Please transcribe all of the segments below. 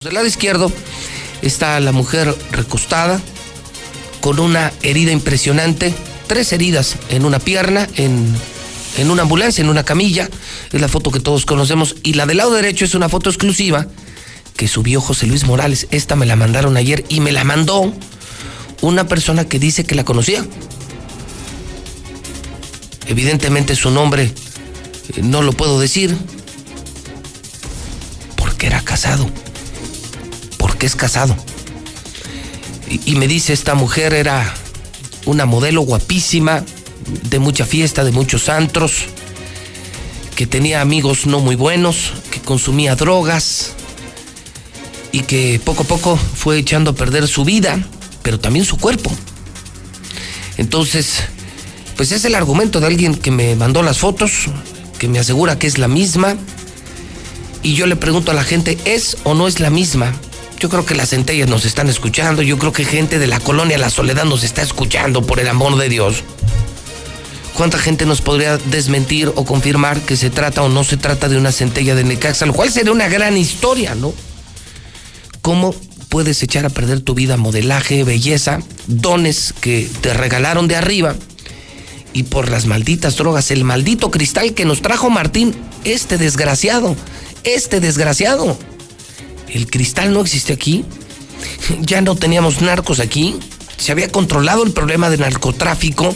Del lado izquierdo está la mujer recostada con una herida impresionante, tres heridas en una pierna, en, en una ambulancia, en una camilla. Es la foto que todos conocemos. Y la del lado derecho es una foto exclusiva que subió José Luis Morales. Esta me la mandaron ayer y me la mandó una persona que dice que la conocía. Evidentemente su nombre eh, no lo puedo decir porque era casado que es casado. Y, y, me dice, esta mujer era una modelo guapísima, de mucha fiesta, de muchos antros, que tenía amigos no muy buenos, que consumía drogas y que poco a poco fue echando a perder su vida, pero también su cuerpo. Entonces, pues es el argumento de alguien que me mandó las fotos, que me asegura que es la misma, y yo le pregunto a la gente, ¿es o no es la misma? Yo creo que las centellas nos están escuchando. Yo creo que gente de la colonia La Soledad nos está escuchando, por el amor de Dios. ¿Cuánta gente nos podría desmentir o confirmar que se trata o no se trata de una centella de Necaxa? Lo cual sería una gran historia, ¿no? ¿Cómo puedes echar a perder tu vida, modelaje, belleza, dones que te regalaron de arriba? Y por las malditas drogas, el maldito cristal que nos trajo Martín, este desgraciado, este desgraciado el cristal no existe aquí, ya no teníamos narcos aquí, se había controlado el problema de narcotráfico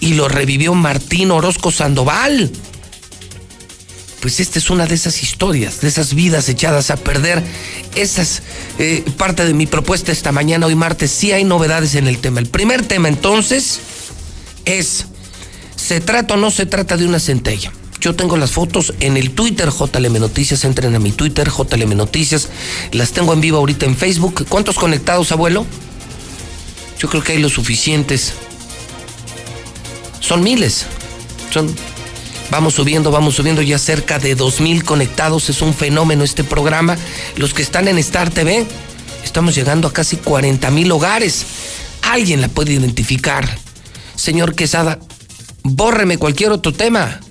y lo revivió Martín Orozco Sandoval. Pues esta es una de esas historias, de esas vidas echadas a perder. Esa es eh, parte de mi propuesta esta mañana, hoy martes. Sí hay novedades en el tema. El primer tema entonces es, ¿se trata o no se trata de una centella? Yo tengo las fotos en el Twitter JLM Noticias. Entren a mi Twitter JLM Noticias. Las tengo en vivo ahorita en Facebook. ¿Cuántos conectados, abuelo? Yo creo que hay los suficientes. Son miles. Son. Vamos subiendo, vamos subiendo ya cerca de dos mil conectados. Es un fenómeno este programa. Los que están en Star TV, estamos llegando a casi 40 mil hogares. Alguien la puede identificar. Señor Quesada, bórreme cualquier otro tema.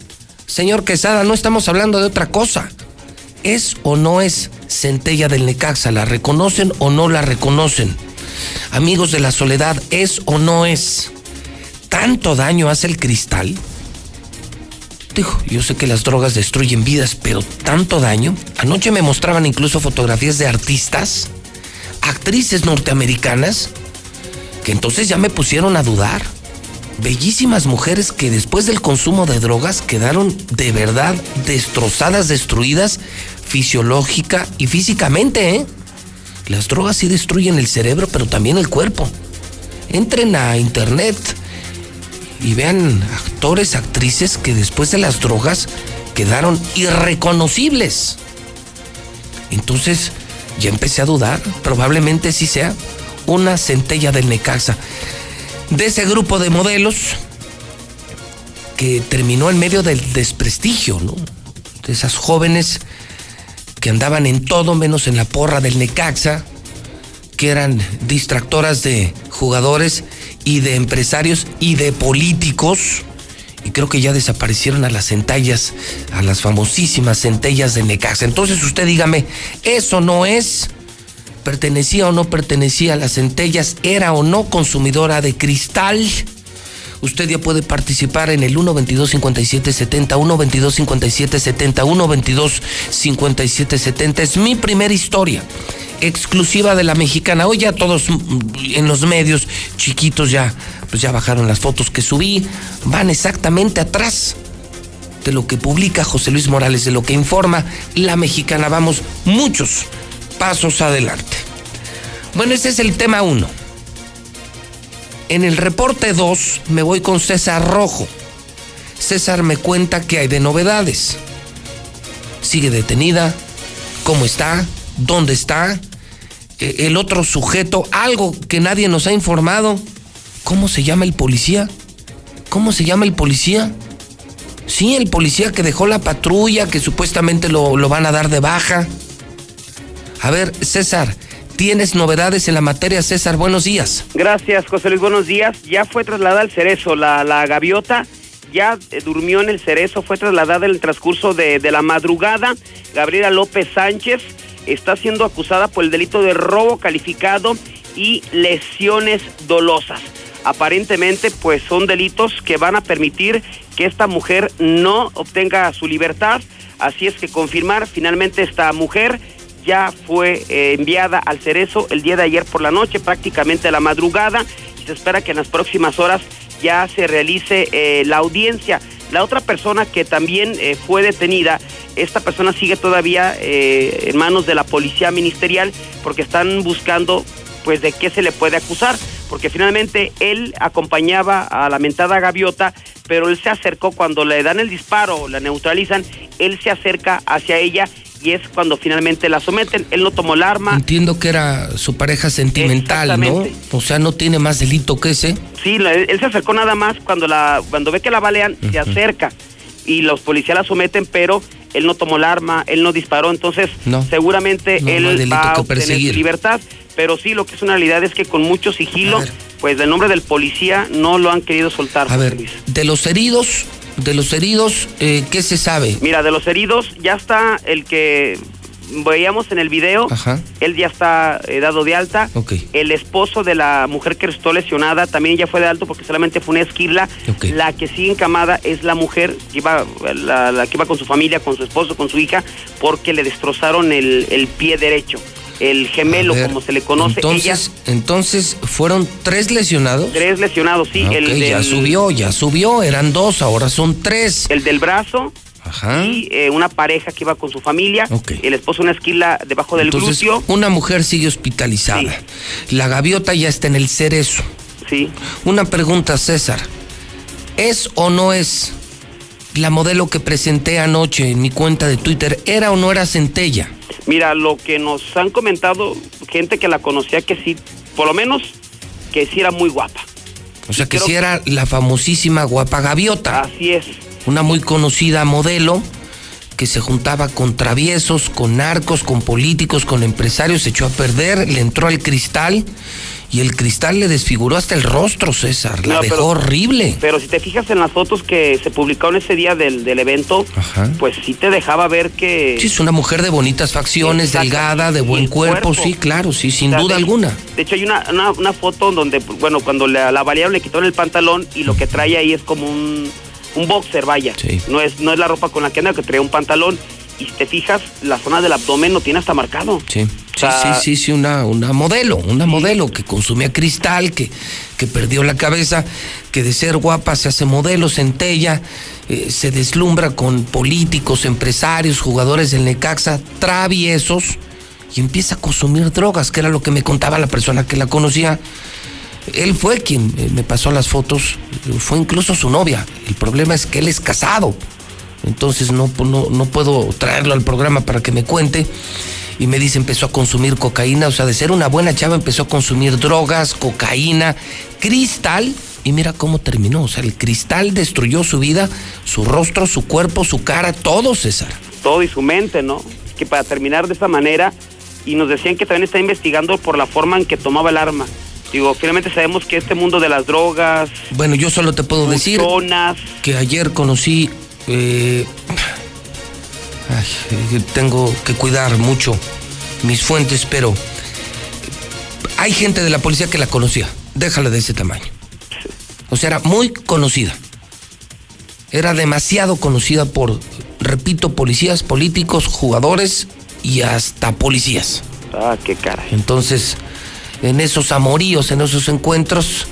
Señor Quesada, no estamos hablando de otra cosa. ¿Es o no es centella del Necaxa? ¿La reconocen o no la reconocen? Amigos de la soledad, ¿es o no es? ¿Tanto daño hace el cristal? Dijo, yo sé que las drogas destruyen vidas, pero tanto daño. Anoche me mostraban incluso fotografías de artistas, actrices norteamericanas, que entonces ya me pusieron a dudar bellísimas mujeres que después del consumo de drogas quedaron de verdad destrozadas, destruidas fisiológica y físicamente. ¿eh? Las drogas sí destruyen el cerebro, pero también el cuerpo. Entren a internet y vean actores, actrices que después de las drogas quedaron irreconocibles. Entonces ya empecé a dudar, probablemente sí sea una centella del Necaxa de ese grupo de modelos que terminó en medio del desprestigio, ¿no? De esas jóvenes que andaban en todo menos en la porra del Necaxa, que eran distractoras de jugadores y de empresarios y de políticos. Y creo que ya desaparecieron a las centellas, a las famosísimas centellas de Necaxa. Entonces usted dígame, ¿eso no es pertenecía o no pertenecía a las centellas, era o no consumidora de cristal. Usted ya puede participar en el 122 57 70, 122 57 70, 122 57 70. Es mi primera historia exclusiva de la mexicana. Hoy ya todos en los medios chiquitos ya, pues ya bajaron las fotos que subí, van exactamente atrás de lo que publica José Luis Morales, de lo que informa la mexicana. Vamos muchos pasos adelante. Bueno, ese es el tema uno. En el reporte 2 me voy con César Rojo. César me cuenta que hay de novedades. Sigue detenida, cómo está, dónde está, e, el otro sujeto, algo que nadie nos ha informado. ¿Cómo se llama el policía? ¿Cómo se llama el policía? Sí, el policía que dejó la patrulla, que supuestamente lo, lo van a dar de baja. A ver, César, tienes novedades en la materia. César, buenos días. Gracias, José Luis, buenos días. Ya fue trasladada al cerezo, la, la gaviota ya eh, durmió en el cerezo, fue trasladada en el transcurso de, de la madrugada. Gabriela López Sánchez está siendo acusada por el delito de robo calificado y lesiones dolosas. Aparentemente, pues son delitos que van a permitir que esta mujer no obtenga su libertad. Así es que confirmar, finalmente esta mujer ya fue eh, enviada al Cerezo el día de ayer por la noche, prácticamente a la madrugada, y se espera que en las próximas horas ya se realice eh, la audiencia. La otra persona que también eh, fue detenida, esta persona sigue todavía en manos de la policía ministerial porque están buscando pues de qué se le puede acusar, porque finalmente él acompañaba a la mentada gaviota, pero él se acercó cuando le dan el disparo, la neutralizan, él se acerca hacia ella y es cuando finalmente la someten. Él no tomó el arma. Entiendo que era su pareja sentimental, ¿no? O sea, no tiene más delito que ese. Sí, él se acercó nada más cuando la cuando ve que la balean, se acerca y los policías la someten, pero él no tomó el arma, él no disparó, entonces seguramente él va a obtener libertad. Pero sí, lo que es una realidad es que con mucho sigilo, pues del nombre del policía no lo han querido soltar. A ver, de los heridos, de los heridos, eh, ¿qué se sabe? Mira, de los heridos ya está el que veíamos en el video, él ya está eh, dado de alta. El esposo de la mujer que resultó lesionada también ya fue de alto porque solamente fue una esquirla. La que sigue encamada es la mujer que iba, la, que iba con su familia, con su esposo, con su hija, porque le destrozaron el, el pie derecho el gemelo, como se le conoce. Entonces, entonces, ¿fueron tres lesionados? Tres lesionados, sí. Ah, el ya subió, ya subió, eran dos, ahora son tres. El del brazo. Ajá. Y eh, una pareja que iba con su familia. El esposo una esquila debajo del Entonces, Una mujer sigue hospitalizada. La gaviota ya está en el cerezo. Sí. Una pregunta, César. ¿Es o no es la modelo que presenté anoche en mi cuenta de Twitter? ¿Era o no era Centella? Mira, lo que nos han comentado gente que la conocía que sí, por lo menos que sí era muy guapa. O sea, que sí era la famosísima guapa gaviota. Así es. Una muy conocida modelo que se juntaba con traviesos, con narcos, con políticos, con empresarios, se echó a perder, le entró al cristal y el cristal le desfiguró hasta el rostro, César. La dejó horrible. Pero si te fijas en las fotos que se publicaron ese día del, evento, pues sí te dejaba ver que. Sí, es una mujer de bonitas facciones, delgada, de buen cuerpo. sí, claro, sí, sin duda alguna. De hecho, hay una, una, foto donde, bueno, cuando la, la le quitaron el pantalón y lo que trae ahí es como un, un boxer, vaya. No, es, no es la ropa con la que anda, que trae un pantalón y si te fijas, la zona del abdomen no tiene hasta marcado. Sí, sí, sí, sí, una, una modelo, una modelo que consumía cristal, que, que perdió la cabeza, que de ser guapa se hace modelo, centella, eh, se deslumbra con políticos, empresarios, jugadores del Necaxa, traviesos, y empieza a consumir drogas, que era lo que me contaba la persona que la conocía. Él fue quien eh, me pasó las fotos, fue incluso su novia. El problema es que él es casado entonces no, no, no puedo traerlo al programa para que me cuente. Y me dice, empezó a consumir cocaína, o sea, de ser una buena chava empezó a consumir drogas, cocaína, cristal, y mira cómo terminó. O sea, el cristal destruyó su vida, su rostro, su cuerpo, su cara, todo, César. Todo y su mente, ¿no? Que para terminar de esa manera, y nos decían que también está investigando por la forma en que tomaba el arma. Digo, finalmente sabemos que este mundo de las drogas. Bueno, yo solo te puedo decir que ayer conocí eh, tengo que cuidar mucho mis fuentes, pero hay gente de la policía que la conocía. Déjala de ese tamaño. O sea, era muy conocida. Era demasiado conocida por, repito, policías, políticos, jugadores y hasta policías. Ah, qué cara. Entonces, en esos amoríos, en esos encuentros,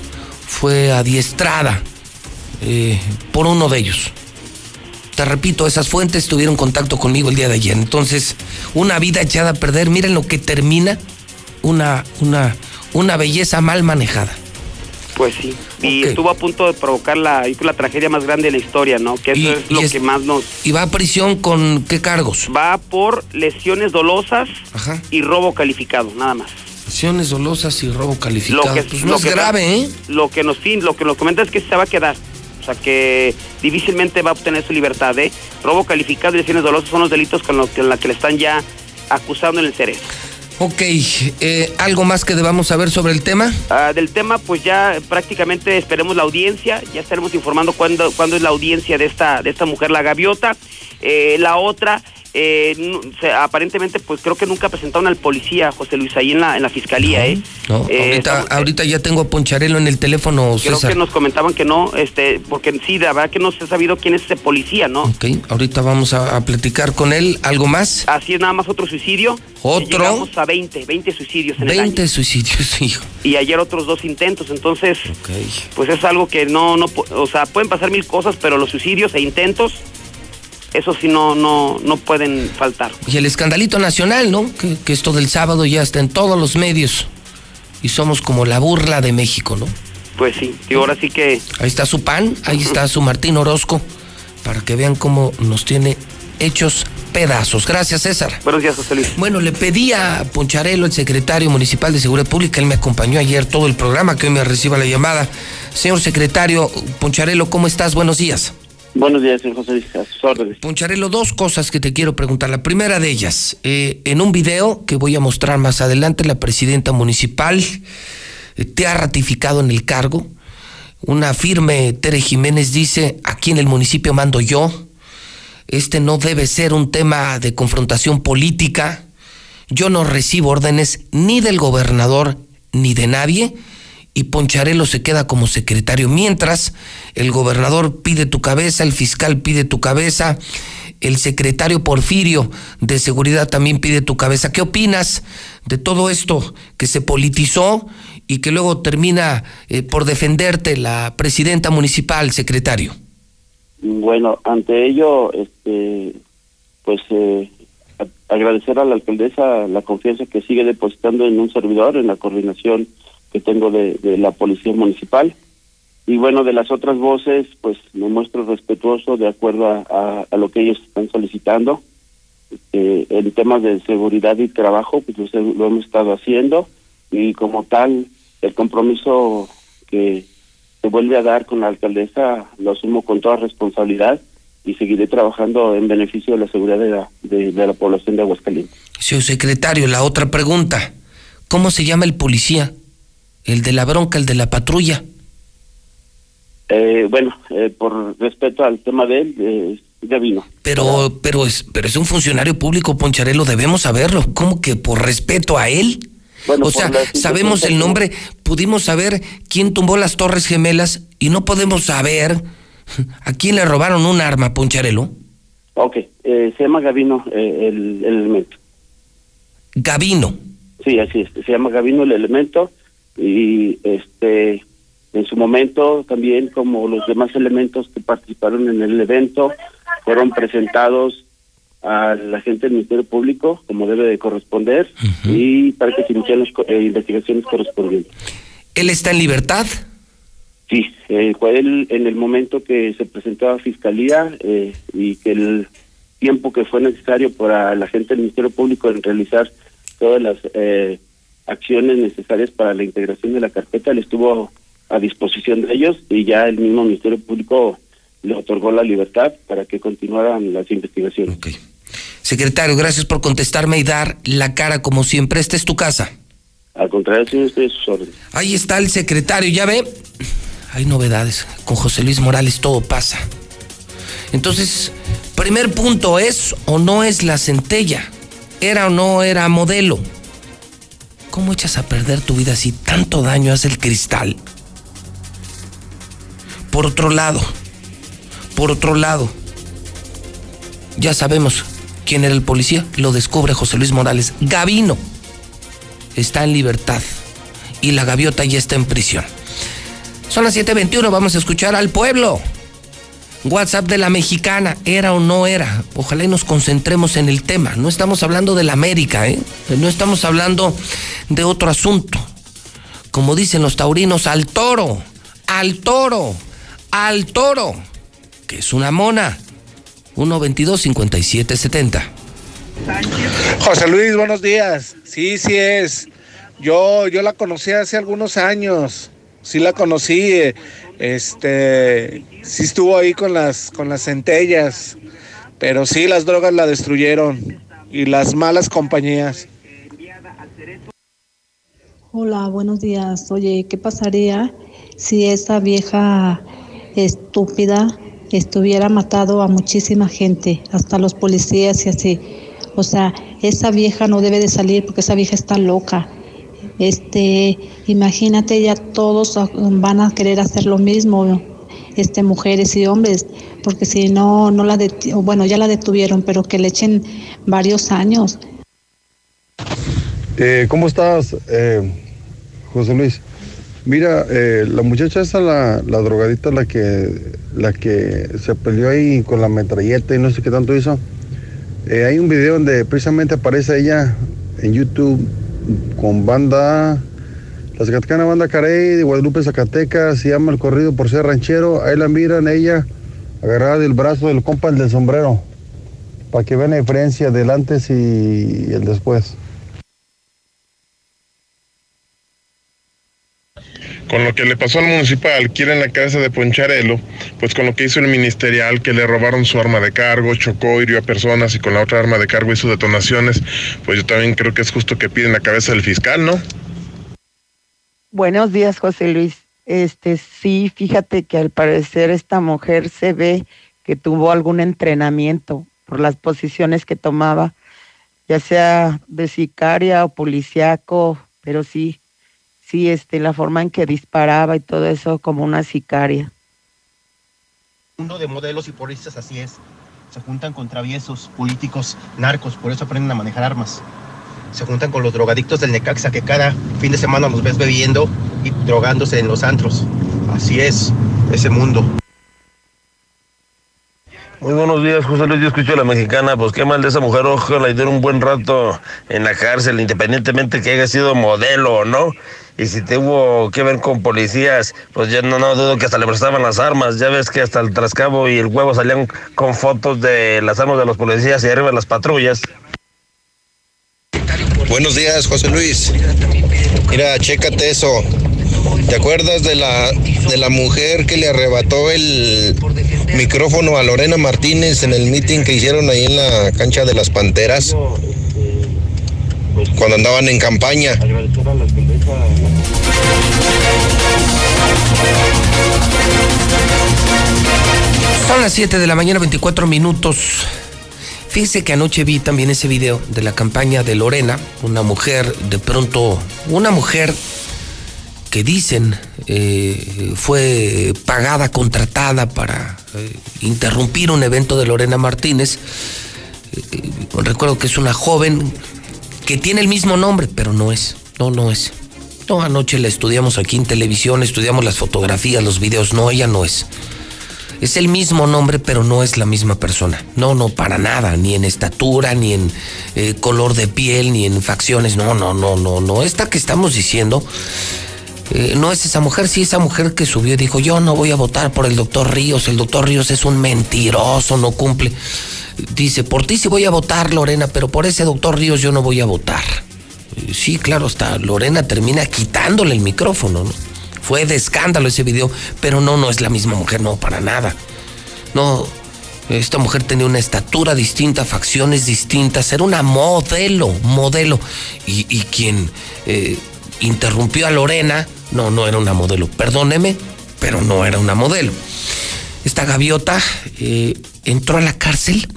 fue adiestrada eh, por uno de ellos. Te repito, esas fuentes tuvieron contacto conmigo el día de ayer. Entonces, una vida echada a perder, miren lo que termina una, una, una belleza mal manejada. Pues sí, y estuvo a punto de provocar la, la tragedia más grande de la historia, ¿no? Que eso es lo que más nos... ¿Y va a prisión con qué cargos? Va por lesiones dolosas y robo calificado, nada más. Lesiones dolosas y robo calificado. Lo que, pues no es grave, ¿eh? Lo que nos, lo que nos comenta es que se va a quedar. O sea que difícilmente va a obtener su libertad. ¿eh? Robo calificado y lesiones dolosas son los delitos con los que, la que le están ya acusando en el cerebro. Ok, eh, ¿algo más que debamos saber sobre el tema? Ah, del tema, pues ya prácticamente esperemos la audiencia, ya estaremos informando cuándo, cuándo es la audiencia de esta, de esta mujer, la gaviota. Eh, la otra eh, aparentemente pues creo que nunca presentaron al policía José Luis ahí en la, en la fiscalía, ¿eh? No, ahorita, ahorita ya tengo a Poncharelo en el teléfono, Creo que nos comentaban que no, este, porque sí, la verdad que no se ha sabido quién es ese policía, ¿no? Ok, ahorita vamos a, platicar con él, ¿algo más? Así es, nada más otro suicidio. ¿Otro? Llegamos a 20, 20 suicidios en 20 el año. suicidios, hijo. Y ayer otros dos intentos, entonces, pues es algo que no, no, o sea, pueden pasar mil cosas, pero los suicidios e intentos eso sí no, no, no pueden faltar. Y el escandalito nacional, ¿no? Que, esto del sábado ya está en todos los medios. Y somos como la burla de México, ¿no? Pues sí, y ahora sí que... Ahí está su pan, ahí está su Martín Orozco, para que vean cómo nos tiene hechos pedazos. Gracias, César. Buenos días, José Luis. Bueno, le pedí a Poncharelo, el secretario municipal de Seguridad Pública, él me acompañó ayer todo el programa, que hoy me reciba la llamada. Señor secretario Poncharelo, ¿cómo estás? Buenos días. Buenos días, señor José Luis, a sus órdenes. Poncharelo, dos cosas que te quiero preguntar. La primera de ellas, eh, en un video que voy a mostrar más adelante, la presidenta municipal eh, te ha ratificado en el cargo. Una firme Tere Jiménez dice, aquí en el municipio mando yo. Este no debe ser un tema de confrontación política. Yo no recibo órdenes ni del gobernador ni de nadie y Poncharelo se queda como secretario. Mientras el gobernador pide tu cabeza, el fiscal pide tu cabeza, el secretario Porfirio de Seguridad también pide tu cabeza. ¿Qué opinas de todo esto que se politizó y que luego termina eh, por defenderte la presidenta municipal, secretario? Bueno, ante ello, este, pues eh, agradecer a la alcaldesa la confianza que sigue depositando en un servidor, en la coordinación que tengo de, la Policía Municipal. Y bueno, de las otras voces, pues me muestro respetuoso de acuerdo a, lo que ellos están solicitando. Eh, en temas de seguridad y trabajo, pues lo, hemos estado haciendo y como tal, el compromiso que se vuelve a dar con la alcaldesa lo asumo con toda responsabilidad y seguiré trabajando en beneficio de la seguridad de la, de, de la población de Aguascalientes. Señor secretario, la otra pregunta, ¿cómo se llama el policía? El de la bronca, el de la patrulla. Eh, bueno, eh, por respeto al tema de él, eh, ya vino. Pero, pero es, pero es un funcionario público, Poncharelo, debemos saberlo. ¿Cómo que por respeto a él? o sea, sabemos el nombre, pudimos saber quién tumbó las Torres Gemelas y no podemos saber a quién le robaron un arma, Poncharelo. Ok, se llama Gavino el, el, elemento. Gavino. Sí, así es, se llama Gavino el elemento y este en su momento también como los demás elementos que participaron en el evento fueron presentados a la gente del Ministerio Público como debe de corresponder y para que se inicien las eh, investigaciones correspondientes. ¿Él está en libertad? Sí, eh, él en el momento que se presentó a Fiscalía eh, y que el tiempo que fue necesario para la gente del Ministerio Público en realizar todas las eh, acciones necesarias para la integración de la carpeta, le estuvo a disposición de ellos y ya el mismo Ministerio Público le otorgó la libertad para que continuaran las investigaciones. Secretario, gracias por contestarme y dar la cara como siempre. Esta es tu casa. Al contrario, señor, estoy a sus órdenes. Ahí está el secretario, ya ve. Hay novedades. Con José Luis Morales todo pasa. Entonces, primer punto, ¿es o no es la centella? ¿Era o no era modelo? ¿Cómo echas a perder tu vida si tanto daño hace el cristal? Por otro lado, por otro lado, ya sabemos quién era el policía, lo descubre José Luis Morales. Gavino está en libertad y la gaviota ya está en prisión. Son las 7:21, vamos a escuchar al pueblo. WhatsApp de la mexicana, era o no era. Ojalá y nos concentremos en el tema. No estamos hablando de la América, ¿eh? No estamos hablando de otro asunto. Como dicen los taurinos, al toro, al toro, al toro, que es una mona. 122-5770. José Luis, buenos días. Sí, sí es. Yo, yo la conocí hace algunos años. Sí la conocí. Eh, este, sí estuvo ahí con las, con las centellas, pero sí las drogas la destruyeron y las malas compañías. Hola, buenos días. Oye, ¿qué pasaría si esa vieja estúpida estuviera matado a muchísima gente, hasta los policías y así. O sea, esa vieja no debe de salir porque esa vieja está loca. Este, imagínate ya todos van a querer hacer lo mismo, este mujeres y hombres, porque si no no la bueno, ya la detuvieron, pero que le echen varios años. Eh, ¿Cómo estás, eh, José Luis? Mira, eh, la muchacha esa, la, la, drogadita, la que, la que se peleó ahí con la metralleta y no sé qué tanto hizo. Eh, hay un video donde precisamente aparece ella en YouTube con banda, la Zacatecana Banda Carey de Guadalupe, Zacatecas, se llama El Corrido por ser ranchero. Ahí la miran ella agarrada del brazo del compa del sombrero, para que vean la diferencia del antes y el después. Con lo que le pasó al municipal, quieren la casa de Poncharelo, pues con lo que hizo el ministerial, que le robaron su arma de cargo, chocó, hirió a personas y con la otra arma de cargo hizo detonaciones, pues yo también creo que es justo que piden la cabeza del fiscal, ¿no? Buenos días, José Luis. Este sí, fíjate que al parecer esta mujer se ve que tuvo algún entrenamiento por las posiciones que tomaba, ya sea de sicaria o policíaco, pero sí, sí, este, la forma en que disparaba y todo eso como una sicaria. Mundo de modelos y policías así es. Se juntan con traviesos, políticos, narcos, por eso aprenden a manejar armas. Se juntan con los drogadictos del Necaxa que cada fin de semana nos ves bebiendo y drogándose en los antros. Así es ese mundo. Muy buenos días, José Luis. Yo escucho a la mexicana. Pues qué mal de esa mujer. Ojalá y dieron un buen rato en la cárcel, independientemente que haya sido modelo o no. Y si tuvo que ver con policías, pues yo no, no dudo que hasta le prestaban las armas. Ya ves que hasta el trascabo y el huevo salían con fotos de las armas de los policías y arriba de las patrullas. Buenos días, José Luis. Mira, chécate eso. ¿Te acuerdas de la, de la mujer que le arrebató el micrófono a Lorena Martínez en el meeting que hicieron ahí en la cancha de las Panteras? Cuando andaban en campaña. Son las 7 de la mañana, 24 minutos. Fíjese que anoche vi también ese video de la campaña de Lorena, una mujer, de pronto, una mujer que dicen eh, fue pagada, contratada para eh, interrumpir un evento de Lorena Martínez. Eh, recuerdo que es una joven que tiene el mismo nombre, pero no es, no, no es. No, anoche la estudiamos aquí en televisión, estudiamos las fotografías, los videos, no, ella no es. Es el mismo nombre, pero no es la misma persona. No, no, para nada, ni en estatura, ni en color de piel, ni en facciones. No, no, no, no, no. Esta que estamos diciendo eh, no es esa mujer, sí, esa mujer que subió y dijo, yo no voy a votar por el doctor Ríos, el doctor Ríos es un mentiroso, no cumple. Dice, por ti sí voy a votar, Lorena, pero por ese doctor Ríos yo no voy a votar. Sí, claro, hasta Lorena termina quitándole el micrófono, ¿no? Fue de escándalo ese video, pero no, no es la misma mujer, no, para nada. No, esta mujer tenía una estatura distinta, facciones distintas, era una modelo, modelo. Y, quien eh, interrumpió a Lorena no, no era una modelo. Perdóneme, pero no era una modelo. Esta gaviota eh, entró a la cárcel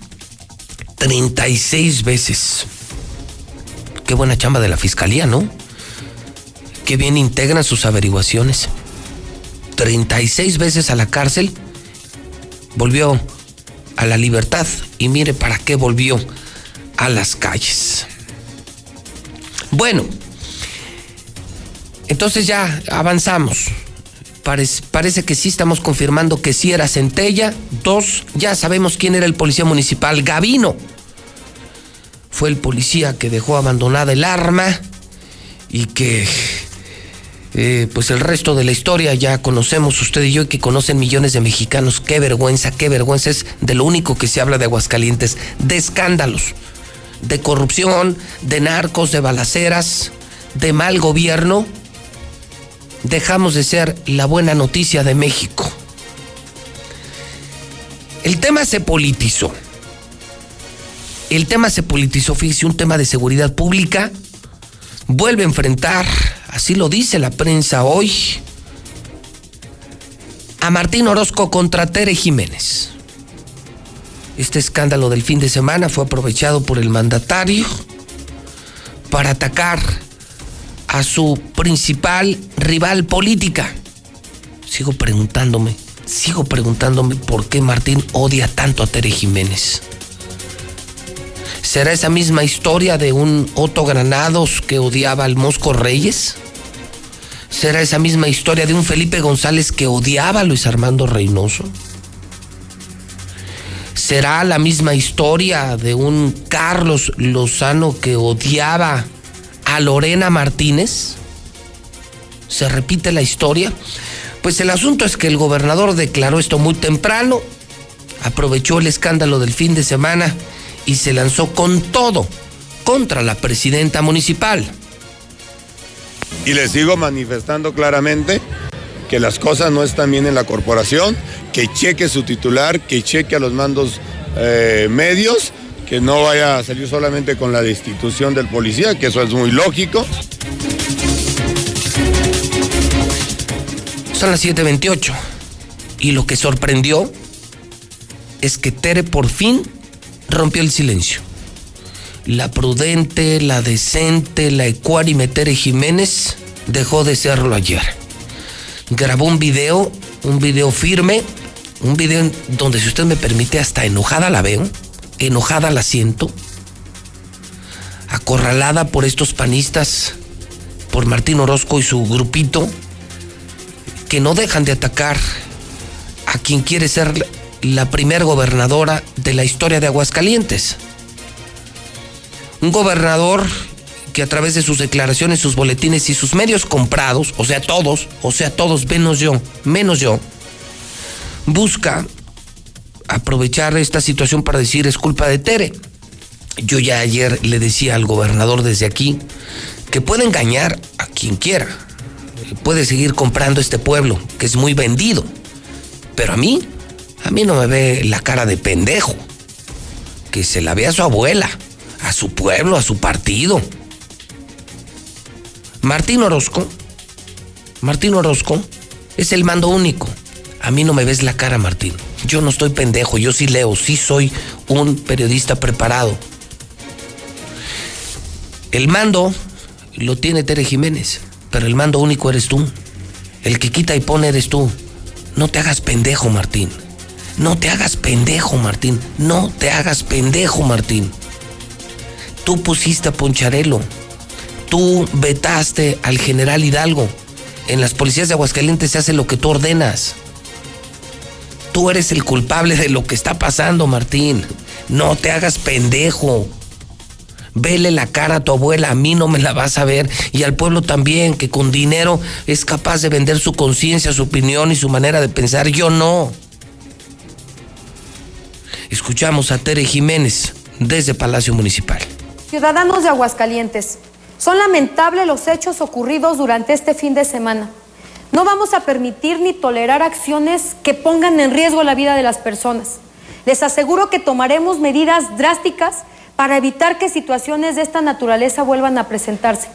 36 veces. Qué buena chamba de la fiscalía, ¿no? Qué bien integran sus averiguaciones. 36 veces a la cárcel, volvió a la libertad y mire para qué volvió a las calles. Bueno, entonces ya avanzamos. Parece, que sí estamos confirmando que sí era Centella. Dos, ya sabemos quién era el policía municipal, Gavino. Fue el policía que dejó abandonada el arma y que eh, pues el resto de la historia ya conocemos usted y yo y que conocen millones de mexicanos. Qué vergüenza, qué vergüenza es de lo único que se habla de Aguascalientes, de escándalos, de corrupción, de narcos, de balaceras, de mal gobierno dejamos de ser la buena noticia de México. El tema se politizó. El tema se politizó, fíjese, un tema de seguridad pública. Vuelve a enfrentar, así lo dice la prensa hoy, a Martín Orozco contra Tere Jiménez. Este escándalo del fin de semana fue aprovechado por el mandatario para atacar a su principal rival política. Sigo preguntándome, sigo preguntándome por qué Martín odia tanto a Tere Jiménez. ¿Será esa misma historia de un Otto Granados que odiaba al Mosco Reyes? ¿Será esa misma historia de un Felipe González que odiaba a Luis Armando Reynoso? ¿Será la misma historia de un Carlos Lozano que odiaba a Lorena Martínez? ¿Se repite la historia? Pues el asunto es que el gobernador declaró esto muy temprano, aprovechó el escándalo del fin de semana y se lanzó con todo contra la presidenta municipal. Y le sigo manifestando claramente que las cosas no están bien en la corporación, que cheque su titular, que cheque a los mandos eh, medios, que no vaya a salir solamente con la destitución del policía, que eso es muy lógico. Son las 7:28 y lo que sorprendió es que Tere por fin rompió el silencio. La prudente, la decente, la ecuánime Tere Jiménez dejó de serlo ayer. Grabó un video, un video firme, un video donde si usted me permite hasta enojada la veo, enojada la siento, acorralada por estos panistas, por Martín Orozco y su grupito, que no dejan de atacar a quien quiere ser la primer gobernadora de la historia de Aguascalientes. Un gobernador que a través de sus declaraciones, sus boletines y sus medios comprados, o sea, todos, o sea, todos, menos yo, menos yo, busca aprovechar esta situación para decir es culpa de Tere. Yo ya ayer le decía al gobernador desde aquí que puede engañar a quien quiera, puede seguir comprando este pueblo, que es muy vendido, pero a mí, a mí no me ve la cara de pendejo, que se la ve a su abuela, a su pueblo, a su partido. Martín Orozco, Martín Orozco es el mando único. A mí no me ves la cara, Martín. Yo no estoy pendejo, yo sí leo, sí soy un periodista preparado. El mando lo tiene Tere Jiménez, pero el mando único eres tú. El que quita y pone eres tú. No te hagas pendejo, Martín. No te hagas pendejo, Martín. No te hagas pendejo, Martín. Tú pusiste a Poncharelo. Tú vetaste al general Hidalgo. En las policías de Aguascalientes se hace lo que tú ordenas. Tú eres el culpable de lo que está pasando, Martín. No te hagas pendejo. Vele la cara a tu abuela, a mí no me la vas a ver. Y al pueblo también, que con dinero es capaz de vender su conciencia, su opinión y su manera de pensar. Yo no. Escuchamos a Tere Jiménez desde Palacio Municipal. Ciudadanos de Aguascalientes, son lamentables los hechos ocurridos durante este fin de semana. No vamos a permitir ni tolerar acciones que pongan en riesgo la vida de las personas. Les aseguro que tomaremos medidas drásticas para evitar que situaciones de esta naturaleza vuelvan a presentarse.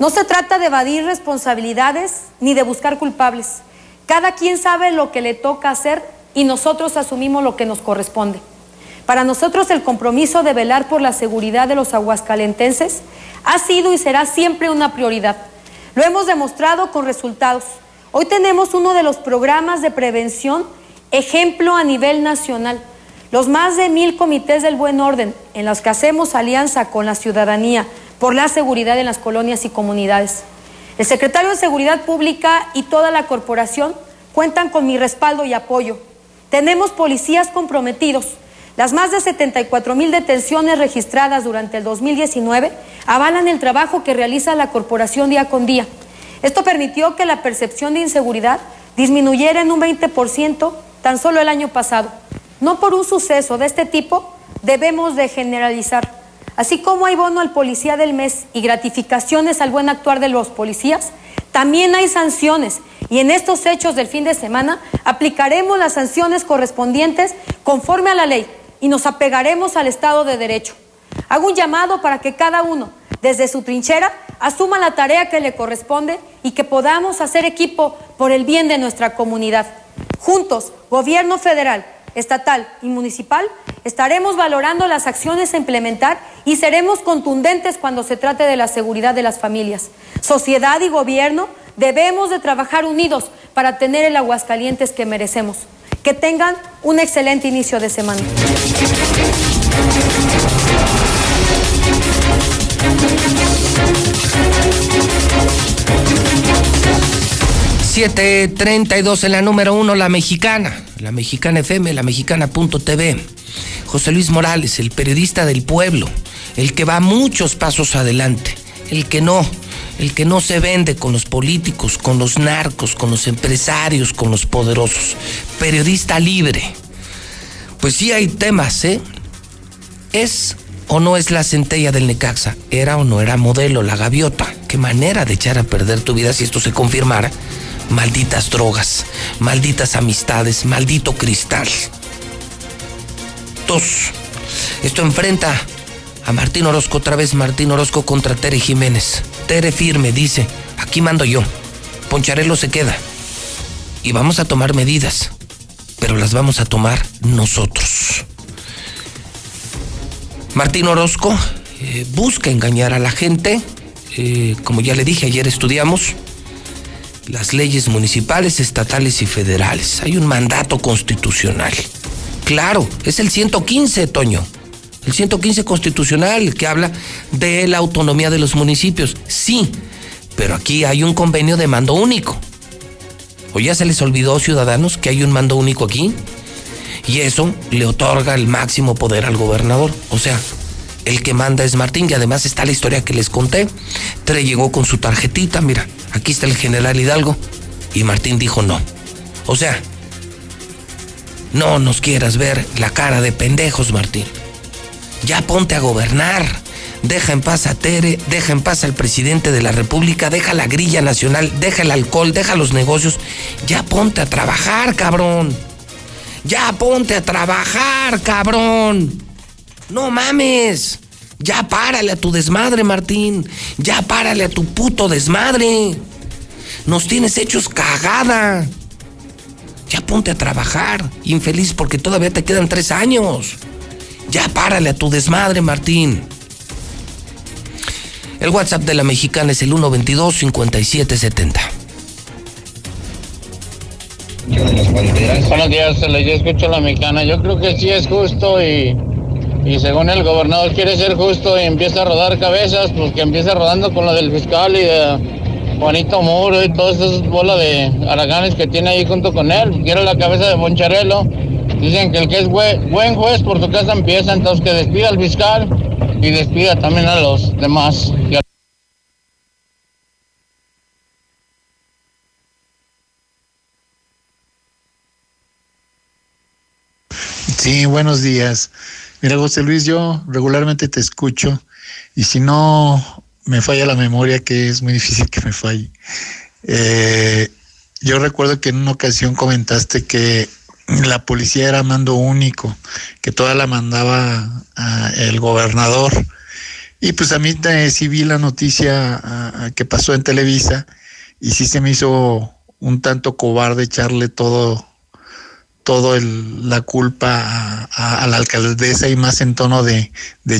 No se trata de evadir responsabilidades ni de buscar culpables. Cada quien sabe lo que le toca hacer y nosotros asumimos lo que nos corresponde. Para nosotros el compromiso de velar por la seguridad de los aguascalentenses ha sido y será siempre una prioridad. Lo hemos demostrado con resultados. Hoy tenemos uno de los programas de prevención ejemplo a nivel nacional. Los más de mil comités del buen orden en los que hacemos alianza con la ciudadanía por la seguridad en las colonias y comunidades. El secretario de Seguridad Pública y toda la corporación cuentan con mi respaldo y apoyo. Tenemos policías comprometidos. Las más de 74 mil detenciones registradas durante el 2019 avalan el trabajo que realiza la corporación día con día. Esto permitió que la percepción de inseguridad disminuyera en un 20% tan solo el año pasado. No por un suceso de este tipo debemos de generalizar. Así como hay bono al policía del mes y gratificaciones al buen actuar de los policías, también hay sanciones y en estos hechos del fin de semana aplicaremos las sanciones correspondientes conforme a la ley y nos apegaremos al Estado de Derecho. Hago un llamado para que cada uno, desde su trinchera, asuma la tarea que le corresponde y que podamos hacer equipo por el bien de nuestra comunidad. Juntos, gobierno federal, estatal y municipal, estaremos valorando las acciones a implementar y seremos contundentes cuando se trate de la seguridad de las familias. Sociedad y gobierno debemos de trabajar unidos para tener el Aguascalientes que merecemos. Que tengan un excelente inicio de semana. 732 en la número uno, la mexicana, la mexicana FM, la mexicana.tv. José Luis Morales, el periodista del pueblo, el que va muchos pasos adelante, el que no, el que no se vende con los políticos, con los narcos, con los empresarios, con los poderosos. Periodista libre. Pues sí hay temas, ¿eh? ¿Es o no es la centella del Necaxa? ¿Era o no era modelo, la gaviota? Qué manera de echar a perder tu vida si esto se confirmara malditas drogas, malditas amistades, maldito cristal. Dos, esto enfrenta a Martín Orozco, otra vez Martín Orozco contra Tere Jiménez. Tere firme, dice, aquí mando yo, Poncharelo se queda. Y vamos a tomar medidas, pero las vamos a tomar nosotros. Martín Orozco eh, busca engañar a la gente, eh, como ya le dije, ayer estudiamos, las leyes municipales, estatales y federales. Hay un mandato constitucional. Claro, es el 115, Toño. El 115 constitucional que habla de la autonomía de los municipios. Sí, pero aquí hay un convenio de mando único. ¿O ya se les olvidó, ciudadanos, que hay un mando único aquí? Y eso le otorga el máximo poder al gobernador. O sea, el que manda es Martín y además está la historia que les conté. Tre llegó con su tarjetita, mira, aquí está el general Hidalgo. Y Martín dijo no. O sea, no nos quieras ver la cara de pendejos, Martín. Ya ponte a gobernar. Deja en paz a Tere, deja en paz al presidente de la República, deja la grilla nacional, deja el alcohol, deja los negocios. Ya ponte a trabajar, cabrón. Ya ponte a trabajar, cabrón. No mames. Ya párale a tu desmadre, Martín. Ya párale a tu puto desmadre. Nos tienes hechos cagada. Ya ponte a trabajar, infeliz, porque todavía te quedan tres años. Ya párale a tu desmadre, Martín. El WhatsApp de la mexicana es el 122-5770. Buenos días, yo escucho la mexicana. Yo creo que sí es justo y y según el gobernador quiere ser justo y empieza a rodar cabezas, pues que empiece rodando con lo del fiscal y de Juanito Muro y todas esas bolas de araganes que tiene ahí junto con él. Quiere la cabeza de Boncharelo. Dicen que el que es buen juez por su casa empieza, entonces que despida al fiscal y despida también a los demás. Sí, buenos días. Mira, José Luis, yo regularmente te escucho y si no me falla la memoria, que es muy difícil que me falle. Eh, yo recuerdo que en una ocasión comentaste que la policía era mando único, que toda la mandaba el gobernador. Y pues a mí sí vi la noticia que pasó en Televisa y sí se me hizo un tanto cobarde echarle todo todo la culpa a, la alcaldesa y más en tono de,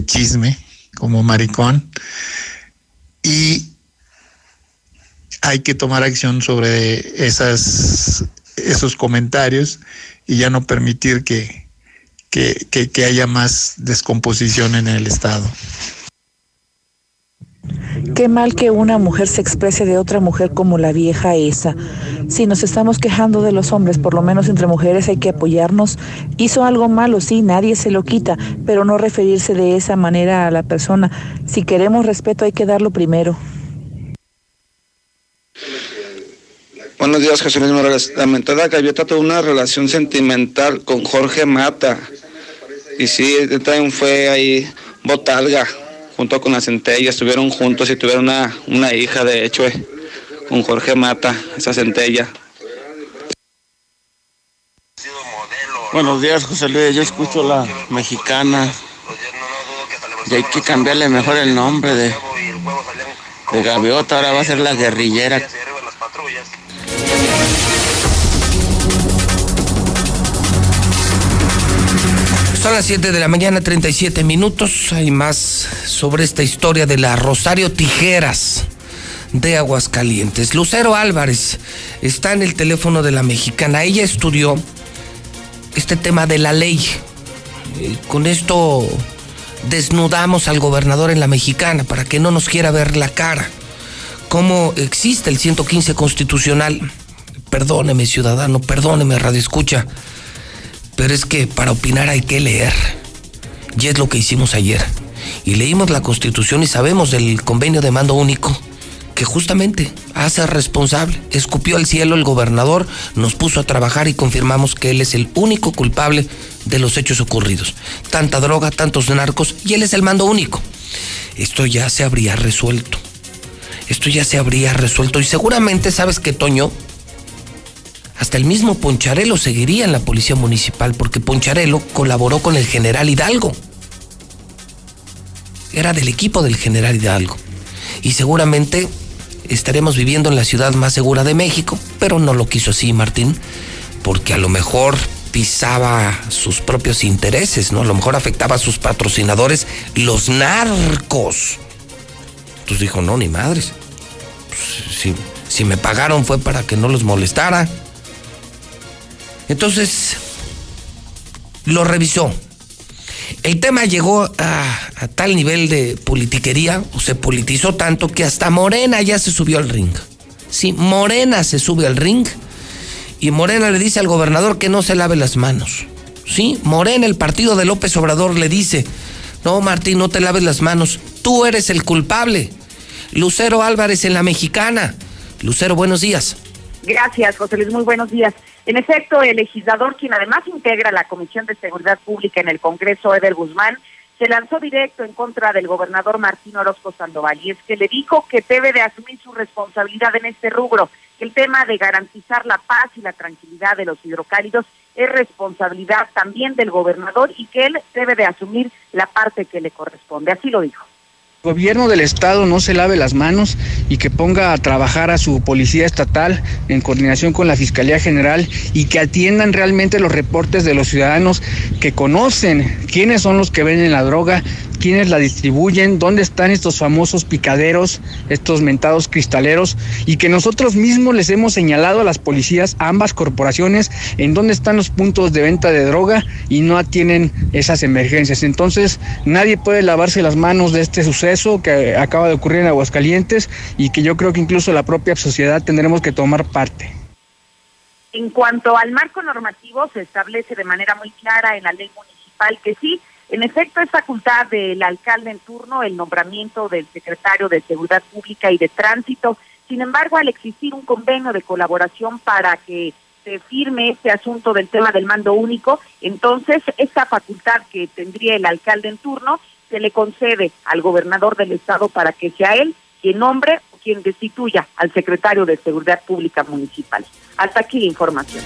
chisme, como maricón. Y hay que tomar acción sobre esas, esos comentarios y ya no permitir que, que haya más descomposición en el Estado. Qué mal que una mujer se exprese de otra mujer como la vieja esa. Si nos estamos quejando de los hombres, por lo menos entre mujeres hay que apoyarnos. Hizo algo malo, sí, nadie se lo quita, pero no referirse de esa manera a la persona. Si queremos respeto hay que darlo primero. Buenos días, Jesús Luis Morales. Lamentada Gaviota tuvo una relación sentimental con Jorge Mata. Y sí, también fue ahí botalga junto con la centella, estuvieron juntos y tuvieron una, una hija, de hecho, eh, con Jorge Mata, esa centella. Buenos días, José Luis. Yo escucho la mexicana. Y hay que cambiarle mejor el nombre de, de Gaviota. Ahora va a ser la guerrillera. Son las 7 de la mañana, 37 minutos. Hay más sobre esta historia de la Rosario Tijeras de Aguascalientes. Lucero Álvarez está en el teléfono de la mexicana. Ella estudió este tema de la ley. Eh, con esto desnudamos al gobernador en la mexicana para que no nos quiera ver la cara. ¿Cómo existe el 115 constitucional? Perdóneme, ciudadano, perdóneme, radio escucha. Pero es que para opinar hay que leer. Y es lo que hicimos ayer. Y leímos la constitución y sabemos del convenio de mando único que justamente hace responsable. Escupió al cielo el gobernador, nos puso a trabajar y confirmamos que él es el único culpable de los hechos ocurridos. Tanta droga, tantos narcos y él es el mando único. Esto ya se habría resuelto. Esto ya se habría resuelto y seguramente sabes que Toño, hasta el mismo Poncharelo seguiría en la policía municipal porque Poncharelo colaboró con el general Hidalgo. Era del equipo del general Hidalgo. Y seguramente estaremos viviendo en la ciudad más segura de México, pero no lo quiso así Martín, porque a lo mejor pisaba sus propios intereses, ¿no? A lo mejor afectaba a sus patrocinadores, los narcos. Entonces dijo, no, ni madres. Pues, si, si me pagaron fue para que no los molestara. Entonces, lo revisó el tema llegó a, tal nivel de politiquería, o se politizó tanto, que hasta Morena ya se subió al ring. Sí, Morena se sube al ring y Morena le dice al gobernador que no se lave las manos. Sí, Morena, el partido de López Obrador, le dice, no, Martín, no te laves las manos, tú eres el culpable. Lucero Álvarez en la mexicana. Lucero, buenos días. Gracias, José Luis, muy buenos días. En efecto, el legislador, quien además integra la Comisión de Seguridad Pública en el Congreso, Eder Guzmán, se lanzó directo en contra del gobernador Martín Orozco Sandoval y es que le dijo que debe de asumir su responsabilidad en este rubro, el tema de garantizar la paz y la tranquilidad de los hidrocálidos es responsabilidad también del gobernador y que él debe de asumir la parte que le corresponde. Así lo dijo gobierno del estado no se lave las manos y que ponga a trabajar a su policía estatal en coordinación con la Fiscalía General y que atiendan realmente los reportes de los ciudadanos que conocen quiénes son los que venden la droga, quiénes la distribuyen, dónde están estos famosos picaderos, estos mentados cristaleros, y que nosotros mismos les hemos señalado a las policías, a ambas corporaciones, en dónde están los puntos de venta de droga y no atienden esas emergencias. Entonces, nadie puede lavarse las manos de este suceso que acaba de ocurrir en Aguascalientes y que yo creo que incluso la propia sociedad tendremos que tomar parte. En cuanto al marco normativo, se establece de manera muy clara en la ley municipal que sí, en efecto, es facultad del alcalde en turno el nombramiento del secretario de Seguridad Pública y de Tránsito. Sin embargo, al existir un convenio de colaboración para que se firme este asunto del tema del mando único, entonces esta facultad que tendría el alcalde en turno se le concede al gobernador del estado para que sea él quien nombre o quien destituya al secretario de Seguridad Pública Municipal. Hasta aquí la información.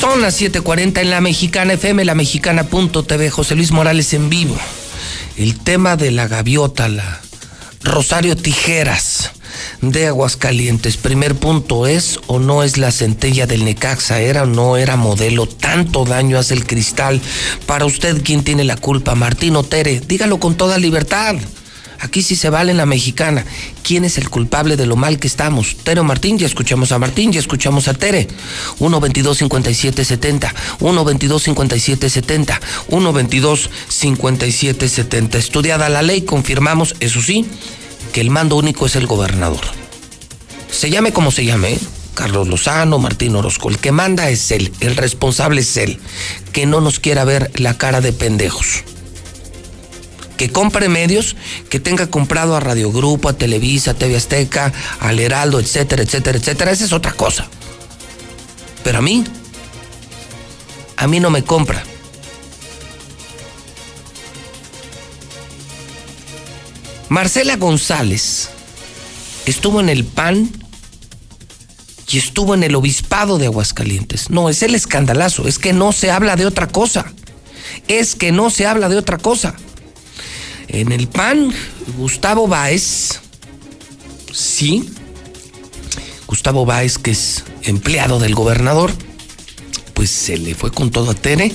Son las 7:40 en la Mexicana FM, la mexicana.tv, José Luis Morales en vivo. El tema de la gaviota, la Rosario Tijeras de Aguascalientes. Primer punto, ¿es o no es la centella del Necaxa? ¿Era o no era modelo? Tanto daño hace el cristal. Para usted, ¿quién tiene la culpa? Martín Otere, dígalo con toda libertad. Aquí sí se vale en la mexicana. ¿Quién es el culpable de lo mal que estamos? Tere o Martín, ya escuchamos a Martín, ya escuchamos a Tere. 1-22-57-70, 1-22-57-70, 1-22-57-70. Estudiada la ley, confirmamos, eso sí, que el mando único es el gobernador. Se llame como se llame. Carlos Lozano, Martín Orozco. El que manda es él, el responsable es él. Que no nos quiera ver la cara de pendejos que compre medios, que tenga comprado a Radio Grupo, a Televisa, a TV Azteca, al Heraldo, etcétera, etcétera, etcétera. Esa es otra cosa. Pero a mí, a mí no me compra. Marcela González estuvo en el PAN y estuvo en el obispado de Aguascalientes. No, es el escandalazo, es que no se habla de otra cosa. Es que no se habla de otra cosa. En el PAN, Gustavo Báez, sí. Gustavo Báez, que es empleado del gobernador, pues se le fue con todo a Tere.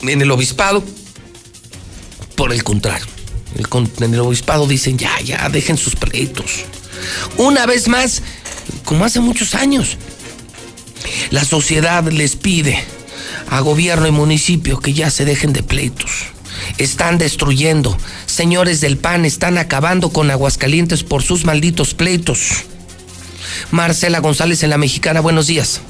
En el obispado, por el contrario, en el obispado dicen, ya, ya, dejen sus pleitos. Una vez más, como hace muchos años, la sociedad les pide a gobierno y municipio que ya se dejen de pleitos. Están destruyendo. Señores del PAN están acabando con Aguascalientes por sus malditos pleitos. Marcela González en la Mexicana, buenos días.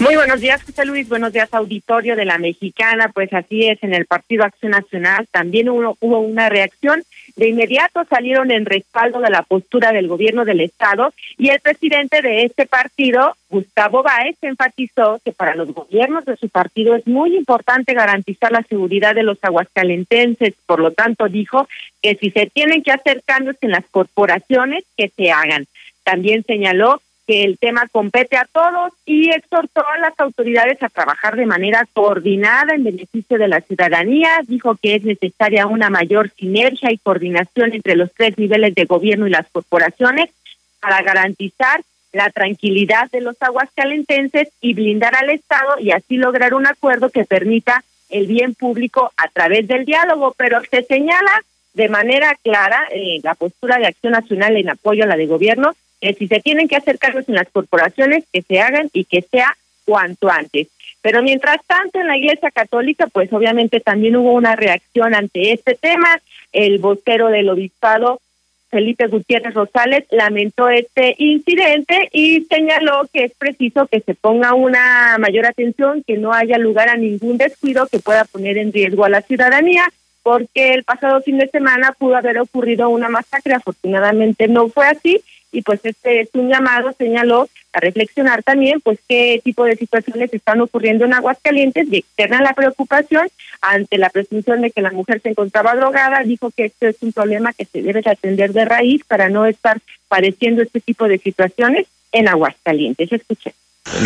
Muy buenos días, José Luis. Buenos días, auditorio de la Mexicana. Pues así es, en el Partido Acción Nacional también hubo, hubo, una reacción. De inmediato salieron en respaldo de la postura del gobierno del Estado y el presidente de este partido, Gustavo Báez, enfatizó que para los gobiernos de su partido es muy importante garantizar la seguridad de los aguascalentenses. Por lo tanto, dijo que si se tienen que hacer cambios en las corporaciones, que se hagan. También señaló que el tema compete a todos y exhortó a las autoridades a trabajar de manera coordinada en beneficio de la ciudadanía. Dijo que es necesaria una mayor sinergia y coordinación entre los tres niveles de gobierno y las corporaciones para garantizar la tranquilidad de los aguascalentenses y blindar al Estado y así lograr un acuerdo que permita el bien público a través del diálogo. Pero se señala de manera clara eh, la postura de Acción Nacional en apoyo a la de gobierno que si se tienen que hacer cargos en las corporaciones, que se hagan y que sea cuanto antes. Pero mientras tanto, en la Iglesia Católica, pues obviamente también hubo una reacción ante este tema. El vocero del obispado, Felipe Gutiérrez Rosales, lamentó este incidente y señaló que es preciso que se ponga una mayor atención, que no haya lugar a ningún descuido que pueda poner en riesgo a la ciudadanía porque el pasado fin de semana pudo haber ocurrido una masacre, afortunadamente no fue así, y pues este es un llamado, señaló, a reflexionar también pues qué tipo de situaciones están ocurriendo en Aguascalientes y externa la preocupación ante la presunción de que la mujer se encontraba drogada, dijo que esto es un problema que se debe atender de raíz para no estar padeciendo este tipo de situaciones en Aguascalientes. Escuché.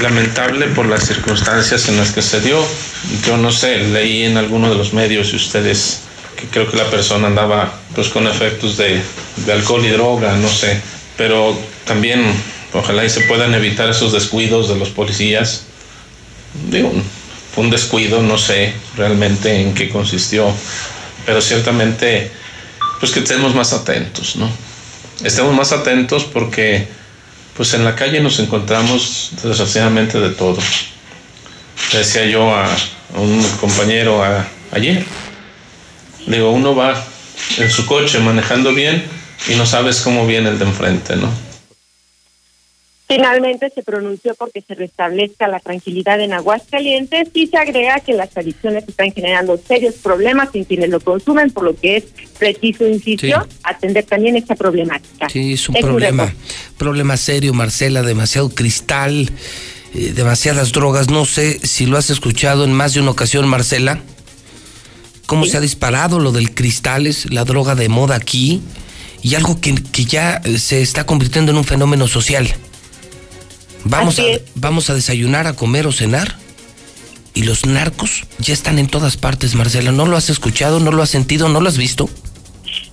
Lamentable por las circunstancias en las que se dio. Yo no sé, leí en alguno de los medios y ustedes que creo que la persona andaba pues con efectos de, de alcohol y droga, no sé pero también ojalá y se puedan evitar esos descuidos de los policías. Digo, fue un descuido, no sé realmente en qué consistió, pero ciertamente, pues que estemos más atentos, ¿no? Estemos más atentos porque, pues en la calle nos encontramos desgraciadamente de todo. decía yo a, un compañero ayer, digo, uno va en su coche manejando bien, y no sabes cómo viene el de enfrente, ¿no? Finalmente se pronunció porque se restablezca la tranquilidad en Aguascalientes y se agrega que las adicciones están generando serios problemas en quienes lo consumen, por lo que es preciso, insistió, atender también esta problemática. Sí, es un problema, problema serio, Marcela, demasiado cristal, eh, demasiadas drogas. No sé si lo has escuchado en más de una ocasión, Marcela, cómo se ha disparado lo del cristal, es la droga de moda aquí y algo que, ya se está convirtiendo en un fenómeno social. Vamos a, vamos a desayunar, a comer o cenar. Y los narcos ya están en todas partes, Marcela. ¿No lo has escuchado? ¿No lo has sentido? ¿No lo has visto?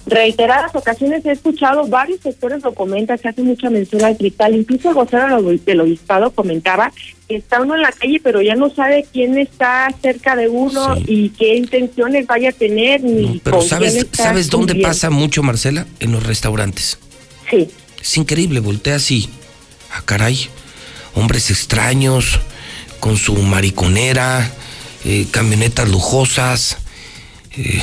Reiteradas ocasiones he escuchado varios sectores lo comentan, se hace mucha mención al cristal, incluso el vocero del obispado comentaba que está uno en la calle pero ya no sabe quién está cerca de uno y qué intenciones vaya a tener ni pero sabes sabes dónde pasa mucho Marcela en los restaurantes. Sí. Es increíble voltea así ah caray hombres extraños con su mariconera eh, camionetas lujosas eh,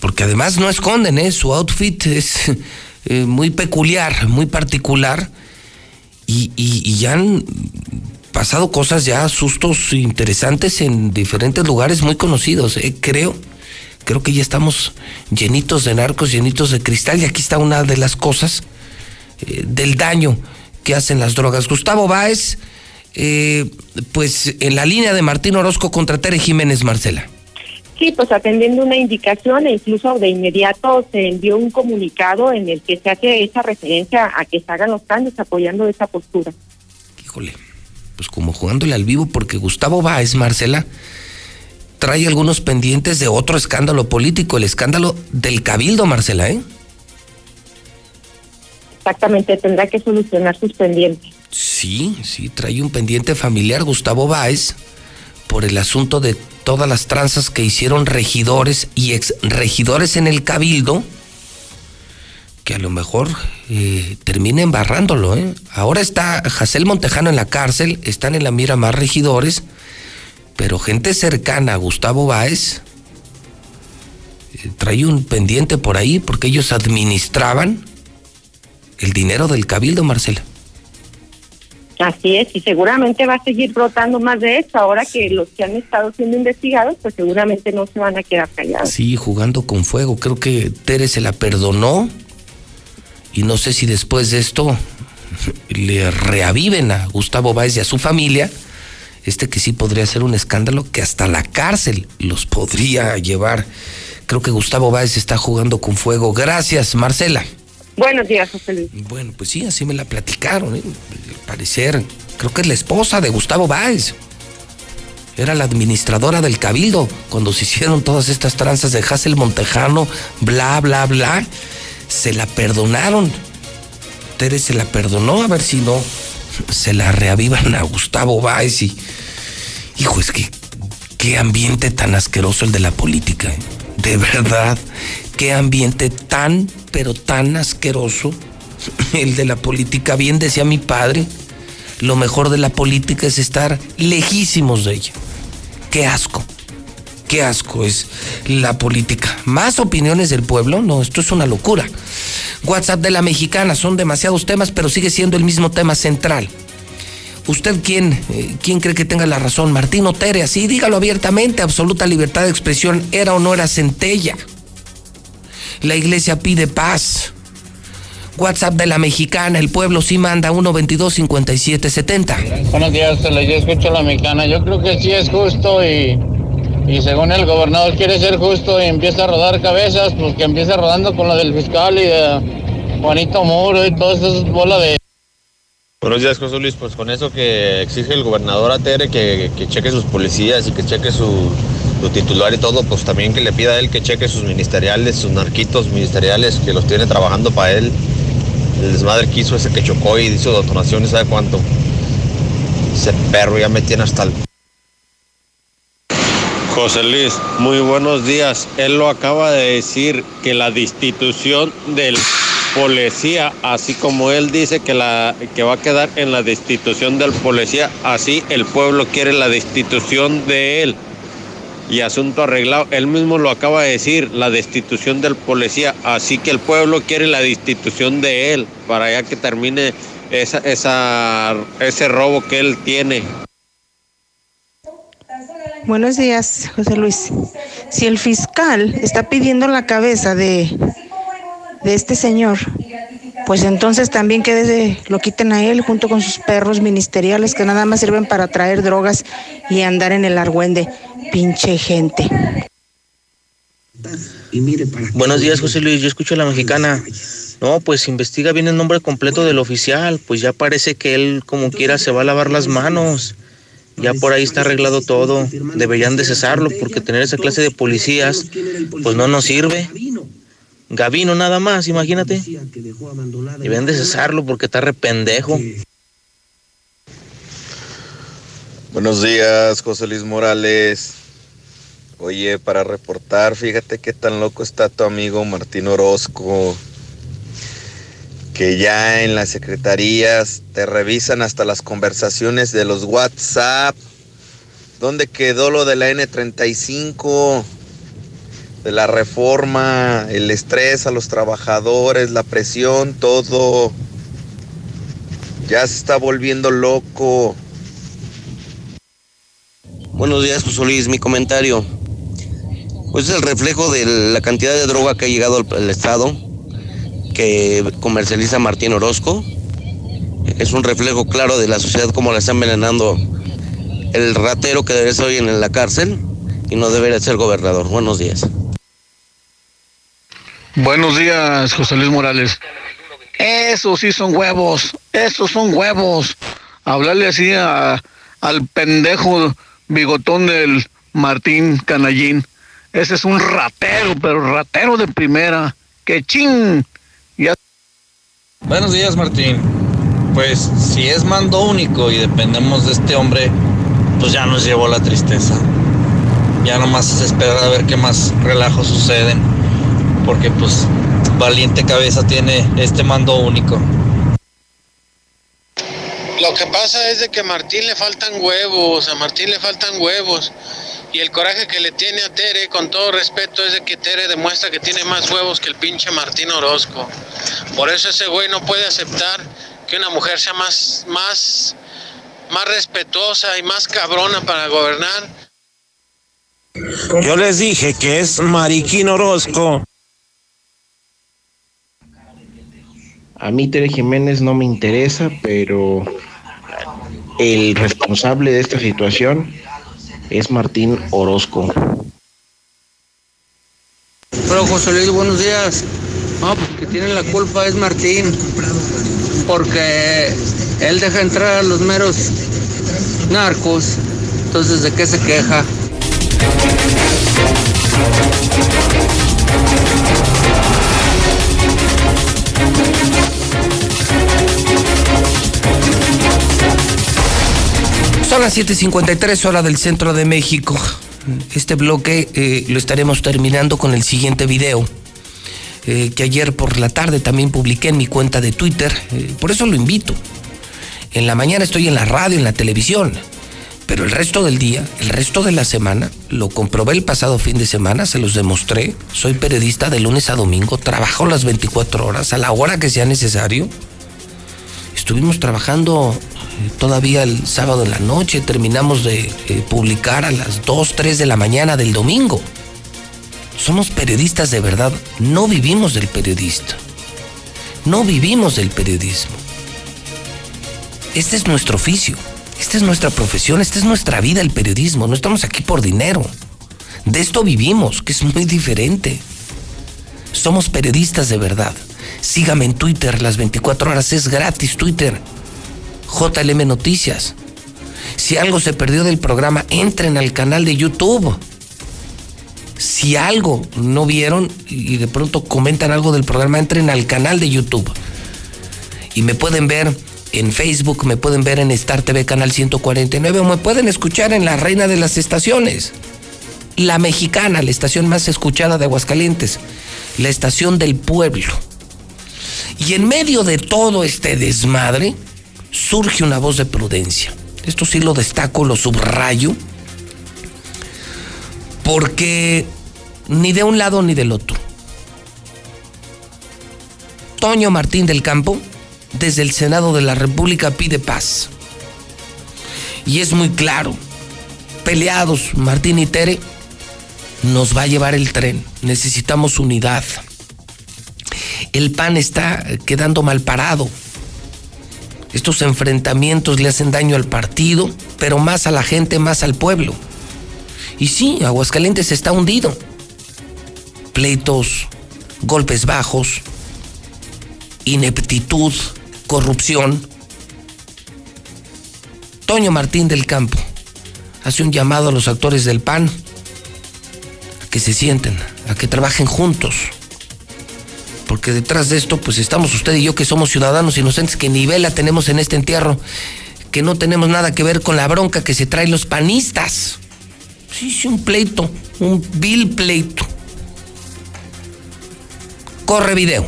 porque además no esconden, ¿eh? su outfit es eh, muy peculiar, muy particular, y, y, ya han pasado cosas ya, sustos interesantes en diferentes lugares muy conocidos, eh, creo. Creo que ya estamos llenitos de narcos, llenitos de cristal, y aquí está una de las cosas del daño que hacen las drogas. Gustavo Báez, pues en la línea de Martín Orozco contra Tere Jiménez Marcela. Sí, pues atendiendo una indicación e incluso de inmediato se envió un comunicado en el que se hace esa referencia a que se hagan los cambios apoyando esa postura. Híjole, pues como jugándole al vivo porque Gustavo Báez, Marcela, trae algunos pendientes de otro escándalo político, el escándalo del cabildo, Marcela, ¿eh? Exactamente, tendrá que solucionar sus pendientes. Sí, sí, trae un pendiente familiar Gustavo Báez por el asunto de todas las tranzas que hicieron regidores y ex regidores en el cabildo, que a lo mejor eh, termina embarrándolo. ¿eh? Ahora está Jacel Montejano en la cárcel, están en la mira más regidores, pero gente cercana a Gustavo Báez eh, trae un pendiente por ahí porque ellos administraban el dinero del cabildo, Marcela. Así es, y seguramente va a seguir brotando más de eso. Ahora que los que han estado siendo investigados, pues seguramente no se van a quedar callados. Sí, jugando con fuego. Creo que Tere se la perdonó. Y no sé si después de esto le reaviven a Gustavo Báez y a su familia. Este que sí podría ser un escándalo que hasta la cárcel los podría llevar. Creo que Gustavo Báez está jugando con fuego. Gracias, Marcela. Buenos días, José Luis. Bueno, pues sí, así me la platicaron. ¿eh? Al parecer, creo que es la esposa de Gustavo Báez. Era la administradora del cabildo cuando se hicieron todas estas tranzas de Hassel Montejano, bla, bla, bla. Se la perdonaron. Tere se la perdonó, a ver si no se la reavivan a Gustavo Báez y. Hijo, es que qué ambiente tan asqueroso el de la política. ¿eh? De verdad, qué ambiente tan, pero tan asqueroso el de la política. Bien decía mi padre, lo mejor de la política es estar lejísimos de ella. Qué asco, qué asco es la política. ¿Más opiniones del pueblo? No, esto es una locura. WhatsApp de la mexicana, son demasiados temas, pero sigue siendo el mismo tema central. ¿Usted quién, eh, quién cree que tenga la razón? Martín o Tere, así dígalo abiertamente, absoluta libertad de expresión, era o no era centella. La iglesia pide paz. WhatsApp de la mexicana, el pueblo sí manda 122-5770. Buenos días, se yo escucho a la mexicana. Yo creo que sí es justo y, y según el gobernador quiere ser justo y empieza a rodar cabezas, pues que empieza rodando con lo del fiscal y de Juanito Muro y todas esas bolas de... Buenos días, José Luis. Pues con eso que exige el gobernador a Tere que, que cheque sus policías y que cheque su, su titular y todo, pues también que le pida a él que cheque sus ministeriales, sus narquitos ministeriales que los tiene trabajando para él. El desmadre que hizo ese que chocó y hizo detonaciones, ¿sabe cuánto? Ese perro ya me tiene hasta el... José Luis, muy buenos días. Él lo acaba de decir que la destitución del policía, así como él dice que la que va a quedar en la destitución del policía, así el pueblo quiere la destitución de él. Y asunto arreglado, él mismo lo acaba de decir, la destitución del policía, así que el pueblo quiere la destitución de él para ya que termine esa, esa, ese robo que él tiene. Buenos días, José Luis. Si el fiscal está pidiendo la cabeza de, de este señor, pues entonces también que lo quiten a él junto con sus perros ministeriales que nada más sirven para traer drogas y andar en el argüende. Pinche gente. Buenos días, José Luis. Yo escucho a la mexicana. No, pues investiga bien el nombre completo del oficial. Pues ya parece que él, como quiera, se va a lavar las manos. Ya por ahí está arreglado todo. Deberían de cesarlo porque tener esa clase de policías, pues no nos sirve. Gavino nada más, imagínate. Deben de cesarlo porque está rependejo. Buenos días, José Luis Morales. Oye, para reportar, fíjate qué tan loco está tu amigo Martín Orozco. Que ya en las secretarías te revisan hasta las conversaciones de los WhatsApp. ¿Dónde quedó lo de la N35? De la reforma, el estrés a los trabajadores, la presión, todo. Ya se está volviendo loco. Buenos días, José Luis. Mi comentario. Pues es el reflejo de la cantidad de droga que ha llegado al, Estado, que comercializa Martín Orozco. Es un reflejo claro de la sociedad, como la está envenenando el ratero que debe estar hoy en la cárcel y no debería ser gobernador. Buenos días. Buenos días, José Luis Morales. Esos sí son huevos, esos son huevos. Hablarle así al pendejo bigotón del Martín Canallín. Ese es un ratero, pero ratero de primera. Que ching. Ya. Buenos días, Martín. pues si es mando único y dependemos de este hombre, pues ya nos llevó la tristeza. Ya nomás es esperar a ver qué más relajos suceden, porque pues valiente cabeza tiene este mando único. Lo que pasa es de que a Martín le faltan huevos, a Martín le faltan huevos. Y el coraje que le tiene a Tere, con todo respeto, es de que Tere demuestra que tiene más huevos que el pinche Martín Orozco. Por eso ese güey no puede aceptar que una mujer sea más, más, más respetuosa y más cabrona para gobernar. Yo les dije que es Mariquín Orozco. A mí Tere Jiménez no me interesa, pero el responsable de esta situación es Martín Orozco. Hola José Luis, buenos días. No, pues que tiene la culpa es Martín, porque él deja entrar a los meros narcos. Entonces, ¿de qué se queja? Son las 7:53 hora del centro de México. Este bloque eh, lo estaremos terminando con el siguiente video. eh, que ayer por la tarde también publiqué en mi cuenta de Twitter. eh, por eso lo invito. En la mañana estoy en la radio, en la televisión. Pero el resto del día, el resto de la semana, lo comprobé el pasado fin de semana, se los demostré. Soy periodista de lunes a domingo, trabajo las 24 horas, a la hora que sea necesario. Estuvimos trabajando todavía el sábado en la noche, terminamos de eh, publicar a las 2, 3 de la mañana del domingo. Somos periodistas de verdad, no vivimos del periodista. No vivimos del periodismo. Este es nuestro oficio, esta es nuestra profesión, esta es nuestra vida, el periodismo. No estamos aquí por dinero. De esto vivimos, que es muy diferente. Somos periodistas de verdad. Sígame en Twitter las 24 horas, es gratis Twitter. JLM Noticias. Si algo se perdió del programa, entren al canal de YouTube. Si algo no vieron y de pronto comentan algo del programa, entren al canal de YouTube. Y me pueden ver en Facebook, me pueden ver en Star TV Canal 149 o me pueden escuchar en La Reina de las Estaciones. La Mexicana, la estación más escuchada de Aguascalientes. La estación del pueblo. Y en medio de todo este desmadre, surge una voz de prudencia. Esto sí lo destaco, lo subrayo, porque ni de un lado ni del otro. Toño Martín del Campo, desde el Senado de la República, pide paz. Y es muy claro, peleados Martín y Tere, nos va a llevar el tren. Necesitamos unidad. El PAN está quedando mal parado. Estos enfrentamientos le hacen daño al partido, pero más a la gente, más al pueblo. Y sí, Aguascalientes está hundido. Pleitos, golpes bajos, ineptitud, corrupción. Toño Martín del Campo hace un llamado a los actores del PAN a que se sienten, a que trabajen juntos. Porque detrás de esto, pues estamos usted y yo que somos ciudadanos inocentes, que ni vela tenemos en este entierro, que no tenemos nada que ver con la bronca que se traen los panistas. Sí, sí, un pleito, un vil pleito. Corre video.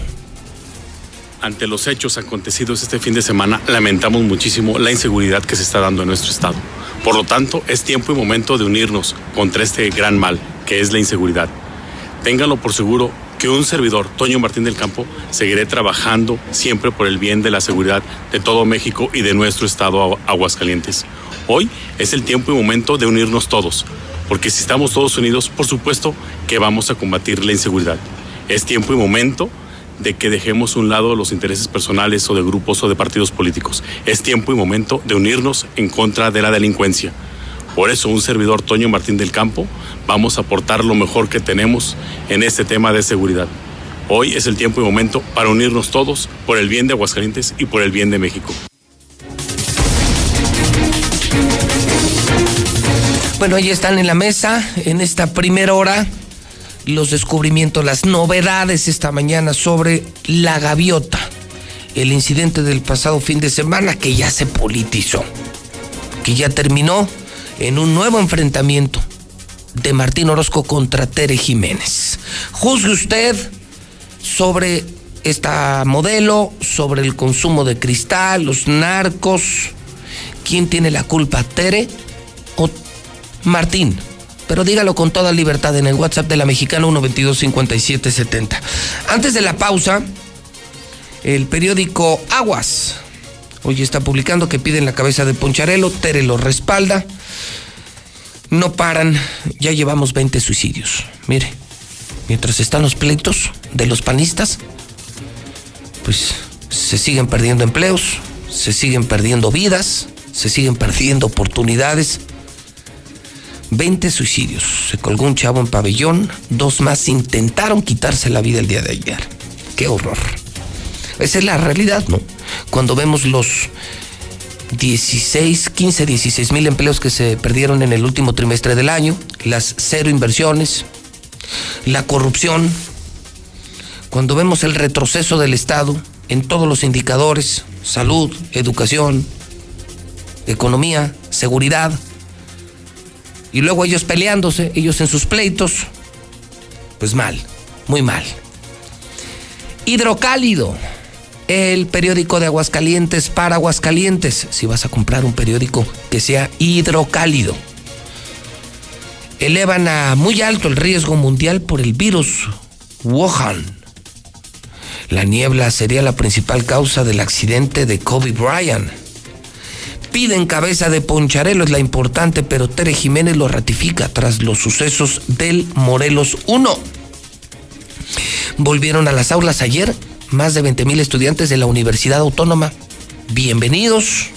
Ante los hechos acontecidos este fin de semana, lamentamos muchísimo la inseguridad que se está dando en nuestro estado. Por lo tanto, es tiempo y momento de unirnos contra este gran mal, que es la inseguridad. Ténganlo por seguro que un servidor, Toño Martín del Campo, seguiré trabajando siempre por el bien de la seguridad de todo México y de nuestro estado Aguascalientes. Hoy es el tiempo y momento de unirnos todos, porque si estamos todos unidos, por supuesto que vamos a combatir la inseguridad. Es tiempo y momento de que dejemos un lado los intereses personales o de grupos o de partidos políticos. Es tiempo y momento de unirnos en contra de la delincuencia. Por eso un servidor Toño Martín del Campo vamos a aportar lo mejor que tenemos en este tema de seguridad. Hoy es el tiempo y momento para unirnos todos por el bien de Aguascalientes y por el bien de México. Bueno, ahí están en la mesa, en esta primera hora, los descubrimientos, las novedades esta mañana sobre la gaviota, el incidente del pasado fin de semana que ya se politizó, que ya terminó en un nuevo enfrentamiento de Martín Orozco contra Tere Jiménez. Juzgue usted sobre esta modelo, sobre el consumo de cristal, los narcos. ¿Quién tiene la culpa, Tere o Martín? Pero dígalo con toda libertad en el WhatsApp de la mexicana 122-5770. Antes de la pausa, el periódico Aguas hoy está publicando que piden la cabeza de Poncharelo, Tere lo respalda. No paran, ya llevamos 20 suicidios. Mire, mientras están los pleitos de los panistas, pues se siguen perdiendo empleos, se siguen perdiendo vidas, se siguen perdiendo oportunidades. 20 suicidios. Se colgó un chavo en pabellón, dos más intentaron quitarse la vida el día de ayer. Qué horror. Esa es la realidad, ¿no? Cuando vemos los 16, 15, 16 mil empleos que se perdieron en el último trimestre del año, las cero inversiones, la corrupción, cuando vemos el retroceso del Estado en todos los indicadores, salud, educación, economía, seguridad, y luego ellos peleándose, ellos en sus pleitos, pues mal, muy mal. Hidrocálido, el periódico de Aguascalientes para Aguascalientes, si vas a comprar un periódico que sea hidrocálido. Elevan a muy alto el riesgo mundial por el virus Wuhan. La niebla sería la principal causa del accidente de Kobe Bryant. Piden cabeza de Poncharelo, es la importante, pero Tere Jiménez lo ratifica tras los sucesos del Morelos 1. Volvieron a las aulas ayer más de 20 mil estudiantes de la Universidad Autónoma. Bienvenidos.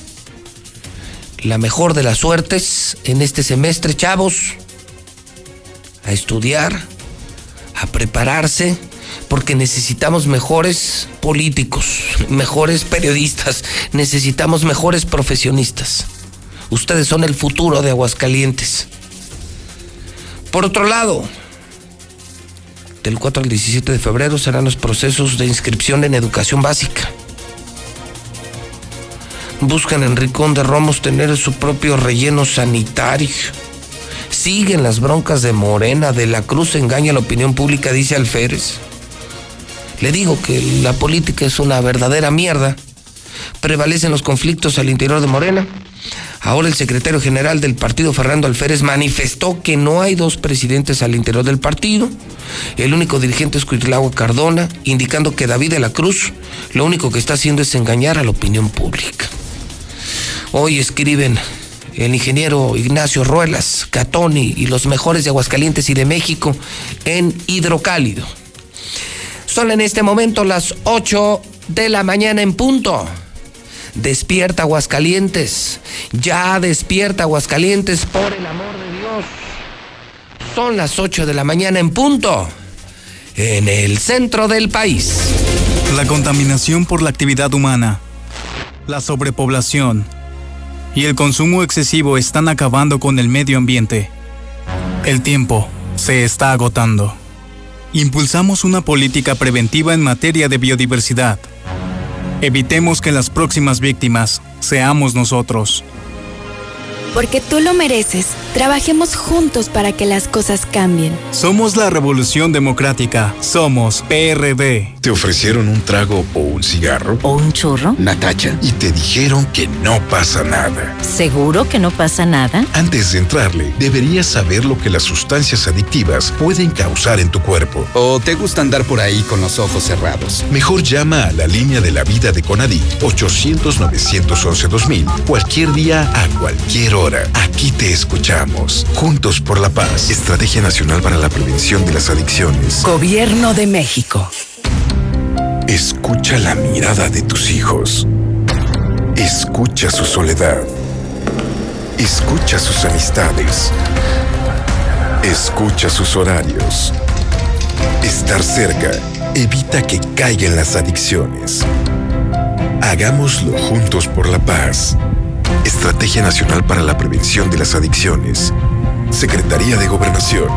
La mejor de las suertes en este semestre, chavos. A estudiar, a prepararse porque necesitamos mejores políticos, mejores periodistas, necesitamos mejores profesionistas. Ustedes son el futuro de Aguascalientes. Por otro lado, del 4 al 17 de febrero serán los procesos de inscripción en educación básica. Buscan en Ricón de Romos tener su propio relleno sanitario. Siguen las broncas de Morena, de la Cruz engaña a la opinión pública, dice Alférez. Le digo que la política es una verdadera mierda. Prevalecen los conflictos al interior de Morena. Ahora el secretario general del partido, Fernando Alférez, manifestó que no hay dos presidentes al interior del partido. El único dirigente es Cuitlagua Cardona, indicando que David de la Cruz lo único que está haciendo es engañar a la opinión pública. Hoy escriben el ingeniero Ignacio Ruelas, Catoni y los mejores de Aguascalientes y de México en Hidrocálido. Son en este momento las 8 de la mañana en punto. Despierta Aguascalientes. Ya despierta Aguascalientes por el amor de Dios. Son las 8 de la mañana en punto. En el centro del país. La contaminación por la actividad humana, la sobrepoblación y el consumo excesivo están acabando con el medio ambiente. El tiempo se está agotando. Impulsamos una política preventiva en materia de biodiversidad. Evitemos que las próximas víctimas seamos nosotros. Porque tú lo mereces. Trabajemos juntos para que las cosas cambien. Somos la Revolución Democrática. Somos PRD. ¿Te ofrecieron un trago o un cigarro? ¿O un churro? Natacha. Y te dijeron que no pasa nada. ¿Seguro que no pasa nada? Antes de entrarle, deberías saber lo que las sustancias adictivas pueden causar en tu cuerpo. ¿O te gusta andar por ahí con los ojos cerrados? Mejor llama a la línea de la vida de Conadic 800-911-2000 cualquier día a cualquier hora. Aquí te escuchamos. Juntos por la paz. Estrategia Nacional para la Prevención de las Adicciones. Gobierno de México. Escucha la mirada de tus hijos. Escucha su soledad. Escucha sus amistades. Escucha sus horarios. Estar cerca evita que caigan las adicciones. Hagámoslo juntos por la paz. Estrategia Nacional para la Prevención de las Adicciones. Secretaría de Gobernación.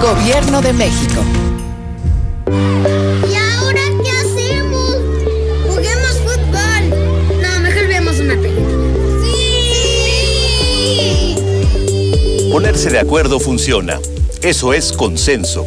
Gobierno de México. ¿Y ahora qué hacemos? Juguemos fútbol. No, mejor veamos una película. ¡Sí! Ponerse de acuerdo funciona. Eso es consenso.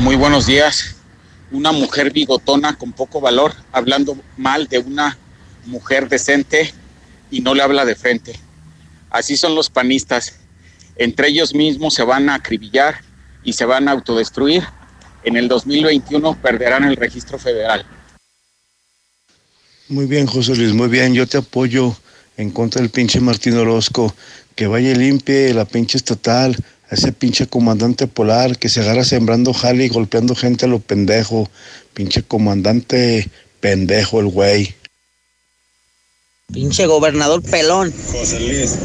Muy buenos días. Una mujer bigotona con poco valor hablando mal de una mujer decente y no le habla de frente. Así son los panistas. Entre ellos mismos se van a acribillar y se van a autodestruir. En el 2021 perderán el registro federal. Muy bien, José Luis, muy bien. Yo te apoyo en contra del pinche Martín Orozco. Que vaya y limpie la pinche estatal ese pinche comandante polar que se agarra sembrando jale y golpeando gente a lo pendejo. Pinche comandante pendejo el güey. Pinche gobernador pelón.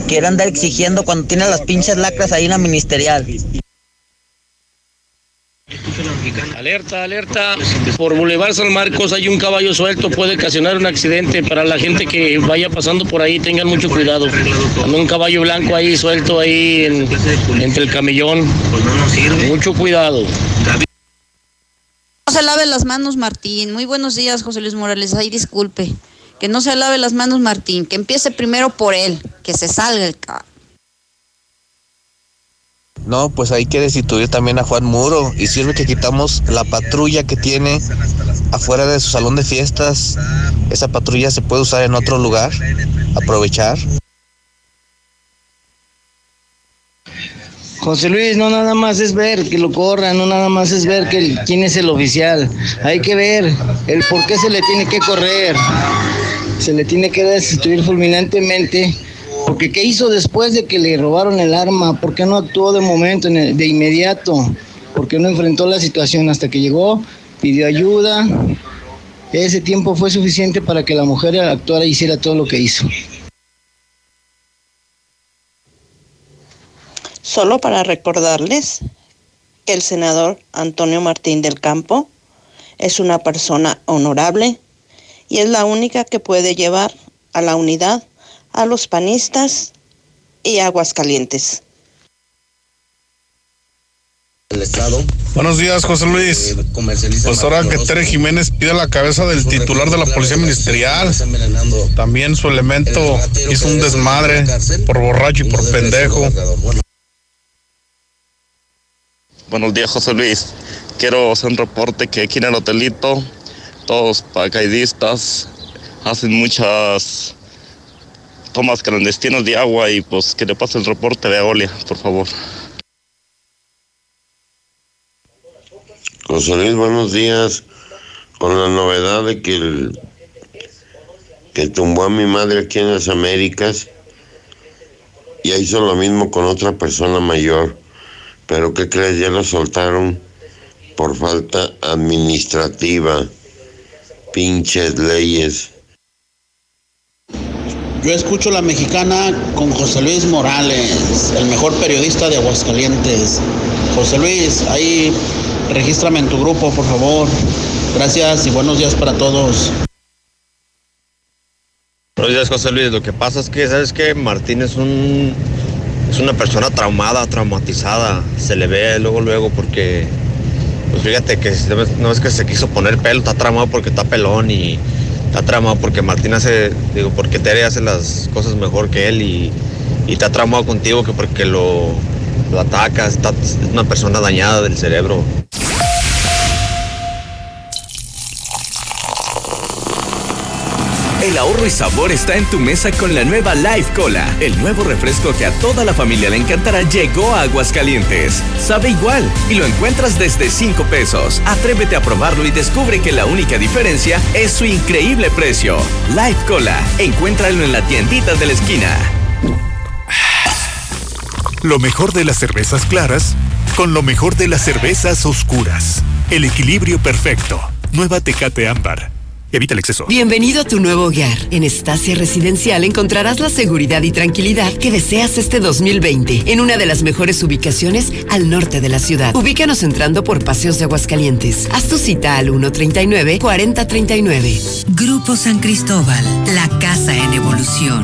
Quiere andar exigiendo cuando tiene las pinches lacras ahí en la ministerial. Alerta, alerta. Por Boulevard San Marcos hay un caballo suelto, puede ocasionar un accidente. Para la gente que vaya pasando por ahí, tengan mucho cuidado. Anda un caballo blanco ahí suelto ahí en- entre el camellón. Mucho cuidado. No se lave las manos, Martín. Muy buenos días, José Luis Morales. Ay, disculpe. Que no se lave las manos, Martín. Que empiece primero por él. Que se salga el ca... No, pues hay que destituir también a Juan Muro y sirve que quitamos la patrulla que tiene afuera de su salón de fiestas. Esa patrulla se puede usar en otro lugar, aprovechar. José Luis, no nada más es ver que lo corran, no nada más es ver que quién es el oficial. Hay que ver el por qué se le tiene que correr. Se le tiene que destituir fulminantemente. Porque ¿qué hizo después de que le robaron el arma? ¿Por qué no actuó de momento, de inmediato? ¿Por qué no enfrentó la situación hasta que llegó, pidió ayuda? Ese tiempo fue suficiente para que la mujer actuara y hiciera todo lo que hizo. Solo para recordarles que el senador Antonio Martín del Campo es una persona honorable y es la única que puede llevar a la unidad a los panistas y Aguascalientes. El Estado. Buenos días, José Luis. Pues ahora que Tere Jiménez pide la cabeza del titular de la Policía Ministerial, también su elemento hizo un desmadre por borracho y por pendejo. Buenos días, José Luis. Quiero hacer un reporte que aquí en el hotelito todos paracaidistas hacen muchas tomas clandestinas de agua y pues que le pase el reporte de Agolia, por favor. José Luis, buenos días. Con la novedad de que que tumbó a mi madre aquí en las Américas y hizo lo mismo con otra persona mayor. Pero ¿qué crees? Ya lo soltaron por falta administrativa. Pinches leyes. Yo escucho la mexicana con José Luis Morales, el mejor periodista de Aguascalientes. José Luis, ahí regístrame en tu grupo, por favor. Gracias y buenos días para todos. Buenos días, José Luis. Lo que pasa es que, ¿sabes qué? Martín es un. Es una persona traumada, traumatizada. Se le ve luego, luego, porque. Pues fíjate que no es que se quiso poner pelo, está traumado porque está pelón y. Está traumado porque Martín hace. Digo, porque Tere hace las cosas mejor que él y. Y está traumado contigo que porque lo. lo ataca, está, es una persona dañada del cerebro. El ahorro y sabor está en tu mesa con la nueva Life Cola. El nuevo refresco que a toda la familia le encantará llegó a Aguascalientes. Sabe igual y lo encuentras desde 5 pesos. Atrévete a probarlo y descubre que la única diferencia es su increíble precio. Life Cola. Encuéntralo en la tiendita de la esquina. Lo mejor de las cervezas claras con lo mejor de las cervezas oscuras. El equilibrio perfecto. Nueva Tecate Ámbar. Evita el exceso. Bienvenido a tu nuevo hogar. En Estacia Residencial encontrarás la seguridad y tranquilidad que deseas este 2020 en una de las mejores ubicaciones al norte de la ciudad. Ubícanos entrando por Paseos de Aguascalientes. Haz tu cita al 139-4039. Grupo San Cristóbal, la casa en evolución.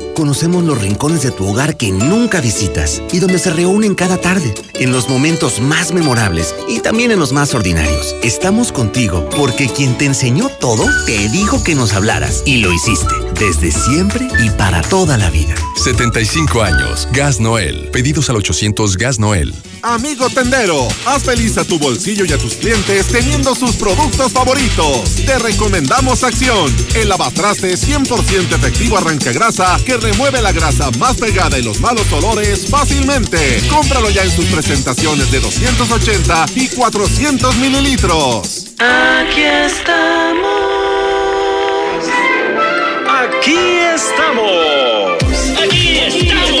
Conocemos los rincones de tu hogar que nunca visitas y donde se reúnen cada tarde, en los momentos más memorables y también en los más ordinarios. Estamos contigo porque quien te enseñó todo te dijo que nos hablaras y lo hiciste desde siempre y para toda la vida. 75 años. Gas Noel. Pedidos al 800 Gas Noel. Amigo tendero, haz feliz a tu bolsillo y a tus clientes teniendo sus productos favoritos. Te recomendamos Acción, el lavatraste 100% efectivo arranca grasa que remueve la grasa más pegada y los malos olores fácilmente. Cómpralo ya en sus presentaciones de 280 y 400 mililitros. Aquí estamos. Aquí estamos. Aquí estamos.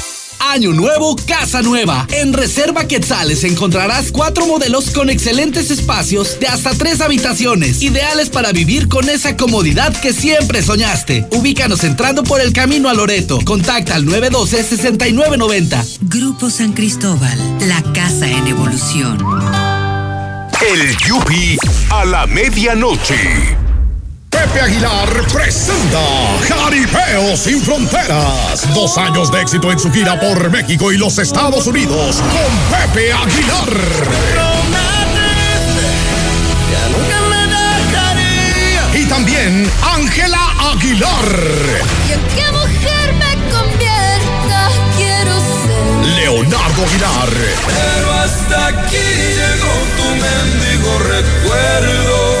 Año nuevo, casa nueva. En Reserva Quetzales encontrarás cuatro modelos con excelentes espacios de hasta tres habitaciones, ideales para vivir con esa comodidad que siempre soñaste. Ubícanos entrando por el camino a Loreto. Contacta al 912-6990. Grupo San Cristóbal, la casa en evolución. El Yupi a la medianoche. Pepe Aguilar presenta Jaripeo sin Fronteras. Dos años de éxito en su gira por México y los Estados Unidos con Pepe Aguilar. Y también Ángela Aguilar. ¿Y en qué mujer me convierta? Quiero ser. Leonardo Aguilar. Pero hasta aquí llegó tu mendigo recuerdo.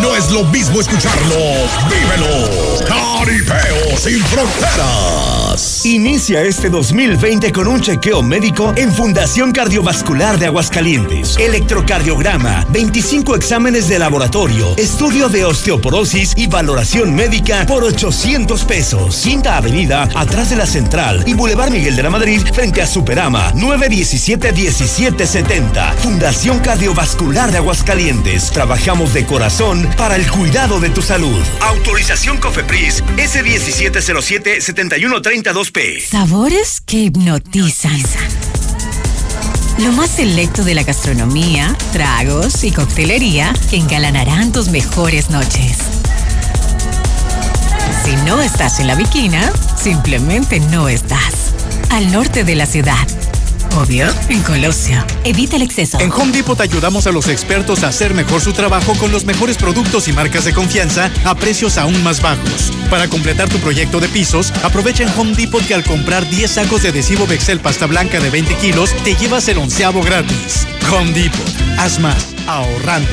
No es lo mismo escucharlo, vívelo. Caripeo sin fronteras. Inicia este 2020 con un chequeo médico en Fundación Cardiovascular de Aguascalientes. Electrocardiograma, 25 exámenes de laboratorio, estudio de osteoporosis y valoración médica por 800 pesos. Quinta Avenida, atrás de la Central y Boulevard Miguel de la Madrid, frente a Superama, 917-1770. Fundación Cardiovascular de Aguascalientes. Trabajamos de corazón para el cuidado de tu salud. Autorización COFEPRIS S1707-7132P. Sabores que hipnotizan. Lo más selecto de la gastronomía, tragos y coctelería que engalanarán tus mejores noches. Si no estás en la Viquina, simplemente no estás. Al norte de la ciudad. Obvio, en Colosio. Evita el exceso. En Home Depot ayudamos a los expertos a hacer mejor su trabajo con los mejores productos y marcas de confianza a precios aún más bajos. Para completar tu proyecto de pisos, aprovecha en Home Depot que al comprar 10 sacos de adhesivo Bexel pasta blanca de 20 kilos, te llevas el onceavo gratis. Home Depot. Haz más ahorrando.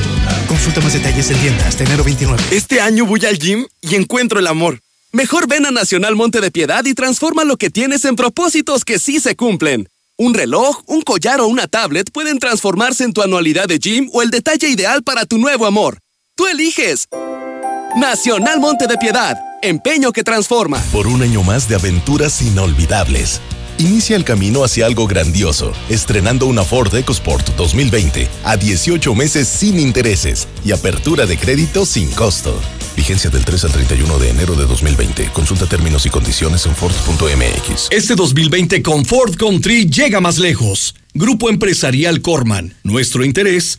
Consulta más detalles en tiendas hasta enero 29. Este año voy al gym y encuentro el amor. Mejor ven a Nacional Monte de Piedad y transforma lo que tienes en propósitos que sí se cumplen. Un reloj, un collar o una tablet pueden transformarse en tu anualidad de gym o el detalle ideal para tu nuevo amor. Tú eliges. Nacional Monte de Piedad. Empeño que transforma. Por un año más de aventuras inolvidables. Inicia el camino hacia algo grandioso, estrenando una Ford EcoSport 2020 a 18 meses sin intereses y apertura de crédito sin costo. Vigencia del 3 al 31 de enero de 2020. Consulta términos y condiciones en Ford.mx. Este 2020 con Ford Country llega más lejos. Grupo Empresarial Corman. Nuestro interés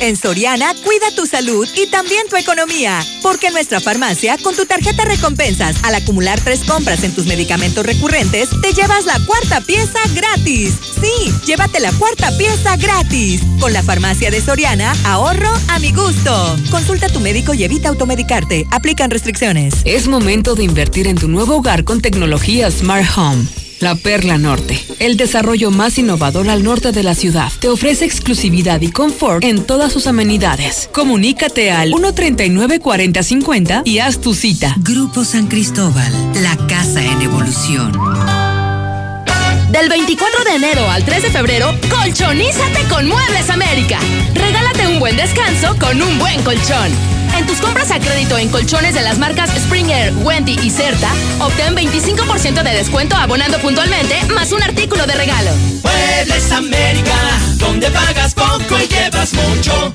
En Soriana, cuida tu salud y también tu economía. Porque en nuestra farmacia, con tu tarjeta recompensas, al acumular tres compras en tus medicamentos recurrentes, te llevas la cuarta pieza gratis. Sí, llévate la cuarta pieza gratis. Con la farmacia de Soriana, ahorro a mi gusto. Consulta a tu médico y evita automedicarte. Aplican restricciones. Es momento de invertir en tu nuevo hogar con tecnología Smart Home. La Perla Norte, el desarrollo más innovador al norte de la ciudad, te ofrece exclusividad y confort en todas sus amenidades. Comunícate al 139-4050 y haz tu cita. Grupo San Cristóbal, la casa en evolución. Del 24 de enero al 3 de febrero, colchonízate con Muebles América. Regálate un buen descanso con un buen colchón. En tus compras a crédito en colchones de las marcas Springer, Wendy y Certa, obtén 25% de descuento abonando puntualmente, más un artículo de regalo. Muebles América, donde pagas poco y llevas mucho.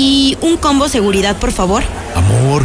Y un combo seguridad, por favor. Amor,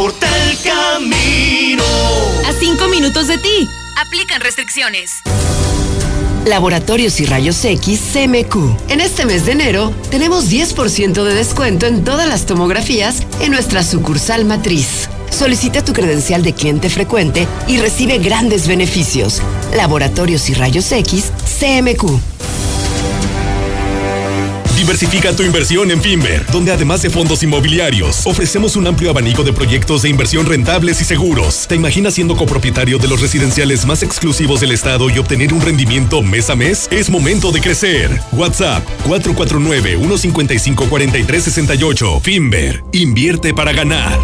no importa el camino. A 5 minutos de ti. Aplican restricciones. Laboratorios y Rayos X CMQ. En este mes de enero tenemos 10% de descuento en todas las tomografías en nuestra sucursal matriz. Solicita tu credencial de cliente frecuente y recibe grandes beneficios. Laboratorios y Rayos X CMQ. Diversifica tu inversión en Finver, donde además de fondos inmobiliarios, ofrecemos un amplio abanico de proyectos de inversión rentables y seguros. ¿Te imaginas siendo copropietario de los residenciales más exclusivos del estado y obtener un rendimiento mes a mes? Es momento de crecer. WhatsApp 449-155-4368. Finver, invierte para ganar.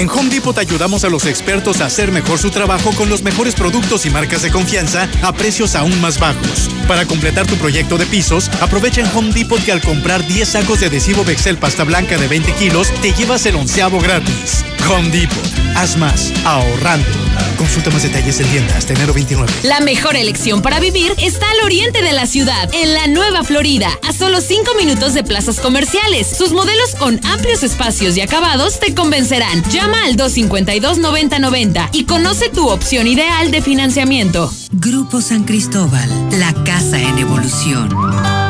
En Home Depot ayudamos a los expertos a hacer mejor su trabajo con los mejores productos y marcas de confianza a precios aún más bajos. Para completar tu proyecto de pisos, aprovecha en Home Depot que al comprar 10 sacos de adhesivo Bexel pasta blanca de 20 kilos, te llevas el onceavo gratis. Home Depot. Haz más, ahorrando. Consulta más detalles en tienda hasta enero 29. La mejor elección para vivir está al oriente de la ciudad, en la Nueva Florida, a solo 5 minutos de plazas comerciales. Sus modelos con amplios espacios y acabados te convencerán. Llama al 252-9090 y conoce tu opción ideal de financiamiento. Grupo San Cristóbal, la casa en evolución.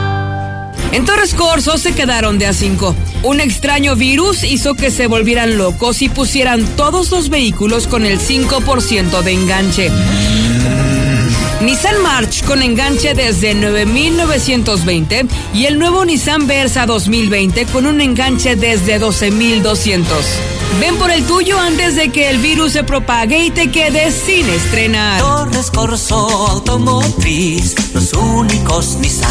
En Torres Corso se quedaron de a cinco. Un extraño virus hizo que se volvieran locos y pusieran todos los vehículos con el 5% de enganche. Nissan March con enganche desde 9.920 y el nuevo Nissan Versa 2020 con un enganche desde 12.200. Ven por el tuyo antes de que el virus se propague y te quedes sin estrenar. Torres Corso Automotriz, los únicos Nissan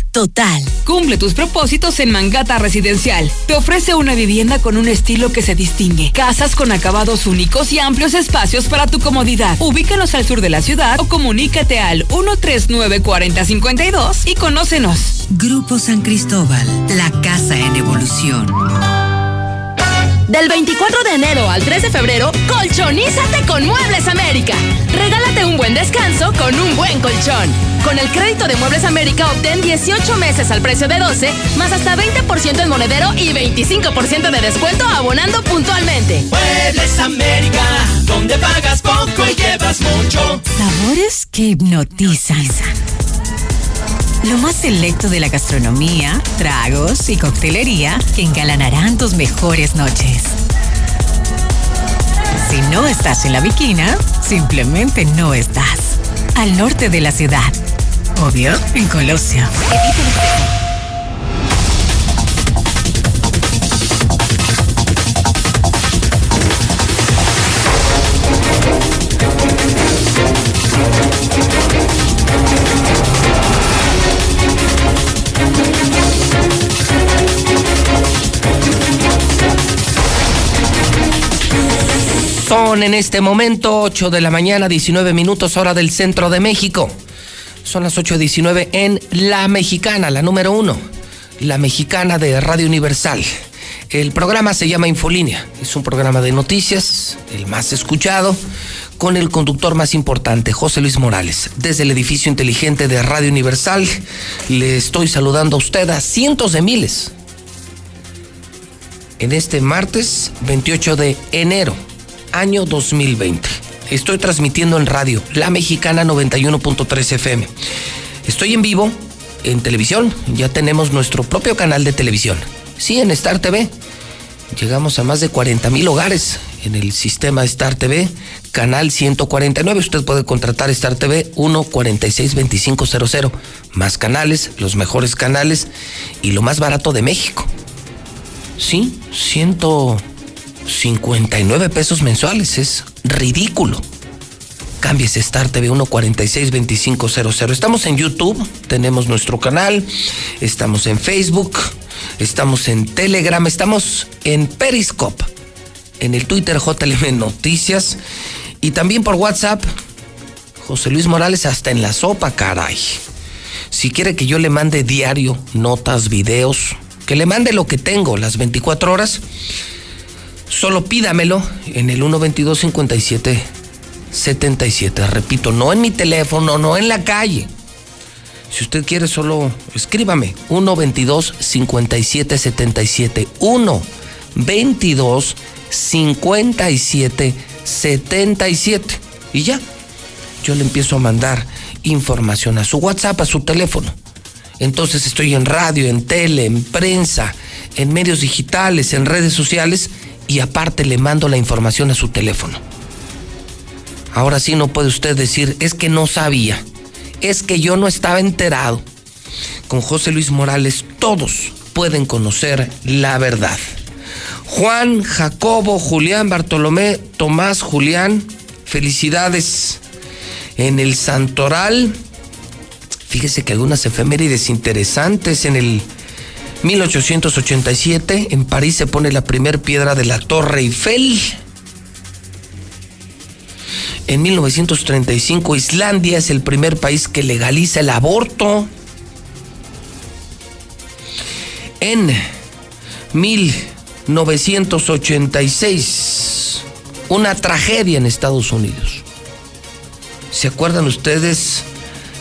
Total. Cumple tus propósitos en Mangata Residencial. Te ofrece una vivienda con un estilo que se distingue. Casas con acabados únicos y amplios espacios para tu comodidad. Ubícanos al sur de la ciudad o comunícate al 139-4052 y conócenos. Grupo San Cristóbal, la casa en evolución. Del 24 de enero al 3 de febrero, colchonízate con Muebles América. Regálate un buen descanso con un buen colchón. Con el crédito de Muebles América obtén 18 meses al precio de 12, más hasta 20% en monedero y 25% de descuento abonando puntualmente. Muebles América, donde pagas poco y llevas mucho. Sabores que hipnotizan. Lo más selecto de la gastronomía, tragos y coctelería que engalanarán tus mejores noches. Si no estás en la Viquina, simplemente no estás. Al norte de la ciudad. Obvio, en Colosio. En este momento 8 de la mañana, 19 minutos hora del centro de México. Son las 8.19 en La Mexicana, la número uno, la mexicana de Radio Universal. El programa se llama Infolínea, es un programa de noticias, el más escuchado, con el conductor más importante, José Luis Morales. Desde el edificio inteligente de Radio Universal, le estoy saludando a usted a cientos de miles. En este martes 28 de enero, año 2020. Estoy transmitiendo en radio, La Mexicana 91.3 FM. Estoy en vivo en televisión, ya tenemos nuestro propio canal de televisión. Sí, en Star TV. Llegamos a más de 40 mil hogares en el sistema Star TV, canal 149. Usted puede contratar Star TV 1462500. Más canales, los mejores canales y lo más barato de México. Sí, 159 pesos mensuales. Es ridículo. Cámbiese Star TV 1462500. Estamos en YouTube, tenemos nuestro canal, estamos en Facebook, estamos en Telegram, estamos en Periscope, en el Twitter JLM Noticias y también por WhatsApp. José Luis Morales hasta en la sopa, caray. Si quiere que yo le mande diario, notas, videos, que le mande lo que tengo las 24 horas, solo pídamelo en el 122 57 77. Repito, no en mi teléfono, no en la calle. Si usted quiere, solo escríbame. 1 22 57 77. 1 22 57 77. Y ya. Yo le empiezo a mandar información a su WhatsApp, a su teléfono. Entonces estoy en radio, en tele, en prensa, en medios digitales, en redes sociales y aparte le mando la información a su teléfono. Ahora sí no puede usted decir, es que no sabía, es que yo no estaba enterado. Con José Luis Morales todos pueden conocer la verdad. Juan, Jacobo, Julián, Bartolomé, Tomás, Julián, felicidades en el Santoral. Fíjese que algunas efemérides interesantes en el 1887 en París se pone la primera piedra de la Torre Eiffel. En 1935 Islandia es el primer país que legaliza el aborto. En 1986, una tragedia en Estados Unidos. ¿Se acuerdan ustedes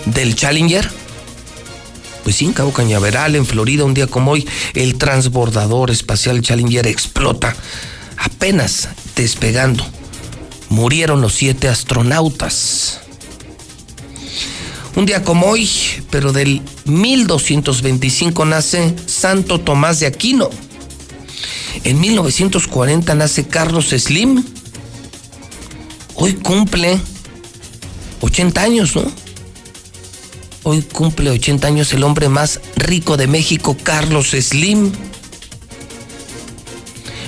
del Challenger? Pues sí, en Cabo Cañaveral, en Florida, un día como hoy, el transbordador espacial Challenger explota, apenas despegando. Murieron los siete astronautas. Un día como hoy, pero del 1225 nace Santo Tomás de Aquino. En 1940 nace Carlos Slim. Hoy cumple 80 años, ¿no? Hoy cumple 80 años el hombre más rico de México, Carlos Slim.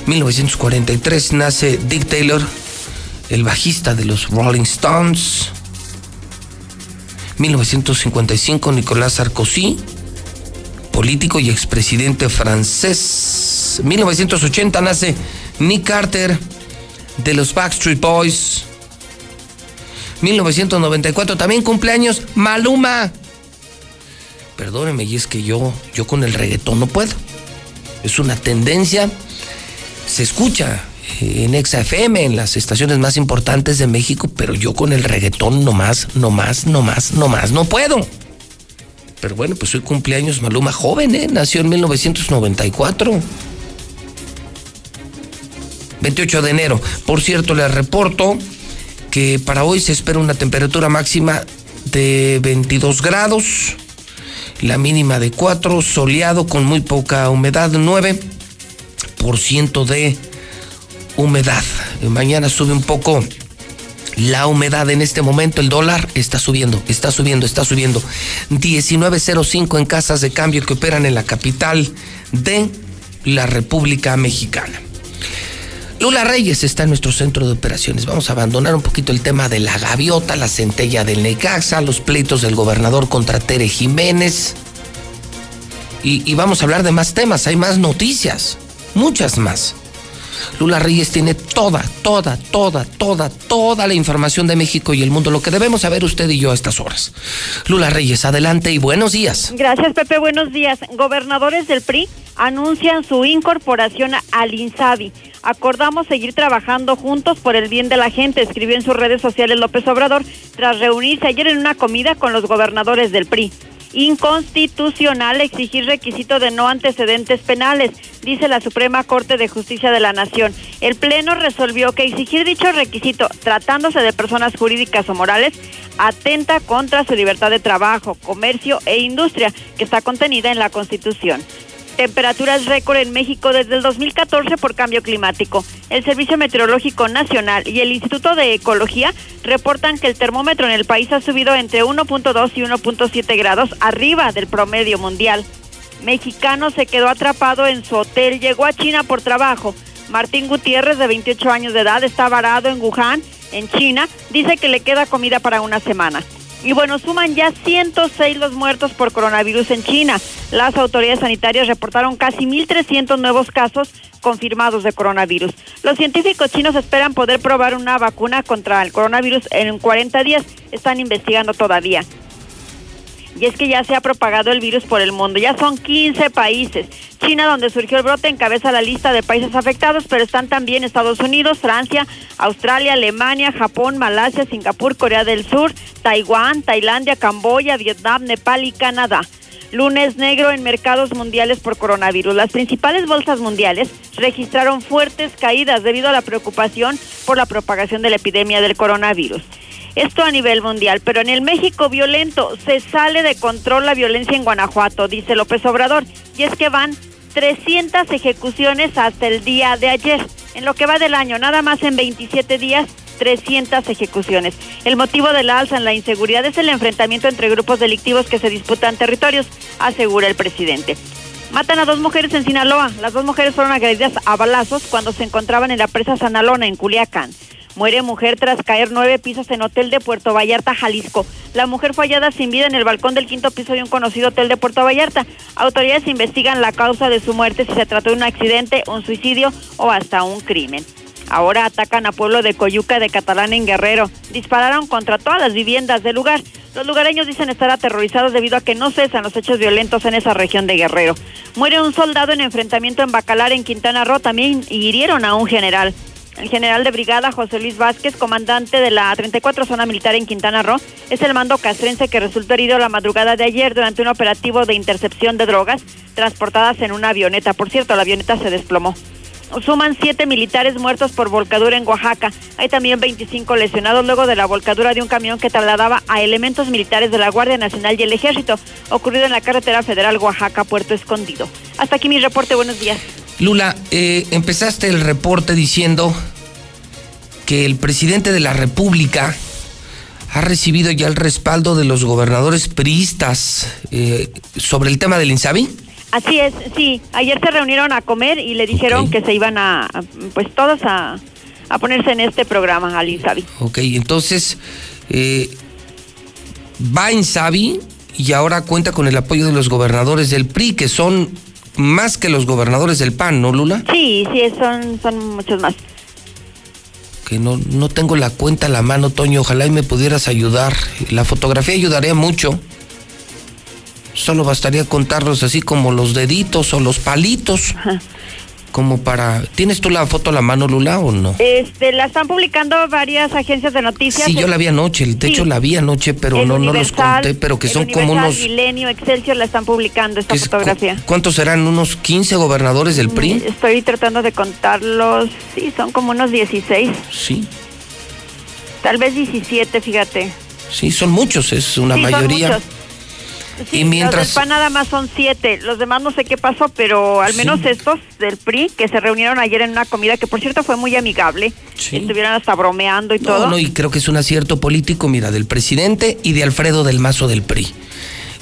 1943 nace Dick Taylor, el bajista de los Rolling Stones. 1955 Nicolás Sarkozy, político y expresidente francés. 1980 nace Nick Carter de los Backstreet Boys. 1994 también cumpleaños Maluma. Perdóneme, y es que yo, yo con el reggaetón no puedo. Es una tendencia. Se escucha en XFM, en las estaciones más importantes de México, pero yo con el reggaetón no más, no más, no más, no más, no puedo. Pero bueno, pues hoy cumpleaños Maluma joven, ¿eh? Nació en 1994. 28 de enero. Por cierto, le reporto que para hoy se espera una temperatura máxima de 22 grados, la mínima de 4, soleado con muy poca humedad, 9% de humedad. Mañana sube un poco la humedad en este momento, el dólar está subiendo, está subiendo, está subiendo. 19.05 en casas de cambio que operan en la capital de la República Mexicana. Lula Reyes está en nuestro centro de operaciones. Vamos a abandonar un poquito el tema de la gaviota, la centella del Necaxa, los pleitos del gobernador contra Tere Jiménez. Y, y vamos a hablar de más temas, hay más noticias, muchas más. Lula Reyes tiene toda, toda, toda, toda, toda la información de México y el mundo, lo que debemos saber usted y yo a estas horas. Lula Reyes, adelante y buenos días. Gracias, Pepe, buenos días. Gobernadores del PRI anuncian su incorporación al INSABI. Acordamos seguir trabajando juntos por el bien de la gente, escribió en sus redes sociales López Obrador tras reunirse ayer en una comida con los gobernadores del PRI inconstitucional exigir requisito de no antecedentes penales, dice la Suprema Corte de Justicia de la Nación. El Pleno resolvió que exigir dicho requisito, tratándose de personas jurídicas o morales, atenta contra su libertad de trabajo, comercio e industria, que está contenida en la Constitución. Temperaturas récord en México desde el 2014 por cambio climático. El Servicio Meteorológico Nacional y el Instituto de Ecología reportan que el termómetro en el país ha subido entre 1.2 y 1.7 grados arriba del promedio mundial. Mexicano se quedó atrapado en su hotel, llegó a China por trabajo. Martín Gutiérrez, de 28 años de edad, está varado en Wuhan, en China. Dice que le queda comida para una semana. Y bueno, suman ya 106 los muertos por coronavirus en China. Las autoridades sanitarias reportaron casi 1.300 nuevos casos confirmados de coronavirus. Los científicos chinos esperan poder probar una vacuna contra el coronavirus en 40 días. Están investigando todavía y es que ya se ha propagado el virus por el mundo. Ya son 15 países. China, donde surgió el brote, encabeza la lista de países afectados, pero están también Estados Unidos, Francia, Australia, Alemania, Japón, Malasia, Singapur, Corea del Sur, Taiwán, Tailandia, Camboya, Vietnam, Nepal y Canadá. Lunes negro en mercados mundiales por coronavirus. Las principales bolsas mundiales registraron fuertes caídas debido a la preocupación por la propagación de la epidemia del coronavirus. Esto a nivel mundial, pero en el México violento se sale de control la violencia en Guanajuato, dice López Obrador, y es que van 300 ejecuciones hasta el día de ayer. En lo que va del año, nada más en 27 días, 300 ejecuciones. El motivo de la alza en la inseguridad es el enfrentamiento entre grupos delictivos que se disputan territorios, asegura el presidente. Matan a dos mujeres en Sinaloa. Las dos mujeres fueron agredidas a balazos cuando se encontraban en la presa Sanalona, en Culiacán. Muere mujer tras caer nueve pisos en hotel de Puerto Vallarta, Jalisco. La mujer fue hallada sin vida en el balcón del quinto piso de un conocido hotel de Puerto Vallarta. Autoridades investigan la causa de su muerte, si se trató de un accidente, un suicidio o hasta un crimen. Ahora atacan a pueblo de Coyuca de Catalán en Guerrero. Dispararon contra todas las viviendas del lugar. Los lugareños dicen estar aterrorizados debido a que no cesan los hechos violentos en esa región de Guerrero. Muere un soldado en enfrentamiento en Bacalar, en Quintana Roo. También hirieron a un general. El general de brigada José Luis Vázquez, comandante de la 34 Zona Militar en Quintana Roo, es el mando castrense que resultó herido la madrugada de ayer durante un operativo de intercepción de drogas transportadas en una avioneta. Por cierto, la avioneta se desplomó. Suman siete militares muertos por volcadura en Oaxaca. Hay también 25 lesionados luego de la volcadura de un camión que trasladaba a elementos militares de la Guardia Nacional y el Ejército, ocurrido en la carretera federal Oaxaca-Puerto Escondido. Hasta aquí mi reporte. Buenos días. Lula, eh, empezaste el reporte diciendo que el presidente de la República ha recibido ya el respaldo de los gobernadores priistas eh, sobre el tema del INSABI. Así es, sí. Ayer se reunieron a comer y le dijeron que se iban a, pues todos a, a, ponerse en este programa al INSABI. Ok, entonces eh, va INSABI y ahora cuenta con el apoyo de los gobernadores del PRI, que son más que los gobernadores del PAN, ¿no, Lula? Sí, sí, son, son muchos más. Que no, no tengo la cuenta a la mano, Toño. Ojalá y me pudieras ayudar. La fotografía ayudaría mucho. Solo bastaría contarlos así como los deditos o los palitos. Ajá como para... ¿Tienes tú la foto a la mano, Lula, o no? Este, la están publicando varias agencias de noticias. Sí, yo la vi anoche, el techo la vi anoche, pero no, no los conté, pero que son como unos... Milenio, Excelsior la están publicando esta fotografía. ¿Cuántos serán? ¿Unos 15 gobernadores del PRI? Mm, estoy tratando de contarlos, sí, son como unos 16. Sí. Tal vez 17, fíjate. Sí, son muchos, es una mayoría. Sí, y mientras... Los PAN nada más son siete. Los demás no sé qué pasó, pero al menos estos del PRI que se reunieron ayer en una comida que por cierto fue muy amigable. Estuvieron hasta bromeando y todo. No, y creo que es un acierto político, mira, del presidente y de Alfredo del Mazo del PRI.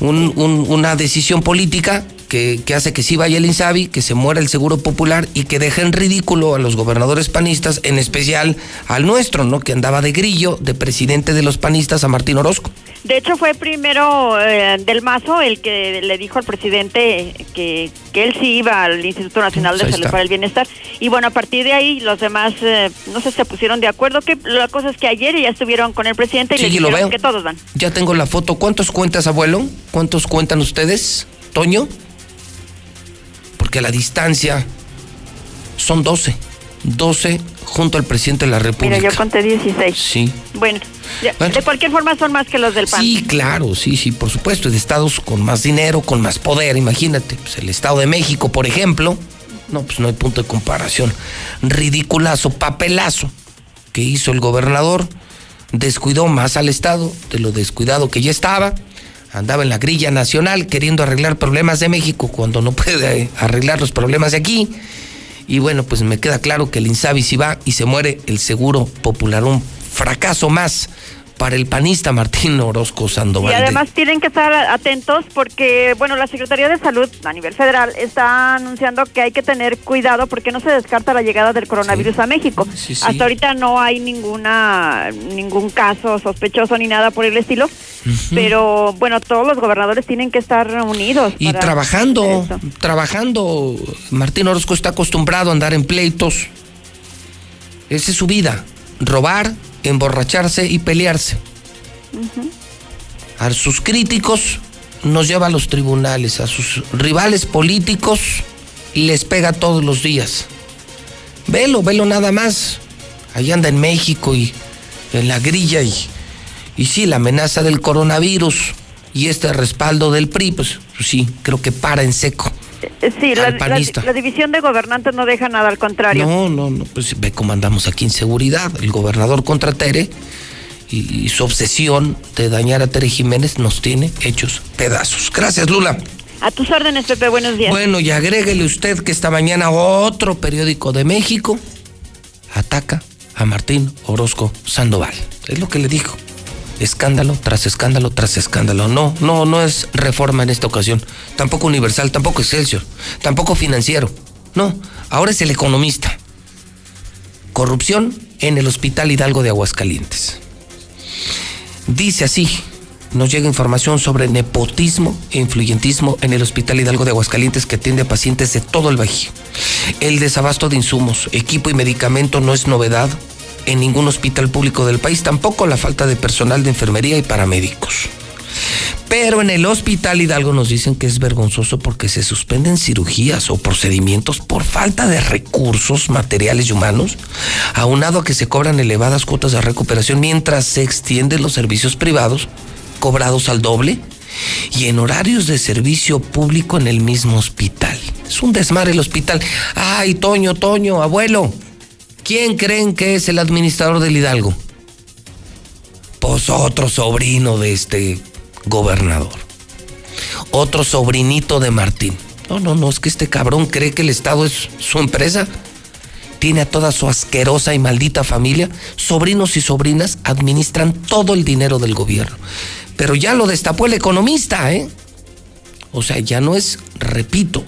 Un, un, una decisión política que, que, hace que sí vaya el Insabi, que se muera el Seguro Popular y que deje en ridículo a los gobernadores panistas, en especial al nuestro, ¿no? Que andaba de grillo, de presidente de los panistas, a Martín Orozco. De hecho, fue primero eh, del Mazo el que le dijo al presidente que, que él sí iba al Instituto Nacional de Salud para el Bienestar. Y bueno, a partir de ahí los demás, eh, no sé, se pusieron de acuerdo. que La cosa es que ayer ya estuvieron con el presidente y le dijeron que todos van. Ya tengo la foto. ¿Cuántos cuentas, abuelo? ¿Cuántos cuentan ustedes, Toño? Porque la distancia son 12. 12 junto al presidente de la República. Mira, yo conté 16. Sí. Bueno, de cualquier forma son más que los del PAN. Sí, claro, sí, sí, por supuesto. De estados con más dinero, con más poder, imagínate. Pues el Estado de México, por ejemplo. No, pues no hay punto de comparación. Ridiculazo, papelazo que hizo el gobernador. Descuidó más al Estado de lo descuidado que ya estaba andaba en la grilla nacional queriendo arreglar problemas de México cuando no puede arreglar los problemas de aquí. Y bueno, pues me queda claro que el Insabi si va y se muere el Seguro Popular, un fracaso más para el panista Martín Orozco Sandoval. Y además tienen que estar atentos porque, bueno, la Secretaría de Salud a nivel federal está anunciando que hay que tener cuidado porque no se descarta la llegada del coronavirus a México. Hasta ahorita no hay ninguna ningún caso sospechoso ni nada por el estilo, pero bueno, todos los gobernadores tienen que estar reunidos. Y trabajando, trabajando. Martín Orozco está acostumbrado a andar en pleitos. Esa es su vida, robar, emborracharse y pelearse. A sus críticos nos lleva a los tribunales, a sus rivales políticos les pega todos los días. Velo, velo nada más. Allá anda en México y en la grilla y, y sí, la amenaza del coronavirus y este respaldo del PRI, pues, pues sí, creo que para en seco. Sí, la, la, división de gobernantes no deja nada, al contrario. No, no, no, pues ve cómo andamos aquí en seguridad. El gobernador contra Tere y, y su obsesión de dañar a Tere Jiménez nos tiene hechos pedazos. Gracias, Lula. A tus órdenes, Pepe, buenos días. Bueno, y agréguele usted que esta mañana otro periódico de México ataca a Martín Orozco Sandoval. Es lo que le dijo. Escándalo tras escándalo tras escándalo. No, no, no es reforma en esta ocasión. Tampoco universal, tampoco Excelsior, tampoco financiero. No, ahora es el economista. Corrupción en el Hospital Hidalgo de Aguascalientes. Dice así, nos llega información sobre nepotismo e influyentismo en el Hospital Hidalgo de Aguascalientes que atiende a pacientes de todo el Bajío. El desabasto de insumos, equipo y medicamento no es novedad en ningún hospital público del país, tampoco la falta de personal de enfermería y paramédicos. Pero en el hospital Hidalgo nos dicen que es vergonzoso porque se suspenden cirugías o procedimientos por falta de recursos materiales y humanos, aunado a que se cobran elevadas cuotas de recuperación mientras se extienden los servicios privados cobrados al doble y en horarios de servicio público en el mismo hospital. Es un desmadre el hospital. Ay, Toño, Toño, abuelo. ¿Quién creen que es el administrador del Hidalgo? Pues otro sobrino de este gobernador. Otro sobrinito de Martín. No, no, no, es que este cabrón cree que el Estado es su empresa. Tiene a toda su asquerosa y maldita familia. Sobrinos y sobrinas administran todo el dinero del gobierno. Pero ya lo destapó el economista, ¿eh? O sea, ya no es, repito,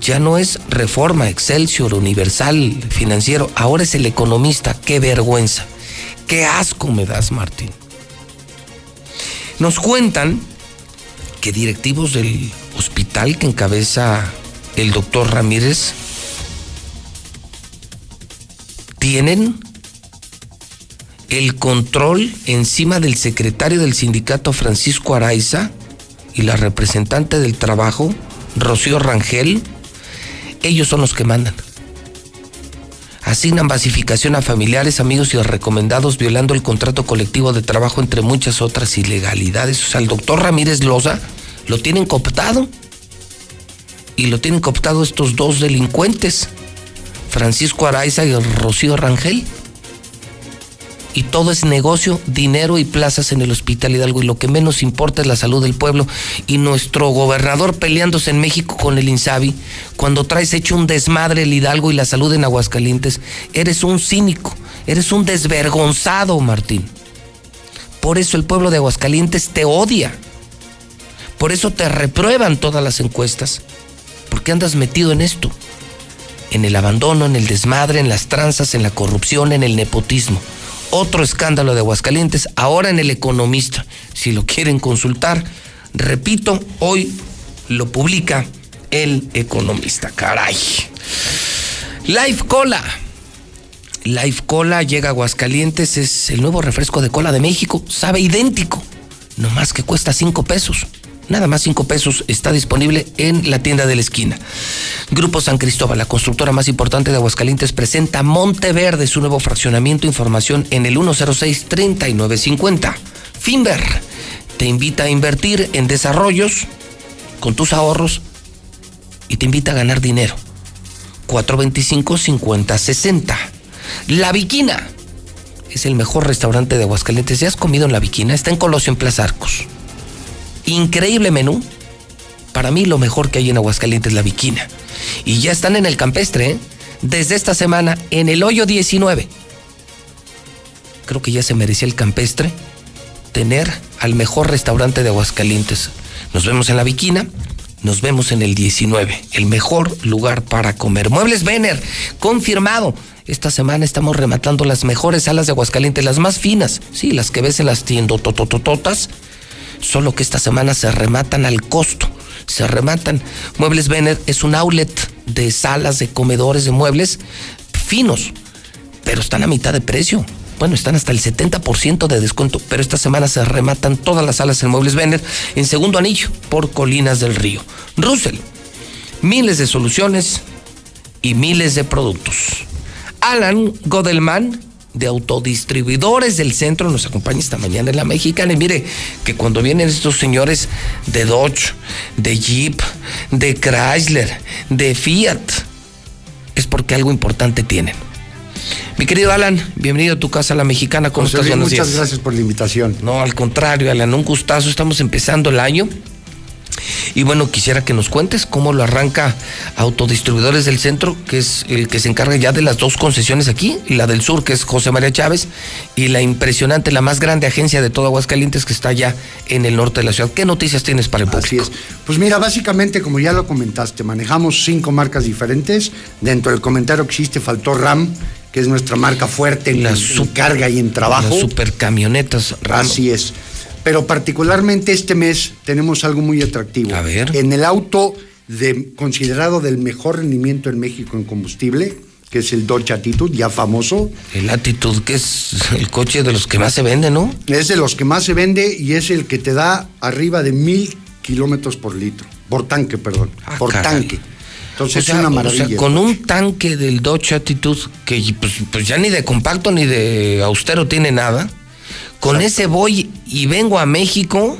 ya no es reforma, Excelsior, Universal, financiero, ahora es el economista. Qué vergüenza. Qué asco me das, Martín. Nos cuentan que directivos del hospital que encabeza el doctor Ramírez tienen el control encima del secretario del sindicato Francisco Araiza y la representante del trabajo, Rocío Rangel, ellos son los que mandan. Asignan basificación a familiares, amigos y recomendados violando el contrato colectivo de trabajo entre muchas otras ilegalidades. O sea, el doctor Ramírez Loza lo tienen cooptado. Y lo tienen cooptado estos dos delincuentes, Francisco Araiza y Rocío Rangel y todo es negocio, dinero y plazas en el Hospital Hidalgo y lo que menos importa es la salud del pueblo y nuestro gobernador peleándose en México con el Insabi, cuando traes hecho un desmadre el Hidalgo y la salud en Aguascalientes, eres un cínico, eres un desvergonzado, Martín. Por eso el pueblo de Aguascalientes te odia. Por eso te reprueban todas las encuestas. Porque andas metido en esto. En el abandono, en el desmadre, en las tranzas, en la corrupción, en el nepotismo otro escándalo de Aguascalientes, ahora en el economista. Si lo quieren consultar, repito, hoy lo publica el economista. Caray. Life Cola. Life Cola llega a Aguascalientes, es el nuevo refresco de cola de México, sabe idéntico, no más que cuesta cinco pesos nada más cinco pesos, está disponible en la tienda de la esquina. Grupo San Cristóbal, la constructora más importante de Aguascalientes, presenta Monteverde, su nuevo fraccionamiento. Información en el 106-3950. Finver te invita a invertir en desarrollos con tus ahorros y te invita a ganar dinero. 425-5060. La Viquina es el mejor restaurante de Aguascalientes. ¿Ya has comido en La Viquina? Está en Colosio, en Plaza Arcos. Increíble menú. Para mí lo mejor que hay en Aguascalientes es la viquina. Y ya están en el campestre, ¿eh? desde esta semana en el hoyo 19. Creo que ya se merecía el campestre tener al mejor restaurante de Aguascalientes. Nos vemos en la viquina. Nos vemos en el 19, el mejor lugar para comer. Muebles Vener, confirmado. Esta semana estamos rematando las mejores salas de Aguascalientes, las más finas, sí, las que ves en las tiendas tototototas solo que esta semana se rematan al costo. Se rematan. Muebles Vener es un outlet de salas, de comedores, de muebles finos, pero están a mitad de precio. Bueno, están hasta el 70% de descuento, pero esta semana se rematan todas las salas en Muebles Vener en segundo anillo por Colinas del Río. Russell, miles de soluciones y miles de productos. Alan Godelman de autodistribuidores del centro nos acompaña esta mañana en la mexicana. Y mire que cuando vienen estos señores de Dodge, de Jeep, de Chrysler, de Fiat, es porque algo importante tienen. Mi querido Alan, bienvenido a tu casa, la mexicana. ¿Cómo estás? muchas gracias por la invitación. No, al contrario, Alan, un gustazo. Estamos empezando el año. Y bueno, quisiera que nos cuentes cómo lo arranca Autodistribuidores del Centro, que es el que se encarga ya de las dos concesiones aquí, la del sur, que es José María Chávez, y la impresionante, la más grande agencia de todo Aguascalientes, que está ya en el norte de la ciudad. ¿Qué noticias tienes para el público? Así es. Pues mira, básicamente, como ya lo comentaste, manejamos cinco marcas diferentes. Dentro del comentario que hiciste faltó RAM, que es nuestra marca fuerte en, La en su- carga y en trabajo. Las supercamionetas RAM. Así es. Pero particularmente este mes tenemos algo muy atractivo. A ver. En el auto de, considerado del mejor rendimiento en México en combustible, que es el Dodge Attitude, ya famoso. El Attitude, que es el coche de los que más se vende, ¿no? Es de los que más se vende y es el que te da arriba de mil kilómetros por litro. Por tanque, perdón. por Ah, caray. tanque. Entonces O sea, es una o sea, maravilla. con un tanque del Dodge Attitude, que pues, pues ya ni de compacto ni de austero tiene nada, con ese voy y vengo a México.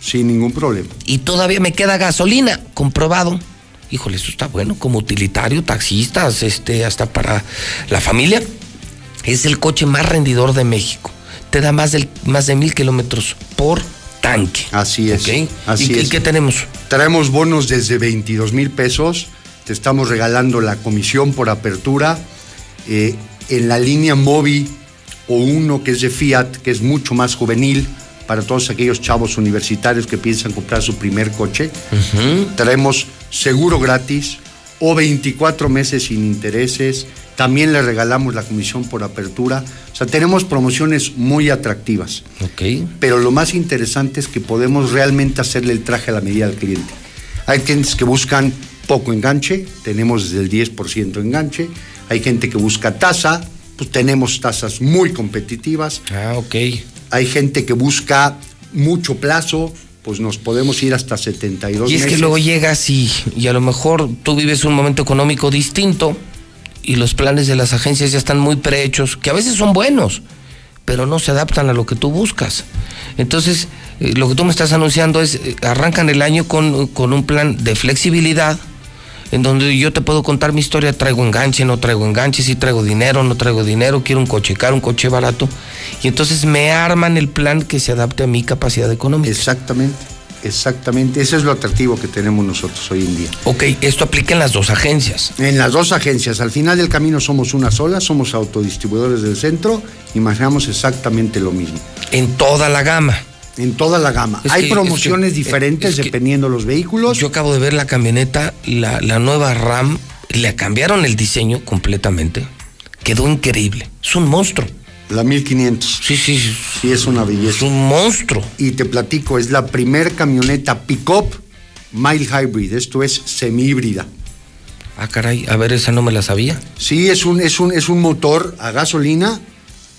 Sin ningún problema. Y todavía me queda gasolina, comprobado. Híjole, eso está bueno, como utilitario, taxistas, este, hasta para la familia. Es el coche más rendidor de México. Te da más, del, más de mil kilómetros por tanque. Así es. ¿Y, es. y qué tenemos? Traemos bonos desde 22 mil pesos. Te estamos regalando la comisión por apertura. eh, en la línea Mobi o uno que es de Fiat, que es mucho más juvenil para todos aquellos chavos universitarios que piensan comprar su primer coche. Traemos seguro gratis o 24 meses sin intereses. También le regalamos la comisión por apertura. O sea, tenemos promociones muy atractivas. Pero lo más interesante es que podemos realmente hacerle el traje a la medida al cliente. Hay clientes que buscan poco enganche, tenemos desde el 10% enganche. Hay gente que busca tasa, pues tenemos tasas muy competitivas. Ah, ok. Hay gente que busca mucho plazo, pues nos podemos ir hasta 72 Y es que meses. luego llegas y, y a lo mejor tú vives un momento económico distinto y los planes de las agencias ya están muy prehechos, que a veces son buenos, pero no se adaptan a lo que tú buscas. Entonces, eh, lo que tú me estás anunciando es, eh, arrancan el año con, con un plan de flexibilidad, en donde yo te puedo contar mi historia, traigo enganche, no traigo enganche, si traigo dinero, no traigo dinero, quiero un coche caro, un coche barato, y entonces me arman el plan que se adapte a mi capacidad económica. Exactamente, exactamente. Ese es lo atractivo que tenemos nosotros hoy en día. Ok, esto aplica en las dos agencias. En las dos agencias, al final del camino somos una sola, somos autodistribuidores del centro y manejamos exactamente lo mismo. En toda la gama. En toda la gama. Es Hay que- promociones es que- diferentes es que- dependiendo los vehículos. Yo acabo de ver la camioneta, la, la nueva RAM, le cambiaron el diseño completamente. Quedó increíble. Es un monstruo. La 1500. Sí, sí, sí. Sí, es una belleza. Es un monstruo. Y te platico, es la primer camioneta pick-up mild hybrid, esto es semi-híbrida. Ah, caray, a ver, esa no me la sabía. Sí, es un, es un, es un motor a gasolina,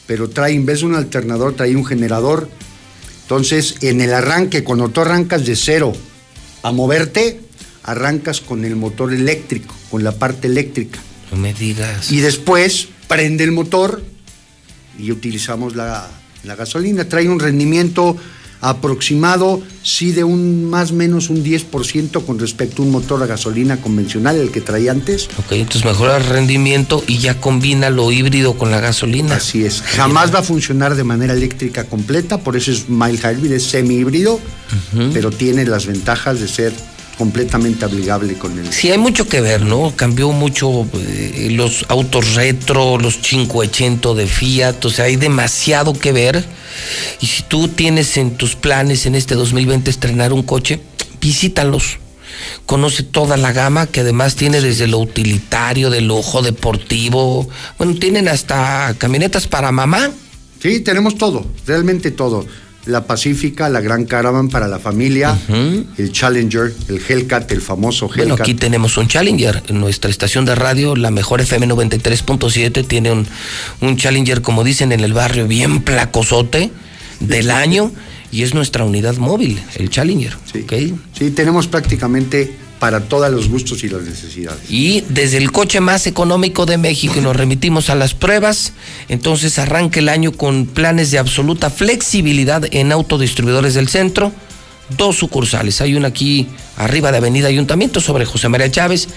pero trae, en vez de un alternador, trae un generador. Entonces, en el arranque, cuando tú arrancas de cero a moverte, arrancas con el motor eléctrico, con la parte eléctrica. No me digas. Y después prende el motor y utilizamos la, la gasolina. Trae un rendimiento aproximado, sí, de un más o menos un 10% con respecto a un motor a gasolina convencional, el que traía antes. Ok, entonces mejora el rendimiento y ya combina lo híbrido con la gasolina. Así es. Jamás va a funcionar de manera eléctrica completa, por eso es mild hybrid, es semi híbrido, pero tiene las ventajas de ser completamente amigable con el. Sí, hay mucho que ver, ¿no? Cambió mucho eh, los autos retro, los 580 de Fiat, o sea, hay demasiado que ver. Y si tú tienes en tus planes en este 2020 estrenar un coche, visítalos. Conoce toda la gama que además tiene desde lo utilitario, del ojo deportivo. Bueno, tienen hasta camionetas para mamá. Sí, tenemos todo, realmente todo. La Pacífica, la Gran Caravan para la familia, el Challenger, el Hellcat, el famoso Hellcat. Bueno, aquí tenemos un Challenger. En nuestra estación de radio, la mejor FM 93.7, tiene un, un Challenger, como dicen en el barrio, bien placosote del año. Y es nuestra unidad móvil, el Challenger. ¿ok? Sí, tenemos prácticamente para todos los gustos y las necesidades. Y desde el coche más económico de México y nos remitimos a las pruebas, entonces arranca el año con planes de absoluta flexibilidad en autodistribuidores del centro. Dos sucursales, hay una aquí arriba de Avenida Ayuntamiento sobre José María Chávez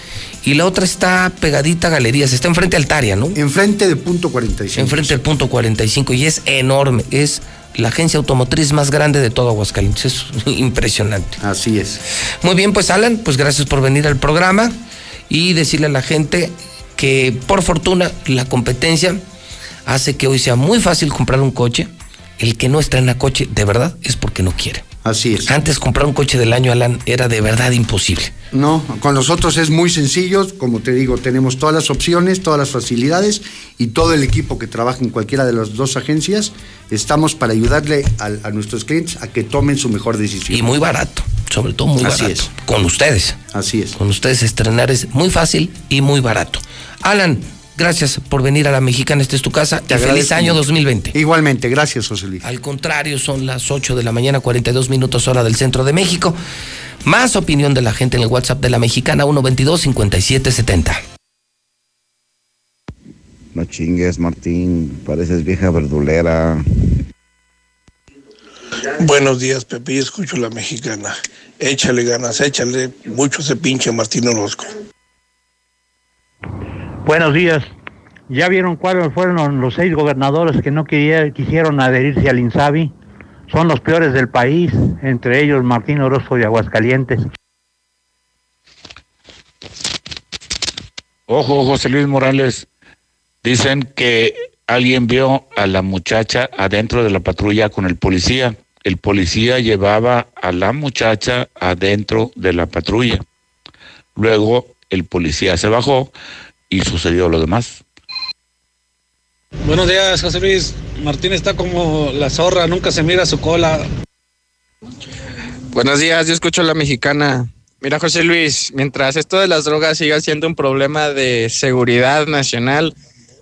y la otra está pegadita a Galerías, está enfrente al Taria, ¿no? Enfrente de punto 45. Enfrente del punto 45 y es enorme, es la agencia automotriz más grande de todo Aguascalientes. Es impresionante. Así es. Muy bien, pues Alan, pues gracias por venir al programa y decirle a la gente que por fortuna la competencia hace que hoy sea muy fácil comprar un coche. El que no estrena coche de verdad es porque no quiere. Así es. Antes comprar un coche del año, Alan, era de verdad imposible. No, con nosotros es muy sencillo, como te digo, tenemos todas las opciones, todas las facilidades y todo el equipo que trabaja en cualquiera de las dos agencias, estamos para ayudarle a, a nuestros clientes a que tomen su mejor decisión. Y muy barato, sobre todo muy Así barato. es. Con ustedes. Así es. Con ustedes estrenar es muy fácil y muy barato. Alan, gracias por venir a la Mexicana, esta es tu casa. Te y feliz año mucho. 2020. Igualmente, gracias, José Luis. Al contrario, son las 8 de la mañana, 42 minutos hora del centro de México. Más opinión de la gente en el WhatsApp de la Mexicana 122-5770. No chingues, Martín. Pareces vieja verdulera. Buenos días, Pepe. Escucho la mexicana. Échale ganas, échale mucho ese pinche Martín Orozco. Buenos días. ¿Ya vieron cuáles fueron los seis gobernadores que no quería- quisieron adherirse al INSABI? Son los peores del país, entre ellos Martín Orozco de Aguascalientes. Ojo, José Luis Morales. Dicen que alguien vio a la muchacha adentro de la patrulla con el policía. El policía llevaba a la muchacha adentro de la patrulla. Luego el policía se bajó y sucedió lo demás. Buenos días, José Luis. Martín está como la zorra, nunca se mira su cola. Buenos días, yo escucho la mexicana. Mira, José Luis, mientras esto de las drogas siga siendo un problema de seguridad nacional,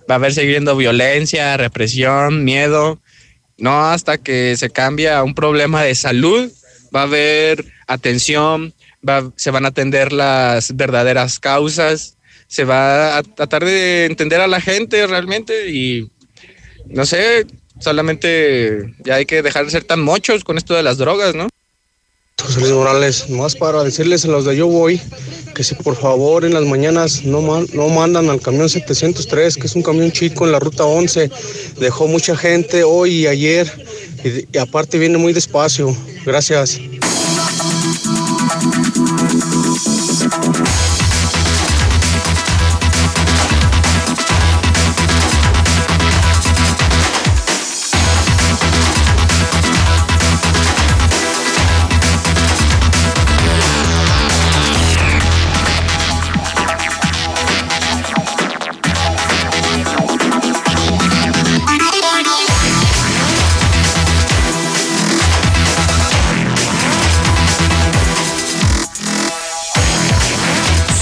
va a haber siguiendo violencia, represión, miedo. No hasta que se cambie a un problema de salud, va a haber atención, va- se van a atender las verdaderas causas, se va a tratar de entender a la gente realmente y no sé, solamente ya hay que dejar de ser tan mochos con esto de las drogas, ¿no? José Luis Morales, más para decirles a los de Yo Voy que si por favor en las mañanas no, man- no mandan al camión 703, que es un camión chico en la ruta 11. Dejó mucha gente hoy y ayer y, y aparte viene muy despacio. Gracias.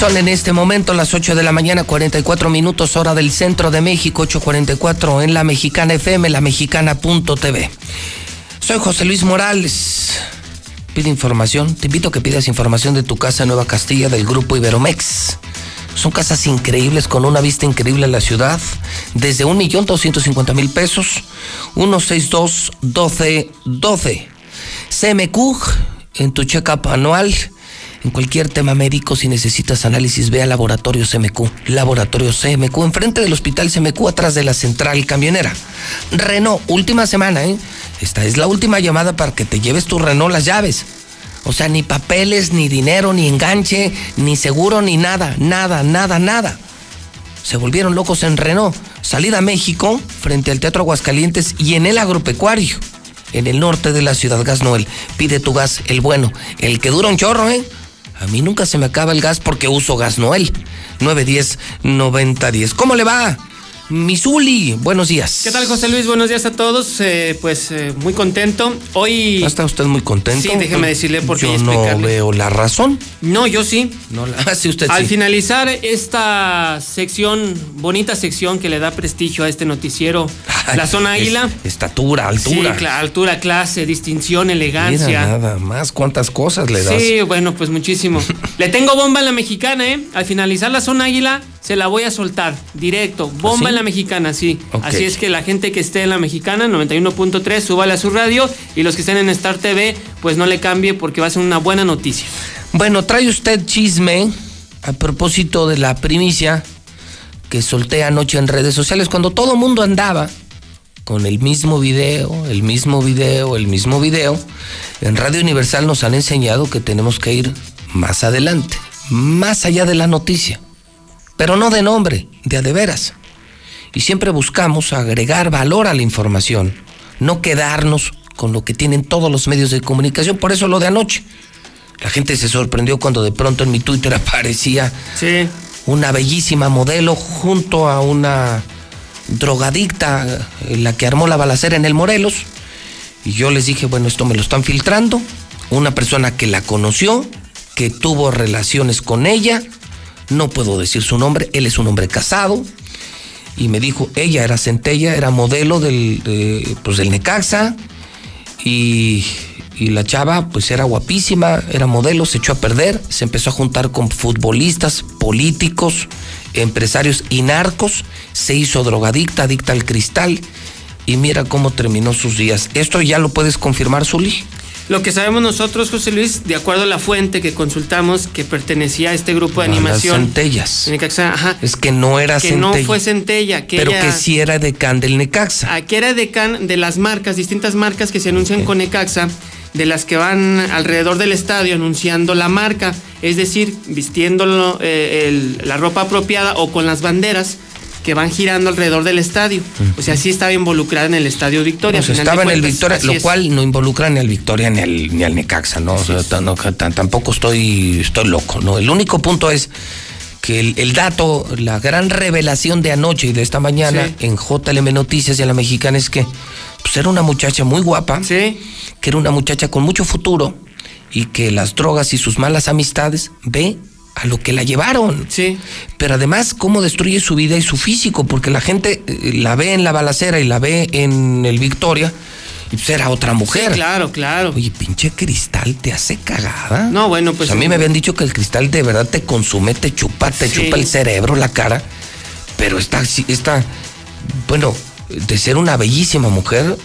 Son en este momento las 8 de la mañana, 44 minutos hora del centro de México, 844 en la Mexicana FM, la mexicana.tv. Soy José Luis Morales. Pide información, te invito a que pidas información de tu casa Nueva Castilla del grupo Iberomex. Son casas increíbles con una vista increíble a la ciudad, desde 1.250.000 pesos, 162-1212. CMQ en tu check-up anual. En cualquier tema médico, si necesitas análisis, ve a Laboratorio CMQ. Laboratorio CMQ, enfrente del Hospital CMQ, atrás de la central camionera. Renault, última semana, ¿eh? Esta es la última llamada para que te lleves tu Renault las llaves. O sea, ni papeles, ni dinero, ni enganche, ni seguro, ni nada, nada, nada, nada. Se volvieron locos en Renault. Salida a México, frente al Teatro Aguascalientes y en el agropecuario, en el norte de la ciudad Gas Noel. Pide tu gas, el bueno, el que dura un chorro, ¿eh? A mí nunca se me acaba el gas porque uso Gas Noel. 910-9010. ¿Cómo le va? Misuli, buenos días. ¿Qué tal, José Luis? Buenos días a todos. Eh, pues eh, muy contento. Hoy. ¿No está usted muy contento? Sí, déjeme decirle por qué Yo no veo la razón. No, yo sí. No la hace usted Al sí. finalizar esta sección, bonita sección que le da prestigio a este noticiero, la zona Es- águila. Estatura, altura. Sí, altura, clase, distinción, elegancia. Mira, nada más, cuántas cosas le das. Sí, bueno, pues muchísimo. Le tengo bomba en la mexicana, ¿eh? Al finalizar la zona águila, se la voy a soltar directo. Bomba ¿Ah, sí? en la mexicana, sí. Así es que la gente que esté en la mexicana, 91.3, súbale a su radio. Y los que estén en Star TV, pues no le cambie porque va a ser una buena noticia. Bueno, trae usted chisme a propósito de la primicia que solté anoche en redes sociales cuando todo mundo andaba con el mismo video, el mismo video, el mismo video, en Radio Universal nos han enseñado que tenemos que ir más adelante, más allá de la noticia, pero no de nombre, de a de veras. Y siempre buscamos agregar valor a la información, no quedarnos con lo que tienen todos los medios de comunicación, por eso lo de anoche. La gente se sorprendió cuando de pronto en mi Twitter aparecía una bellísima modelo junto a una drogadicta, eh, la que armó la balacera en el Morelos. Y yo les dije, bueno, esto me lo están filtrando. Una persona que la conoció, que tuvo relaciones con ella, no puedo decir su nombre, él es un hombre casado. Y me dijo, ella era centella, era modelo del, de, pues del Necaxa. Y, y la chava pues era guapísima, era modelo, se echó a perder, se empezó a juntar con futbolistas, políticos, empresarios y narcos, se hizo drogadicta, adicta al cristal y mira cómo terminó sus días. ¿Esto ya lo puedes confirmar, Zuli? Lo que sabemos nosotros, José Luis, de acuerdo a la fuente que consultamos, que pertenecía a este grupo de A las animación. centellas. Necaxa, ajá, Es que no era que centella. no fue centella, que pero ella- que sí era decán del Necaxa. Ah, que era decán de las marcas, distintas marcas que se anuncian con Necaxa, de las que van alrededor del estadio anunciando la marca, es decir, vistiendo eh, el- la ropa apropiada o con las banderas que van girando alrededor del estadio. O sea, sí estaba involucrada en el estadio Victoria. Pues a estaba en el Victoria, lo es. cual no involucra ni al Victoria ni al, ni al Necaxa, ¿no? O sea, no, tampoco estoy, estoy loco, ¿no? El único punto es que el, el dato, la gran revelación de anoche y de esta mañana en JLM Noticias y en la Mexicana es que pues, era una muchacha muy guapa, que era una muchacha con mucho futuro y que las drogas y sus malas amistades ve a lo que la llevaron. Sí. Pero además, cómo destruye su vida y su físico, porque la gente eh, la ve en la balacera y la ve en el Victoria, y pues era otra mujer. claro, claro. Oye, pinche cristal, ¿te hace cagada? No, bueno, pues. Pues a mí me habían dicho que el cristal de verdad te consume, te chupa, te Sí. chupa el cerebro, la cara. Pero esta, sí- esta, bueno, de ser una bellísima mujer,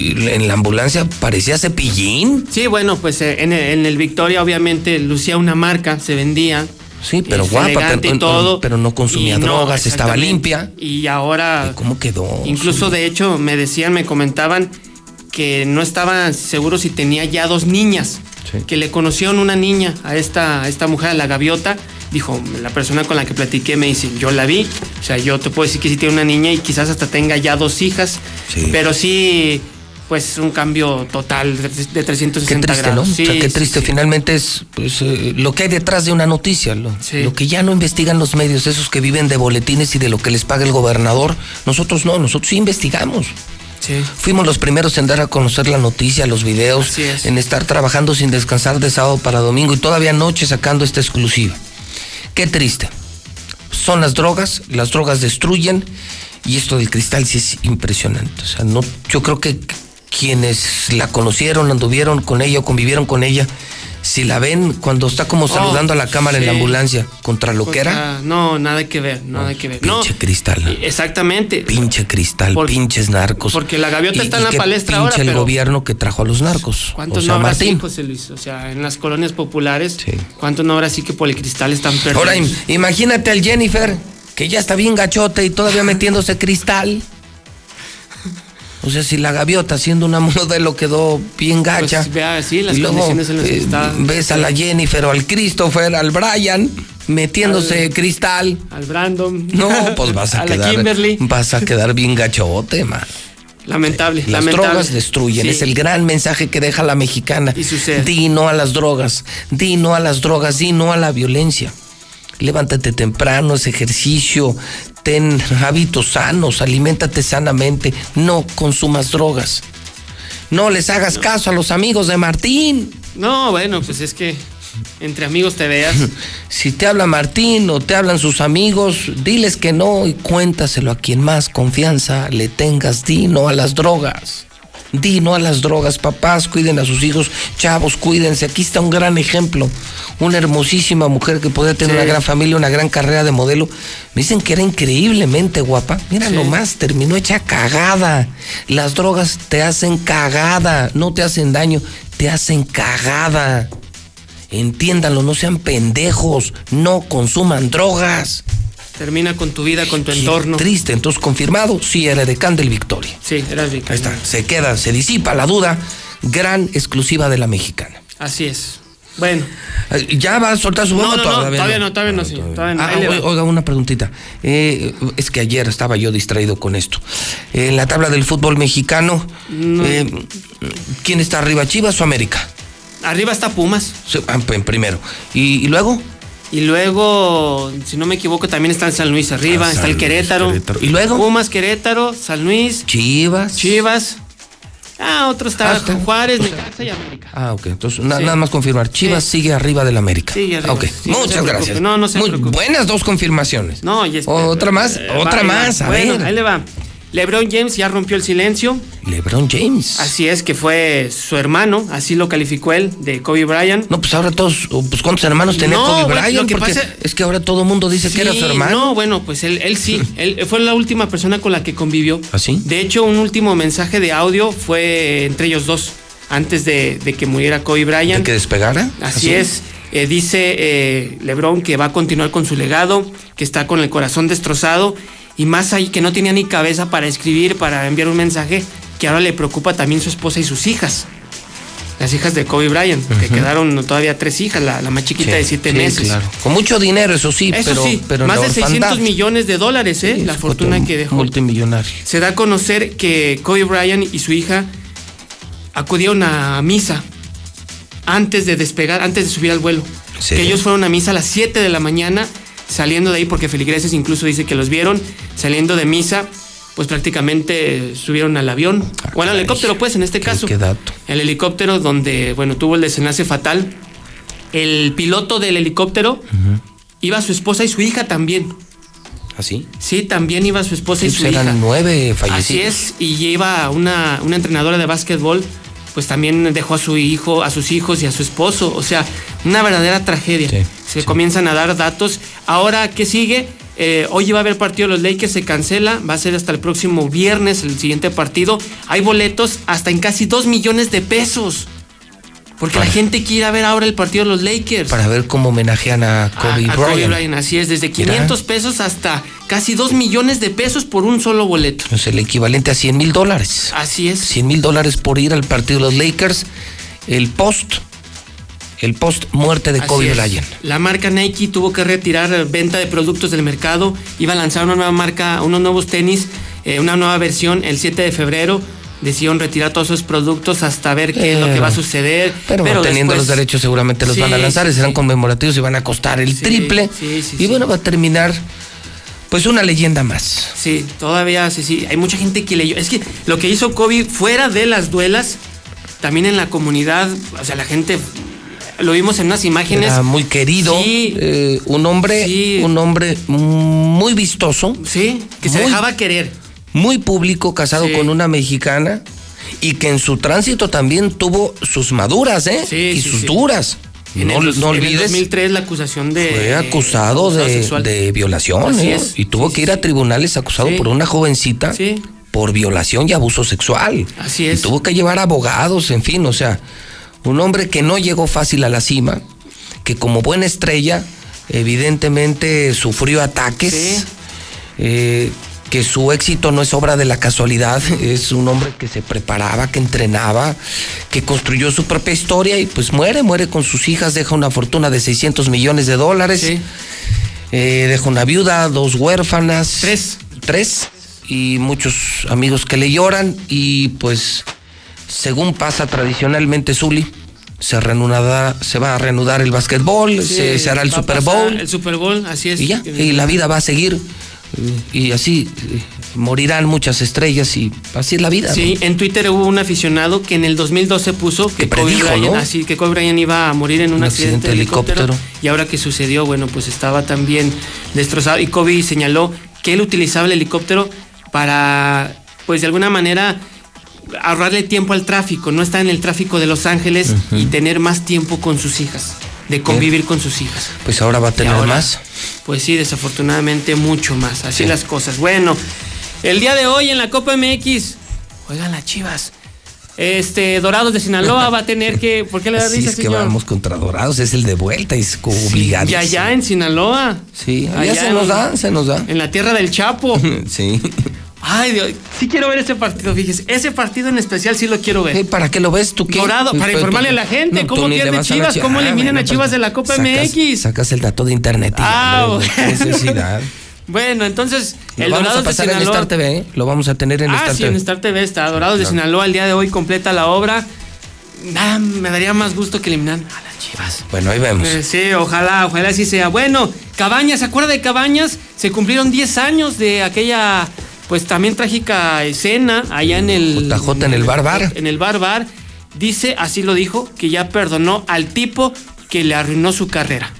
en la ambulancia parecía cepillín. Sí, bueno, pues eh, en, el, en el Victoria obviamente lucía una marca, se vendía. Sí, pero es guapa, pero, y todo. pero no consumía no, drogas, estaba limpia. Y ahora. ¿Cómo quedó? Incluso de hecho me decían, me comentaban que no estaba seguro si tenía ya dos niñas. Que le conocieron una niña a esta, a esta mujer, a la gaviota. Dijo, la persona con la que platiqué me dice, yo la vi. O sea, yo te puedo decir que sí tiene una niña y quizás hasta tenga ya dos hijas. Pero sí, pues un cambio total de, de 360 Qué triste, ¿no? grados. o sea, qué sí, triste. Finalmente es pues, eh, lo que hay detrás de una noticia, lo, lo que ya no investigan los medios, esos que viven de boletines y de lo que les paga el gobernador. Nosotros no, nosotros sí investigamos. Fuimos los primeros en dar a conocer la noticia, los videos, en estar trabajando sin descansar de sábado para domingo y todavía anoche sacando esta exclusiva. Qué triste. Son las drogas, las drogas destruyen y esto del cristal sí es impresionante. O sea, no, yo creo que quienes la conocieron, anduvieron con ella o convivieron con ella, si la ven cuando está como saludando a la cámara en la Oh, sí. ambulancia contra lo que era, No, nada que ver, nada que ver. No, pinche cristal. exactamente. Pinche cristal, pinches narcos. Porque la gaviota Y- está y en la palestra pinche ahora, el pero gobierno que trajo a los narcos. ¿cuántos o sea, no habrá Martín. así, José Luis? O sea, en las colonias populares, ¿cuántos no habrá así que por el cristal están perdidos? Ahora im- imagínate al Jennifer, que ya está bien gachote y todavía metiéndose cristal. O sea, si la gaviota siendo una modelo quedó bien gacha. Pues vea, sí, las y luego condiciones en las que eh, está. ves a la Jennifer al Christopher, al Brian, metiéndose Al- cristal. Al Brandon. No, pues vas a, a la quedar. Kimberly. Vas a quedar bien gachote, man. Lamentable, Las lamentable. drogas destruyen, Sí. es el gran mensaje que deja la mexicana. Y sucede. Di no a las drogas, di no a las drogas, di no a la violencia. Levántate temprano, haz ejercicio, ten hábitos sanos, aliméntate sanamente, no consumas drogas. No les hagas caso a los amigos de Martín. No, bueno, pues es que entre amigos te veas. Si te habla Martín o te hablan sus amigos, diles que no y cuéntaselo a quien más confianza le tengas. Di no a las drogas. Di no a las drogas. Papás, cuiden a sus hijos. Chavos, cuídense. Aquí está un gran ejemplo. Una hermosísima mujer que podía tener Sí. una gran familia, una gran carrera de modelo. Me dicen que era increíblemente guapa. Mira Sí. nomás, terminó hecha cagada. Las drogas te hacen cagada. No te hacen daño, te hacen cagada. Entiéndanlo, no sean pendejos, no consuman drogas. Termina con tu vida, con tu Qué entorno. Triste, entonces confirmado, sí era de del Victoria. Sí, era Ahí está, se queda, se disipa la duda. Gran exclusiva de la mexicana. Así es. Bueno. Eh, ¿Ya va a soltar su bomba? No, no, no, todavía no, todavía no, sí, todavía no. Ah, va. o- oiga, una preguntita. Eh, es que ayer estaba yo distraído con esto. En la tabla del fútbol mexicano, No. eh, ¿quién está arriba, Chivas o América? Arriba está Pumas. Sí, ah, En primero. ¿Y, y luego? Y luego, si no me equivoco, también está en San Luis arriba, Ah, está San el Luis, Querétaro. ¿Y luego? Pumas, Querétaro, San Luis. Chivas. Chivas. Ah, otro está Ah. Juárez, Necaxa y América. Ah, ok. Entonces, na- Sí. nada más confirmar. Chivas sigue arriba del América. Sigue arriba. Ok. Sí, Muchas gracias. No, no se Muy preocupe. buenas dos confirmaciones. No, y espera, Otra más, eh, otra va, más. A bueno, ver. ahí le va. LeBron James ya rompió el silencio. LeBron James. Así es, que fue su hermano, así lo calificó él, de Kobe Bryant. No, pues ahora todos, pues ¿cuántos hermanos tenía No, Kobe Bryant? lo que Porque pasa- es que ahora todo el mundo dice que era su hermano. No, bueno, pues él, él sí. él fue la última persona con la que convivió. ¿Así? De hecho, un último mensaje de audio fue entre ellos dos, antes de, de que muriera Kobe Bryant. ¿De que despegara? Así es. Eh, dice eh, Lebron que va a continuar con su legado, que está con el corazón destrozado y más ahí que no tenía ni cabeza para escribir, para enviar un mensaje, que ahora le preocupa también su esposa y sus hijas. Las hijas de Kobe Bryant, que quedaron todavía tres hijas, la, la más chiquita Sí, de siete sí, meses. claro. Con mucho dinero, eso sí, Eso pero, sí, pero en más de 600 orfandad. millones de dólares, ¿eh? la fortuna que dejó. Multimillonario. Se da a conocer que Kobe Bryant y su hija acudieron a misa antes de despegar, antes de subir al vuelo. Que ellos fueron a misa a las 7 de la mañana, saliendo de ahí, porque Feligreses incluso dice que los vieron, saliendo de misa, pues prácticamente subieron al avión, o al helicóptero, pues en este caso. Ah, Qué dato. El helicóptero donde, bueno, tuvo el desenlace fatal. El piloto del helicóptero iba su esposa y su hija también. ¿Así? Sí, también iba su esposa y Sí, su pues hija. eran nueve fallecidos. Así es, y lleva una, una entrenadora de básquetbol, pues también dejó a su hijo, a sus hijos y a su esposo. O sea, una verdadera tragedia. Se comienzan a dar datos. Ahora, ¿qué sigue? Eh, hoy va a haber partido de los Lakers, se cancela, va a ser hasta el próximo viernes el siguiente partido. Hay boletos hasta en casi 2 millones de pesos. Porque la gente quiere ver ahora el partido de los Lakers. Para ver cómo homenajean a Kobe a, a Kobe Bryant. Bryant, así es, desde Mira. 500 pesos hasta casi 2 millones de pesos por un solo boleto. Es el equivalente a 100 mil dólares. Así es. 100 mil dólares por ir al partido de los Lakers. El post, el post muerte de Así Kobe. Bryant. La marca Nike tuvo que retirar eh, venta de productos del mercado. Iba a lanzar una nueva marca, unos nuevos tenis, eh, una nueva versión el 7 de febrero. Decidieron retirar todos esos productos hasta ver qué es lo que va a suceder. Pero, teniendo después- los derechos seguramente los Sí, van a lanzar sí, serán conmemorativos y van a costar el Sí, triple. sí, sí, y bueno, va a terminar pues una leyenda más. Sí, todavía sí, sí. Hay mucha gente que leyó. Es que lo que hizo Kobe fuera de las duelas, también en la comunidad, o sea, la gente lo vimos en unas imágenes. Era muy querido, Sí. eh, un hombre, un hombre muy vistoso. Sí, que se muy- dejaba querer. Muy público, casado Sí. con una mexicana y que en su tránsito también tuvo sus maduras, ¿eh? Sí, y sí, sus sí. duras. En no, el, no en el olvides. 2003 la acusación de Fue acusado de, de violación ¿eh? y tuvo que ir a tribunales acusado por una jovencita por violación y abuso sexual. Así es. Y tuvo que llevar abogados, en fin, o sea, un hombre que no llegó fácil a la cima, que como buena estrella, evidentemente sufrió ataques. eh, que su éxito no es obra de la casualidad, es un hombre que se preparaba, que entrenaba, que construyó su propia historia y pues muere, muere con sus hijas, deja una fortuna de 600 millones de dólares, eh, deja una viuda, dos huérfanas. Tres. Tres. Y muchos amigos que le lloran y pues según pasa tradicionalmente Zuli, se, reanudará, se va a reanudar el básquetbol, Sí, se, se hará el Super Bowl. El Super Bowl, así es. Y ya, y la vida va a seguir. Y así eh, morirán muchas estrellas y así es la vida. Sí, en Twitter hubo un aficionado que en el 2012 puso que, Kobe predijo, Bryant, ¿no? así que Kobe Bryant iba a morir en un, accidente, de helicóptero, y ahora que sucedió, bueno, pues estaba también destrozado y Kobe señaló que él utilizaba el helicóptero para pues de alguna manera ahorrarle tiempo al tráfico, no estar en el tráfico de Los Ángeles y tener más tiempo con sus hijas, de convivir con sus hijas. Pues ahora va a tener ahora? más. Pues sí, desafortunadamente mucho más. Así las cosas. Bueno, el día de hoy en la Copa MX juegan las Chivas. Este, Dorados de Sinaloa va a tener que. ¿Por qué le da risa, es que señor? vamos contra Dorados, es el de vuelta, y es obligado. Y allá en Sinaloa. Sí, allá se nos da, se nos da. En la tierra del Chapo. Sí. Ay, Dios, sí quiero ver ese partido, fíjese. Ese partido en especial sí lo quiero ver. ¿Para qué lo ves tú? qué? Dorado, para Pues, informarle a la gente No, cómo pierde Chivas, Chi- cómo Ah, eliminan bueno, a Chivas pues, de la Copa sacas- MX. Sacas el dato de internet. y Ah, ya, hombre, bueno. qué necesidad. Bueno, entonces, Lo el Dorados de pasar en Sinaloa. Star TV, ¿eh? Lo vamos a tener en ah, Star sí, TV. en Star TV está. Dorados de Claro. Sinaloa el día de hoy completa la obra. Nada, me daría más gusto que eliminar a las Chivas. Bueno, ahí vemos. Eh, sí, ojalá, ojalá así sea. Bueno, Cabañas, ¿se acuerda de Cabañas? Se cumplieron 10 años de aquella, pues también trágica escena allá en el. JJ en el Bar Bar. En el Bar Bar. Dice, así lo dijo, que ya perdonó al tipo que le arruinó su carrera.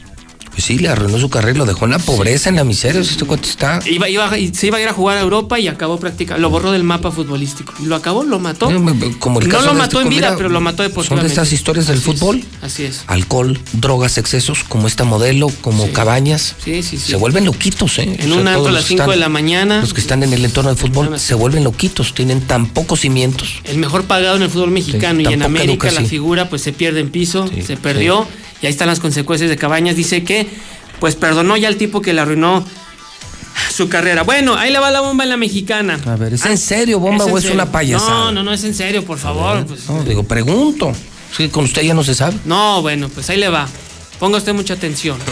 Pues sí, le arruinó su carrera y lo dejó en la pobreza, en la miseria. Este cuate está. Iba, iba, se iba a ir a jugar a Europa y acabó practicando. Lo borró del mapa futbolístico. Lo acabó, lo mató. Como el no lo mató este- en vida, mira, pero lo mató Son deportivamente. de estas historias del fútbol. Así es. Alcohol, drogas, excesos, como esta modelo, como cabañas. Sí, sí, sí. Se vuelven loquitos, ¿eh? En O sea, un antro a las que 5 de la mañana. Los que están en el entorno del fútbol se vuelven loquitos, tienen tan pocos cimientos. El mejor pagado en el fútbol mexicano Sí, y en América la figura pues se pierde en piso, se perdió y ahí están las consecuencias de Cabañas. Dice que pues perdonó ya al tipo que le arruinó su carrera. Bueno, ahí le va la bomba en la mexicana. A ver, ¿es en serio, bomba, en o es serio. una payasada? No, no, no es en serio, por favor. pues. No, digo, pregunto. Sí, con usted ya no se sabe. No, bueno, pues ahí le va. Ponga usted mucha atención.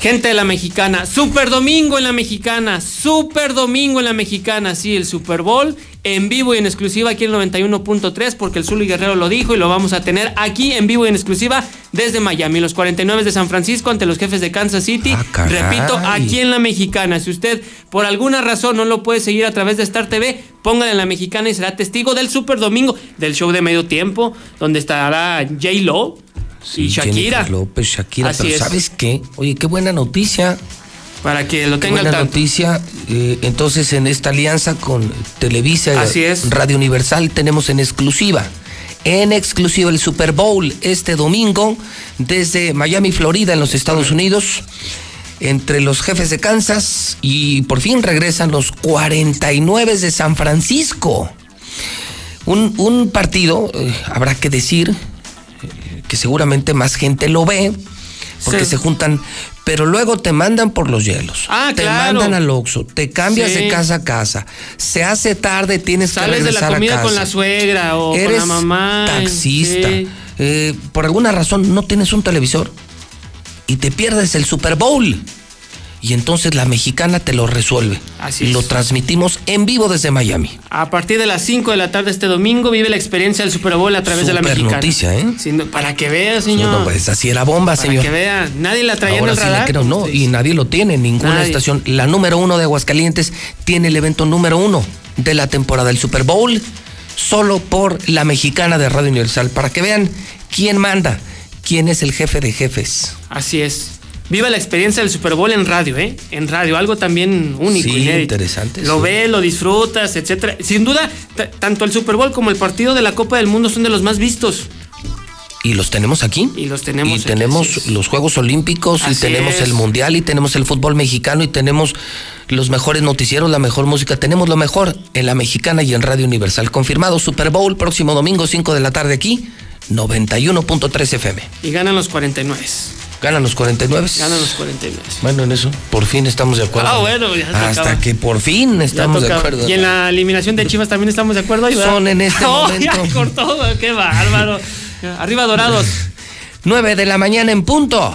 Gente de la mexicana, Super Domingo en la mexicana, Super Domingo en la mexicana, sí, el Super Bowl en vivo y en exclusiva aquí en 91.3 porque el Zulu y Guerrero lo dijo y lo vamos a tener aquí en vivo y en exclusiva desde Miami, los 49 de San Francisco ante los jefes de Kansas City. caray. Repito, aquí en la mexicana, si usted por alguna razón no lo puede seguir a través de Star TV, póngale en la mexicana y será testigo del Super Domingo, del show de medio tiempo, donde estará J. Lo y Shakira. Jennifer López, Shakira. Así pero es. ¿sabes qué? Oye, qué buena noticia. Para que lo Qué tenga al buena tanto. noticia. Eh, entonces, en esta alianza con Televisa y Así es. Radio Universal, tenemos en exclusiva. En exclusiva el Super Bowl este domingo desde Miami, Florida, en los Estados Unidos. Entre los jefes de Kansas y por fin regresan los 49 de San Francisco. Un, un partido, eh, habrá que decir, que seguramente más gente lo ve, porque Sí. se juntan, pero luego te mandan por los hielos. Ah, te claro. mandan al Oxxo, te cambias Sí. de casa a casa, se hace tarde, tienes que Sales de regresar la a comida casa. con la suegra o con Eres la mamá. taxista. sí. Eh, por alguna razón no tienes un televisor y te pierdes el Super Bowl. Y entonces la mexicana te lo resuelve. Así y lo es. transmitimos en vivo desde Miami. A partir de las 5 de la tarde este domingo vive la experiencia del Super Bowl a través de la Super mexicana. noticia, ¿eh? No, para que vea, señor. No, pues así era bomba, para señor. que vea. Nadie la traía Ahora en el sí radar. creo, no, y nadie lo tiene, ninguna Nadie. estación. La número uno de Aguascalientes tiene el evento número uno de la temporada del Super Bowl, solo por la mexicana de Radio Universal, para que vean quién manda, quién es el jefe de jefes. Así es. Viva la experiencia del Super Bowl en radio, ¿eh? En radio, algo también único. Sí, inédito. interesante, Lo sí. ves, lo disfrutas, etcétera. Sin duda, tanto el Super Bowl como el partido de la Copa del Mundo son de los más vistos. Y los tenemos aquí. Y los tenemos. Y aquí, tenemos los Juegos Olímpicos, y tenemos es. el Mundial, y tenemos el fútbol mexicano, y tenemos los mejores noticieros, la mejor música. Tenemos lo mejor en la mexicana y en Radio Universal. Confirmado Super Bowl, próximo domingo, 5 de la tarde aquí, 91.3 FM. Y ganan los 49. Ganan los 49. Ganan los 49. Bueno, en eso, por fin estamos de acuerdo. Ah, bueno, ya tocaba. Hasta que por fin estamos de acuerdo. Y en la eliminación de Chivas también estamos de acuerdo. ¿verdad? Son en este Oh, momento. ya cortó, qué bárbaro. Arriba Dorados. 9 de la mañana en punto.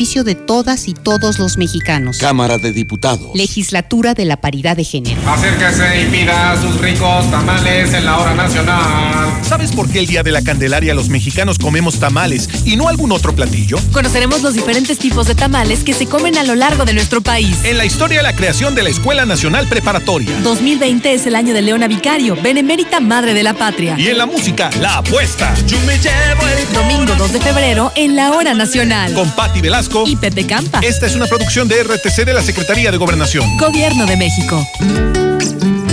de todas y todos los mexicanos. Cámara de Diputados. Legislatura de la Paridad de Género. Acérquese y pida sus ricos tamales en la hora nacional. ¿Sabes por qué el Día de la Candelaria los mexicanos comemos tamales y no algún otro platillo? Conoceremos los diferentes tipos de tamales que se comen a lo largo de nuestro país. En la historia de la creación de la Escuela Nacional Preparatoria. 2020 es el año de Leona Vicario, benemérita madre de la patria. Y en la música, La Apuesta. Yo me llevo el Domingo 2 de febrero en la hora nacional. Con Patti Velasco y Pepe Campa. Esta es una producción de RTC de la Secretaría de Gobernación. Gobierno de México.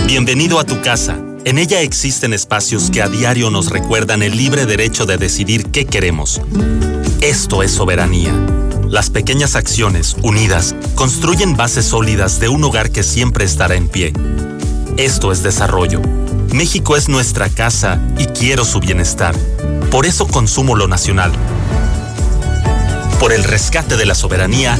Bienvenido a tu casa. En ella existen espacios que a diario nos recuerdan el libre derecho de decidir qué queremos. Esto es soberanía. Las pequeñas acciones, unidas, construyen bases sólidas de un hogar que siempre estará en pie. Esto es desarrollo. México es nuestra casa y quiero su bienestar. Por eso consumo lo nacional por el rescate de la soberanía,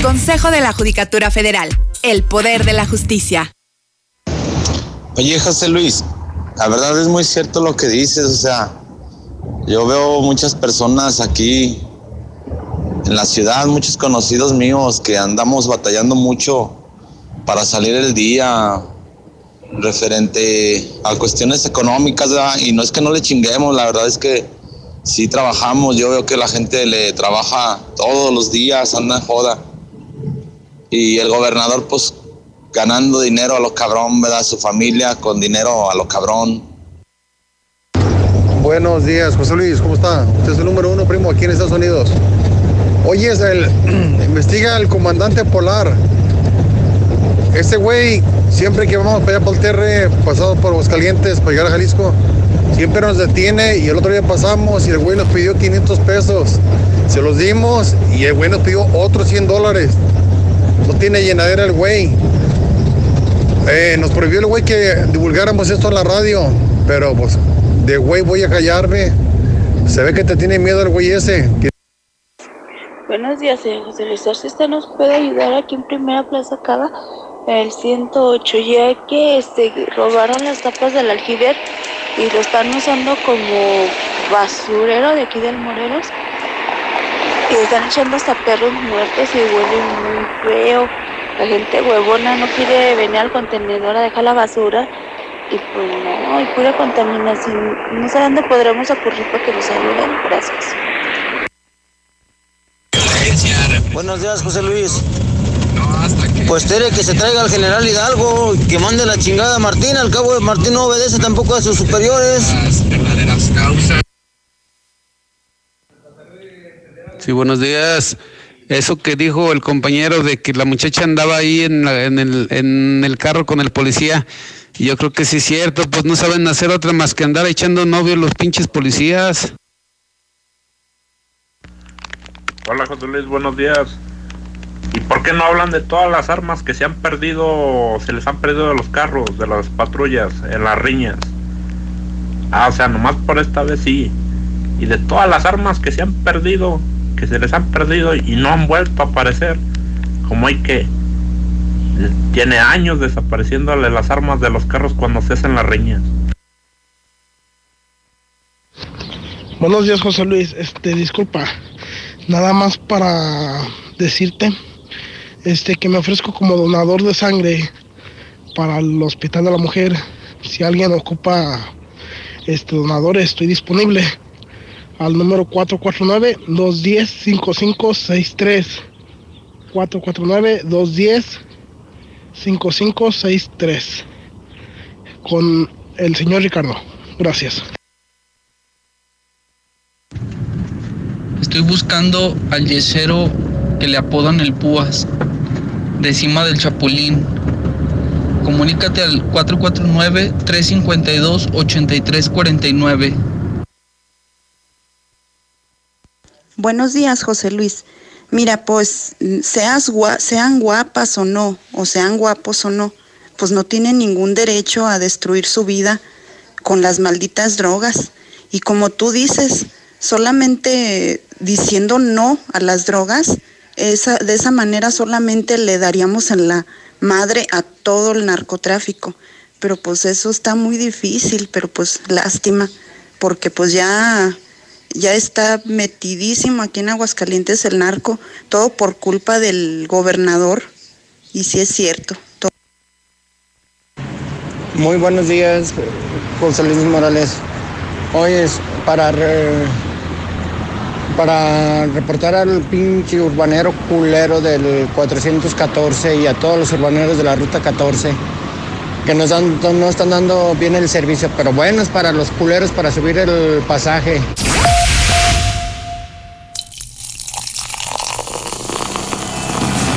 Consejo de la Judicatura Federal. El poder de la justicia. Oye, José Luis, la verdad es muy cierto lo que dices, o sea, yo veo muchas personas aquí en la ciudad, muchos conocidos míos que andamos batallando mucho para salir el día referente a cuestiones económicas, y no es que no le chinguemos, la verdad es que sí trabajamos, yo veo que la gente le trabaja todos los días, anda en joda y el gobernador pues ganando dinero a los cabrón, ¿verdad? Su familia con dinero a los cabrón. Buenos días, José Luis, ¿cómo está? Usted es el número uno primo aquí en Estados Unidos. Oye, es el, investiga el comandante polar. Ese güey, siempre que vamos para allá por el terre, pasado por Aguascalientes para llegar a Jalisco, siempre nos detiene y el otro día pasamos y el güey nos pidió 500 pesos. Se los dimos y el güey nos pidió otros 100 dólares. No tiene llenadera el güey. Eh, nos prohibió el güey que divulgáramos esto en la radio, pero pues de güey voy a callarme. Se ve que te tiene miedo el güey ese. Buenos días, señor José Luis. Si usted nos puede ayudar aquí en Primera Plaza Cada, el 108, ya que este, robaron las tapas del aljiber y lo están usando como basurero de aquí del Morelos y están echando hasta perros muertos y huele muy feo. La gente huevona no quiere venir al contenedor a dejar la basura y pues no, hay pura contaminación. No sé dónde podremos ocurrir para que nos ayuden. Gracias. Buenos días, José Luis. Pues tiene que se traiga al general Hidalgo, que mande la chingada a Martín. Al cabo de Martín no obedece tampoco a sus superiores. Las verdaderas causas. Sí, buenos días. Eso que dijo el compañero de que la muchacha andaba ahí en, el, en el carro con el policía, yo creo que sí es cierto, pues no saben hacer otra más que andar echando novio los pinches policías. Hola José Luis, buenos días. ¿Y por qué no hablan de todas las armas que se han perdido, se les han perdido de los carros, de las patrullas, en las riñas? Ah, o sea, nomás por esta vez sí. Y de todas las armas que se han perdido, que se les han perdido y no han vuelto a aparecer, como hay que tiene años desapareciéndole las armas de los carros cuando se hacen las riñas. Buenos días, José Luis. Este, disculpa, nada más para decirte, este, que me ofrezco como donador de sangre para el Hospital de la Mujer. Si alguien ocupa este donador, estoy disponible al número 449-210-5563. 449-210-5563. Con el señor Ricardo. Gracias. Estoy buscando al yesero que le apodan el Púas, de cima del Chapulín. Comunícate al 449-352-8349. Buenos días, José Luis. Mira, pues seas gua- sean guapas o no, o sean guapos o no, pues no tienen ningún derecho a destruir su vida con las malditas drogas. Y como tú dices, solamente diciendo no a las drogas, esa, de esa manera solamente le daríamos en la madre a todo el narcotráfico. Pero pues eso está muy difícil, pero pues lástima, porque pues ya ya está metidísimo aquí en Aguascalientes el narco, todo por culpa del gobernador. Y sí es cierto. to- Muy buenos días, José Luis Morales. Hoy es para para reportar al pinche urbanero culero del 414 y a todos los urbaneros de la ruta 14 que nos dan, no están dando bien el servicio, pero bueno, es para los culeros para subir el pasaje.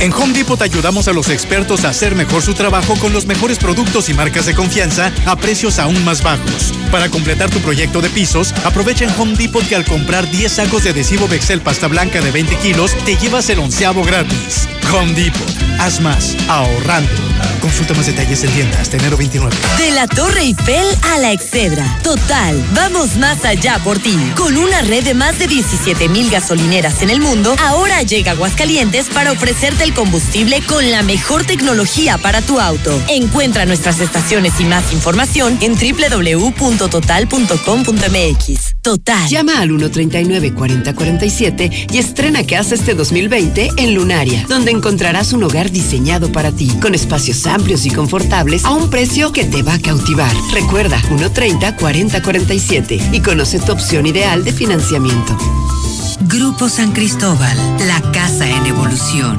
En Home Depot ayudamos a los expertos a hacer mejor su trabajo con los mejores productos y marcas de confianza a precios aún más bajos. Para completar tu proyecto de pisos, aprovecha en Home Depot que al comprar 10 sacos de adhesivo Bexel pasta blanca de 20 kilos, te llevas el onceavo gratis. Home Depot. Haz más, ahorrando. Consulta más detalles en tienda hasta enero 29. De la Torre Eiffel a la Excedra. Total, vamos más allá por ti. Con una red de más de 17 mil gasolineras en el mundo, ahora llega Aguascalientes para ofrecerte el combustible con la mejor tecnología para tu auto. Encuentra nuestras estaciones y más información en www.total.com.mx. Total. Llama al 139-4047 y estrena casa este 2020 en Lunaria, donde encontrarás un hogar diseñado para ti, con espacios amplios y confortables a un precio que te va a cautivar. Recuerda, 130-4047 y conoce tu opción ideal de financiamiento. Grupo San Cristóbal, la casa en evolución.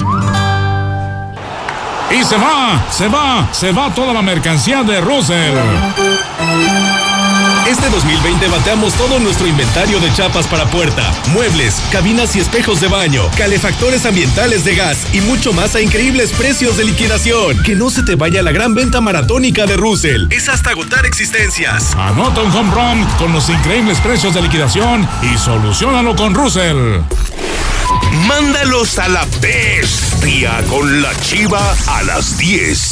Y se va, se va, se va toda la mercancía de Russell. Este 2020 bateamos todo nuestro inventario de chapas para puerta, muebles, cabinas y espejos de baño, calefactores ambientales de gas y mucho más a increíbles precios de liquidación. Que no se te vaya la gran venta maratónica de Russell. Es hasta agotar existencias. Anota un home run con los increíbles precios de liquidación y solucionalo con Russell. Mándalos a la bestia con la chiva a las 10.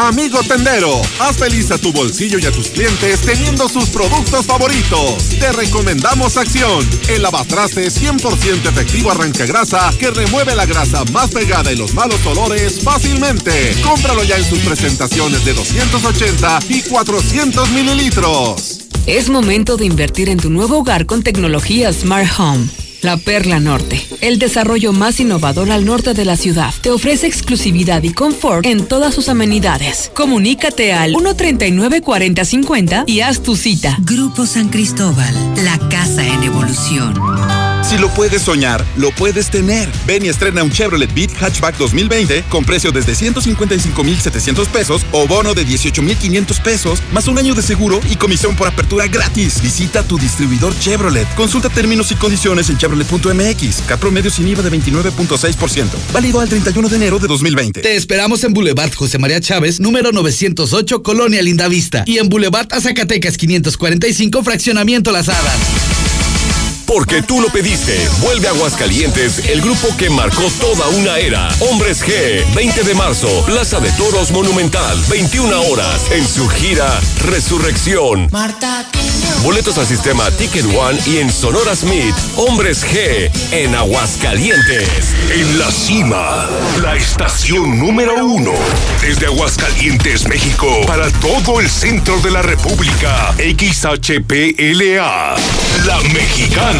Amigo tendero, haz feliz a tu bolsillo y a tus clientes teniendo sus productos favoritos. Te recomendamos Acción, el lavatraste 100% efectivo arranca grasa que remueve la grasa más pegada y los malos olores fácilmente. Cómpralo ya en sus presentaciones de 280 y 400 mililitros. Es momento de invertir en tu nuevo hogar con tecnología Smart Home. La Perla Norte, el desarrollo más innovador al norte de la ciudad, te ofrece exclusividad y confort en todas sus amenidades. Comunícate al 139-4050 y haz tu cita. Grupo San Cristóbal, la casa en evolución. Si lo puedes soñar, lo puedes tener. Ven y estrena un Chevrolet Beat Hatchback 2020 con precio desde 155,700 pesos o bono de 18,500 pesos, más un año de seguro y comisión por apertura gratis. Visita tu distribuidor Chevrolet. Consulta términos y condiciones en chevrolet.mx. Cat promedio sin IVA de 29.6%. Válido al 31 de enero de 2020. Te esperamos en Boulevard José María Chávez, número 908, Colonia Lindavista. Y en Boulevard Azacatecas 545, Fraccionamiento Las Hadas. Porque tú lo pediste. Vuelve a Aguascalientes, el grupo que marcó toda una era. Hombres G, 20 de marzo, Plaza de Toros Monumental, 21 horas, en su gira Resurrección. Boletos al sistema Ticket One y en Sonora Smith, Hombres G, en Aguascalientes. En la cima, la estación número uno. Desde Aguascalientes, México, para todo el centro de la República. XHPLA. La Mexicana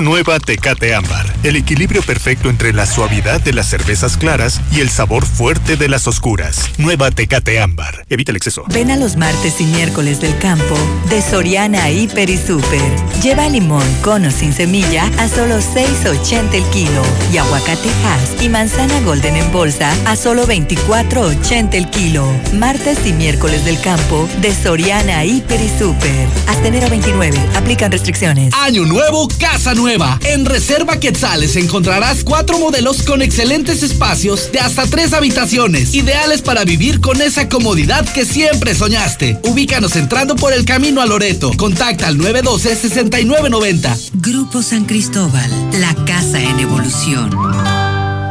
Nueva Tecate Ámbar. El equilibrio perfecto entre la suavidad de las cervezas claras y el sabor fuerte de las oscuras. Nueva Tecate Ámbar. Evita el exceso. Ven a los martes y miércoles del campo de Soriana Hiper y Super. Lleva limón con o sin semilla a solo 6.80 el kilo. Y aguacate Hass y manzana Golden en bolsa a solo 24.80 el kilo. Martes y miércoles del campo de Soriana Hiper y Super. Hasta enero 29. Aplican restricciones. Año nuevo, casa nueva. En Reserva Quetzales encontrarás cuatro modelos con excelentes espacios de hasta tres habitaciones, ideales para vivir con esa comodidad que siempre soñaste. Ubícanos entrando por el camino a Loreto. Contacta al 912-6990. Grupo San Cristóbal, la casa en evolución.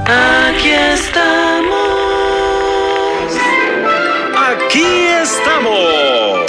Aquí estamos. Aquí estamos.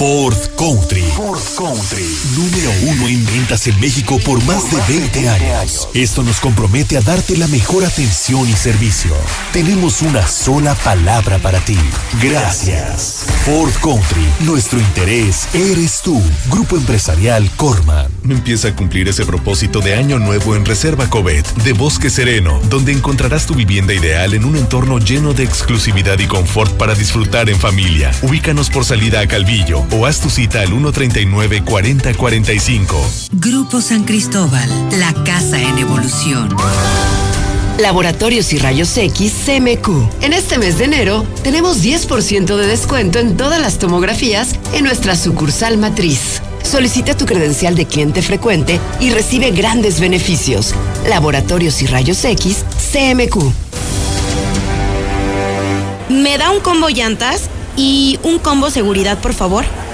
Ford Country. Ford Country. Número uno en ventas en México por más de 20 años. Esto nos compromete a darte la mejor atención y servicio. Tenemos una sola palabra para ti. Gracias. Ford Country. Nuestro interés eres tú. Grupo Empresarial Corman. Empieza a cumplir ese propósito de año nuevo en Reserva Covet, de Bosque Sereno, donde encontrarás tu vivienda ideal en un entorno lleno de exclusividad y confort para disfrutar en familia. Ubícanos por salida a Calvillo o haz tu cita al 139-4045. Grupo San Cristóbal, la casa en evolución. Laboratorios y Rayos X CMQ. En este mes de enero tenemos 10% de descuento en todas las tomografías en nuestra sucursal matriz. Solicita tu credencial de cliente frecuente y recibe grandes beneficios. Laboratorios y Rayos X CMQ. ¿Me da un combo llantas y un combo seguridad, por favor?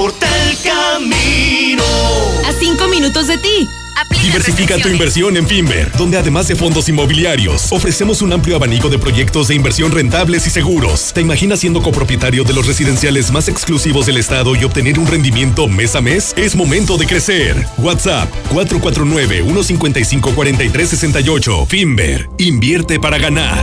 Importa el camino. A 5 minutos de ti. Diversifica tu inversión en Finver, donde además de fondos inmobiliarios, ofrecemos un amplio abanico de proyectos de inversión rentables y seguros. ¿Te imaginas siendo copropietario de los residenciales más exclusivos del estado y obtener un rendimiento mes a mes? Es momento de crecer. WhatsApp 449-155-4368. Finver, invierte para ganar.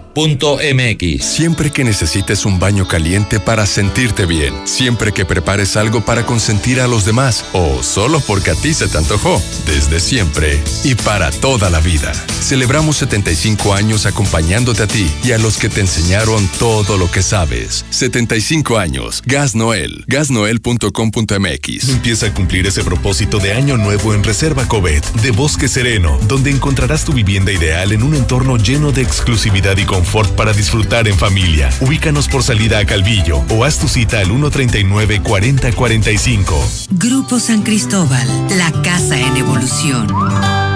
MX. Siempre que necesites un baño caliente para sentirte bien, siempre que prepares algo para consentir a los demás o solo porque a ti se te antojó, desde siempre y para toda la vida. Celebramos 75 años acompañándote a ti y a los que te enseñaron todo lo que sabes. 75 años. Gas Noel. Gasnoel.com.mx. Empieza a cumplir ese propósito de año nuevo en Reserva Covet de Bosque Sereno, donde encontrarás tu vivienda ideal en un entorno lleno de exclusividad y confort para disfrutar en familia. Ubícanos por salida a Calvillo o haz tu cita al 139 4045. Grupo San Cristóbal, la casa en evolución.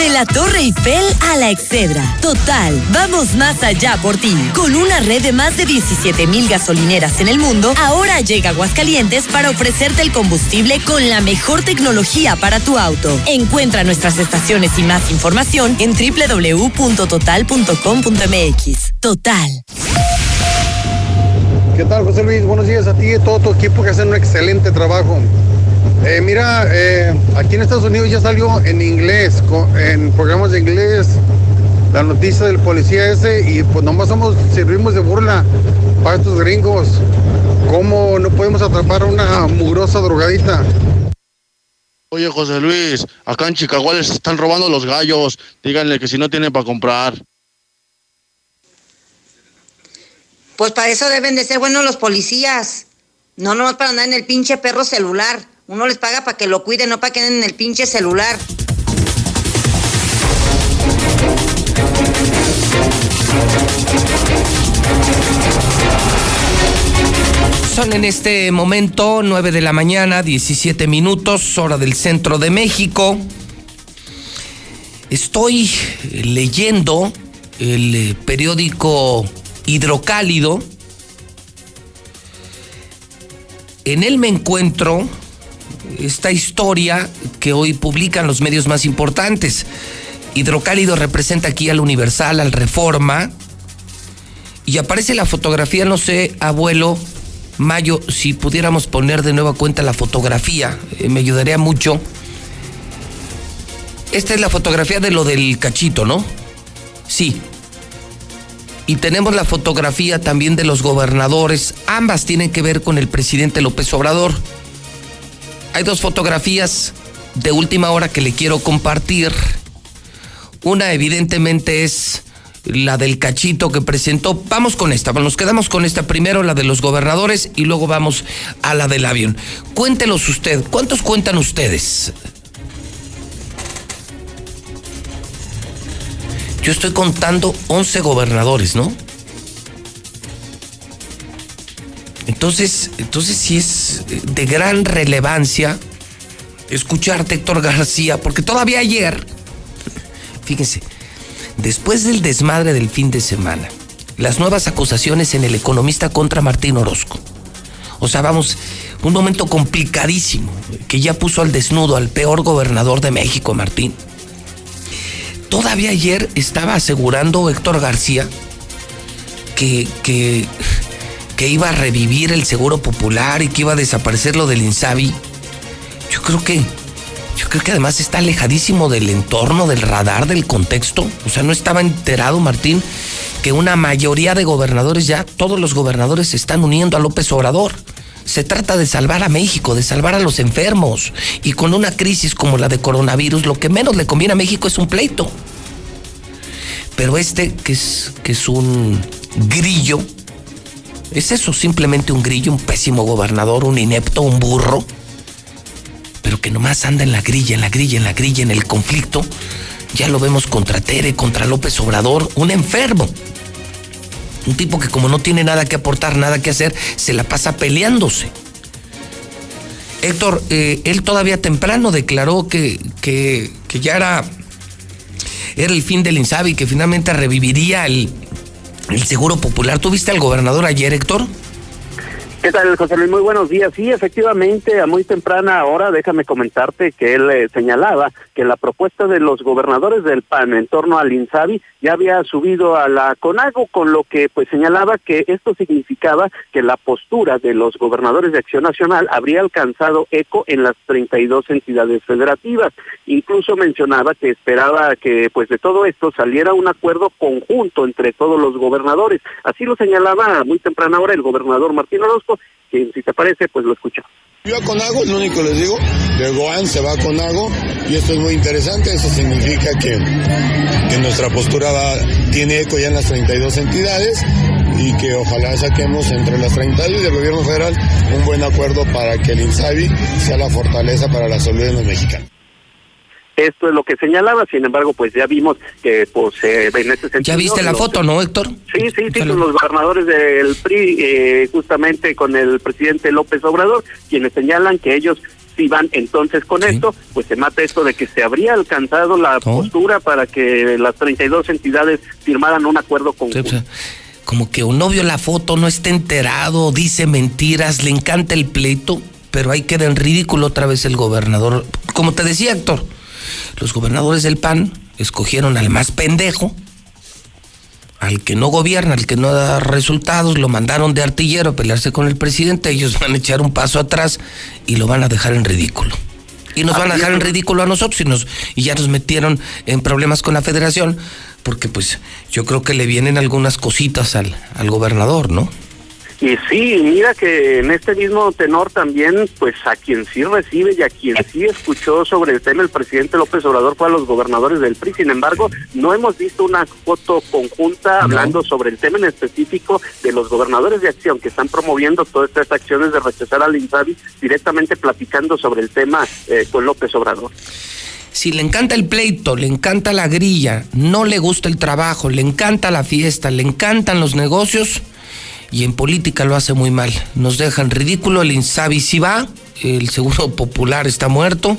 De la Torre Eiffel a la Excedra. Total, vamos más allá por ti. Con una red de más de 17 mil gasolineras en el mundo, ahora llega Aguascalientes para ofrecerte el combustible con la mejor tecnología para tu auto. Encuentra nuestras estaciones y más información en www.total.com.mx. Total. ¿Qué tal, José Luis? Buenos días a ti y a todo tu equipo que hacen un excelente trabajo. Eh, mira, eh, aquí en Estados Unidos ya salió en inglés, en programas de inglés, la noticia del policía ese y pues nomás somos, servimos de burla para estos gringos. ¿Cómo no podemos atrapar a una mugrosa drogadita? Oye, José Luis, acá en Chicago les están robando los gallos. Díganle que si no tienen para comprar. Pues para eso deben de ser buenos los policías. No nomás para andar en el pinche perro celular. Uno les paga para que lo cuiden, no para que en el pinche celular. Son en este momento 9 de la mañana, 17 minutos, hora del centro de México. Estoy leyendo el eh, periódico Hidrocálido. En él me encuentro esta historia que hoy publican los medios más importantes. Hidrocálido representa aquí al Universal, al Reforma. Y aparece la fotografía, no sé, abuelo, Mayo, si pudiéramos poner de nueva cuenta la fotografía, eh, me ayudaría mucho. Esta es la fotografía de lo del cachito, ¿no? Sí. Y tenemos la fotografía también de los gobernadores. Ambas tienen que ver con el presidente López Obrador. Hay dos fotografías de última hora que le quiero compartir. Una evidentemente es la del cachito que presentó. Vamos con esta, nos quedamos con esta primero, la de los gobernadores, y luego vamos a la del avión. Cuéntelos usted, ¿cuántos cuentan ustedes? Yo estoy contando 11 gobernadores, ¿no? Entonces, entonces sí es de gran relevancia escucharte, Héctor García, porque todavía ayer, fíjense, después del desmadre del fin de semana, las nuevas acusaciones en el economista contra Martín Orozco. O sea, vamos, un momento complicadísimo que ya puso al desnudo al peor gobernador de México, Martín. Todavía ayer estaba asegurando Héctor García que, que, que iba a revivir el seguro popular y que iba a desaparecer lo del Insabi. Yo creo que, yo creo que además está alejadísimo del entorno, del radar, del contexto. O sea, no estaba enterado Martín que una mayoría de gobernadores ya, todos los gobernadores se están uniendo a López Obrador. Se trata de salvar a México, de salvar a los enfermos. Y con una crisis como la de coronavirus, lo que menos le conviene a México es un pleito. Pero este, que es, que es un grillo, es eso, simplemente un grillo, un pésimo gobernador, un inepto, un burro, pero que nomás anda en la grilla, en la grilla, en la grilla, en el conflicto. Ya lo vemos contra Tere, contra López Obrador, un enfermo. Un tipo que como no tiene nada que aportar, nada que hacer, se la pasa peleándose. Héctor, eh, él todavía temprano declaró que, que, que ya era, era el fin del Insabi, que finalmente reviviría el, el Seguro Popular. ¿Tú viste al gobernador ayer, Héctor? ¿Qué tal, José Luis? Muy buenos días. Sí, efectivamente, a muy temprana hora, déjame comentarte que él eh, señalaba que la propuesta de los gobernadores del PAN en torno al INSABI ya había subido a la CONAGO, con lo que pues señalaba que esto significaba que la postura de los gobernadores de Acción Nacional habría alcanzado eco en las 32 entidades federativas. Incluso mencionaba que esperaba que pues de todo esto saliera un acuerdo conjunto entre todos los gobernadores. Así lo señalaba a muy temprana hora el gobernador Martín Orozco, que si te parece, pues lo escuchamos. Yo a Conago, lo único les digo, de Goan se va a Conago y esto es muy interesante, eso significa que, que nuestra postura tiene eco ya en las 32 entidades y que ojalá saquemos entre las 32 y el gobierno federal un buen acuerdo para que el INSABI sea la fortaleza para la salud de los mexicanos. Esto es lo que señalaba, sin embargo, pues ya vimos que pues eh, en ese sentido... ¿Ya viste la los- foto, no, Héctor? Sí, sí, sí, con los gobernadores del PRI, eh, justamente con el presidente López Obrador, quienes señalan que ellos si van entonces con esto, pues se mata esto de que se habría alcanzado la postura para que las 32 entidades firmaran un acuerdo conjunto. Como que uno vio la foto, no está enterado, dice mentiras, le encanta el pleito, pero ahí queda en ridículo otra vez el gobernador. Como te decía, Héctor, los gobernadores del PAN escogieron al más pendejo, al que no gobierna, al que no da resultados, lo mandaron de artillero a pelearse con el presidente, ellos van a echar un paso atrás y lo van a dejar en ridículo. Y nos van a dejar en ridículo a nosotros y, nos, y ya nos metieron en problemas con la federación, porque pues yo creo que le vienen algunas cositas al, al gobernador, ¿no? Y sí, mira que en este mismo tenor también, pues a quien sí recibe y a quien sí escuchó sobre el tema el presidente López Obrador fue a los gobernadores del PRI. Sin embargo, no hemos visto una foto conjunta hablando sobre el tema en específico de los gobernadores de acción que están promoviendo todas estas acciones de rechazar al INSABI directamente platicando sobre el tema eh, con López Obrador. Si le encanta el pleito, le encanta la grilla, no le gusta el trabajo, le encanta la fiesta, le encantan los negocios y en política lo hace muy mal. Nos deja en ridículo el Insabi si va, el Seguro Popular está muerto,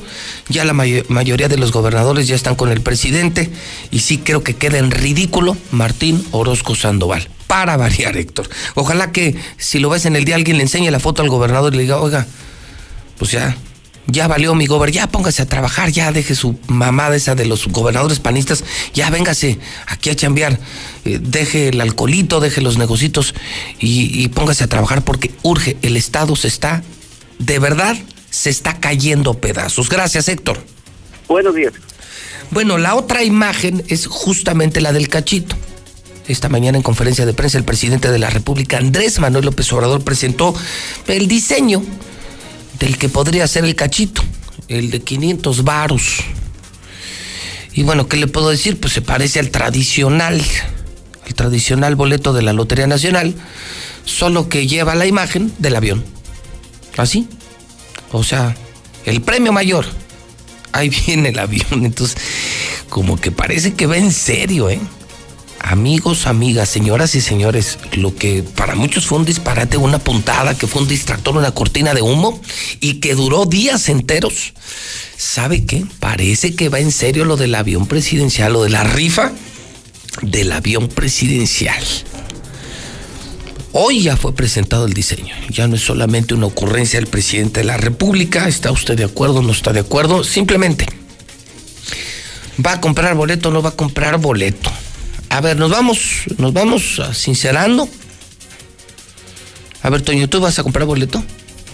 ya la may- mayoría de los gobernadores ya están con el presidente y sí creo que queda en ridículo Martín Orozco Sandoval. Para variar, Héctor. Ojalá que si lo ves en el día alguien le enseñe la foto al gobernador y le diga, oiga, pues ya, ya valió mi gober, ya póngase a trabajar, ya deje su mamada esa de los gobernadores panistas, ya véngase aquí a chambear, eh, deje el alcoholito, deje los negocitos y, y póngase a trabajar porque urge, el Estado se está, de verdad, se está cayendo pedazos. Gracias, Héctor. Buenos días. Bueno, la otra imagen es justamente la del cachito. Esta mañana en conferencia de prensa el presidente de la República, Andrés Manuel López Obrador, presentó el diseño del que podría ser el cachito, el de 500 varos. Y bueno, ¿qué le puedo decir? Pues se parece al tradicional, al tradicional boleto de la Lotería Nacional, solo que lleva la imagen del avión. ¿Así? O sea, el premio mayor. Ahí viene el avión. Entonces, como que parece que va en serio, ¿eh? Amigos, amigas, señoras y señores, lo que para muchos fue un disparate, una puntada, que fue un distractor, una cortina de humo y que duró días enteros. ¿Sabe qué? Parece que va en serio lo del avión presidencial, lo de la rifa del avión presidencial. Hoy ya fue presentado el diseño. Ya no es solamente una ocurrencia del presidente de la República. ¿Está usted de acuerdo? ¿No está de acuerdo? Simplemente. ¿Va a comprar boleto o no va a comprar boleto? A ver, nos vamos, nos vamos ah, sincerando. A ver, Toño, ¿tú vas a comprar boleto?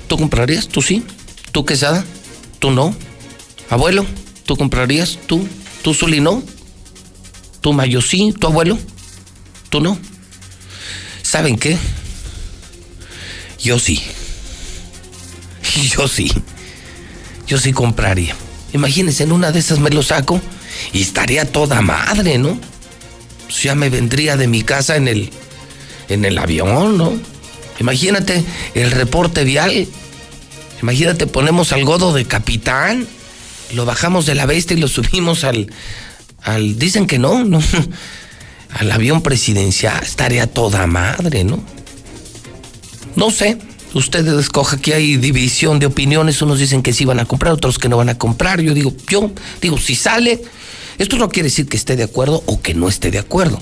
¿Tú comprarías? ¿Tú sí? ¿Tú Quesada? ¿Tú no? Abuelo, ¿tú comprarías? ¿Tú? ¿Tú Zuli no? ¿Tú Mayo sí? ¿Tu abuelo? ¿Tú no? ¿Saben qué? Yo sí. Yo sí. Yo sí compraría. Imagínense, en una de esas me lo saco y estaría toda madre, ¿no? Pues ya me vendría de mi casa en el, en el avión, ¿no? Imagínate el reporte vial. Imagínate, ponemos al godo de capitán, lo bajamos de la bestia y lo subimos al, al dicen que no, no, al avión presidencial, estaría toda madre, ¿no? No sé, ustedes escoja que hay división de opiniones, unos dicen que sí van a comprar, otros que no van a comprar, yo digo, yo digo, si sale, esto no quiere decir que esté de acuerdo o que no esté de acuerdo,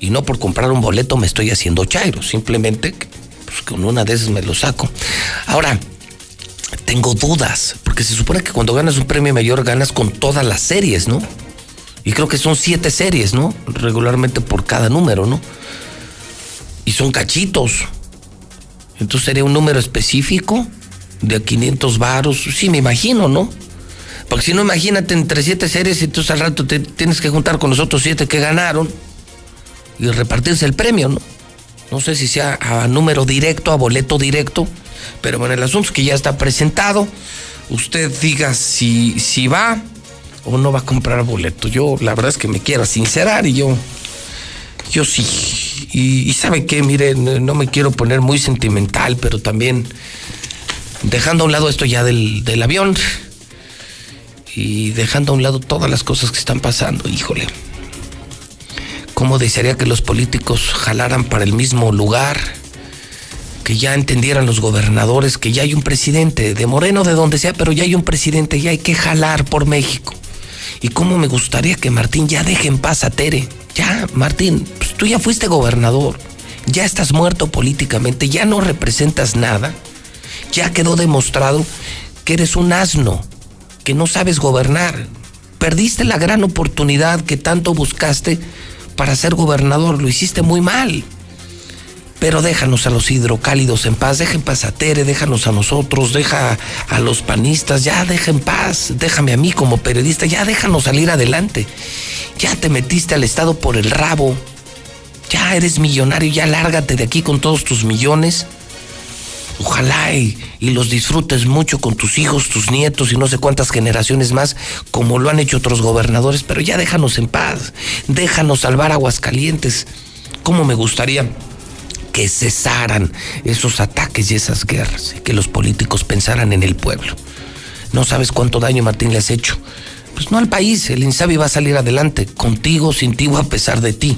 y no por comprar un boleto me estoy haciendo chairo, simplemente pues con una de esas me lo saco. Ahora, tengo dudas, porque se supone que cuando ganas un premio mayor ganas con todas las series, ¿no? Y creo que son siete series, ¿no? Regularmente por cada número, ¿no? Y son cachitos. Entonces sería un número específico de a 500 varos. Sí, me imagino, ¿no? Porque si no, imagínate entre siete series y entonces al rato te tienes que juntar con los otros siete que ganaron y repartirse el premio, ¿no? No sé si sea a número directo, a boleto directo, pero bueno, el asunto es que ya está presentado. Usted diga si, si va o no va a comprar boleto. Yo la verdad es que me quiero sincerar y yo, yo sí. Y, sabe qué, miren, no me quiero poner muy sentimental, pero también dejando a un lado esto ya del, del avión y dejando a un lado todas las cosas que están pasando, híjole. ¿Cómo desearía que los políticos jalaran para el mismo lugar? Que ya entendieran los gobernadores que ya hay un presidente, de Moreno, de donde sea, pero ya hay un presidente y hay que jalar por México. Y cómo me gustaría que Martín ya deje en paz a Tere. Ya, Martín, pues tú ya fuiste gobernador, ya estás muerto políticamente, ya no representas nada, ya quedó demostrado que eres un asno, que no sabes gobernar. Perdiste la gran oportunidad que tanto buscaste para ser gobernador, lo hiciste muy mal. Pero déjanos a los hidrocálidos en paz, deja en paz a Tere, déjanos a nosotros, deja a los panistas, ya deja en paz, déjame a mí como periodista, ya déjanos salir adelante. Ya te metiste al Estado por el rabo, ya eres millonario, ya lárgate de aquí con todos tus millones. Ojalá y, los disfrutes mucho con tus hijos, tus nietos y no sé cuántas generaciones más, como lo han hecho otros gobernadores, pero ya déjanos en paz, déjanos salvar Aguascalientes. ¿Cómo me gustaría que cesaran esos ataques y esas guerras, y que los políticos pensaran en el pueblo? No sabes cuánto daño, Martín, le has hecho. Pues no al país, el Insabi va a salir adelante, contigo, sin ti o a pesar de ti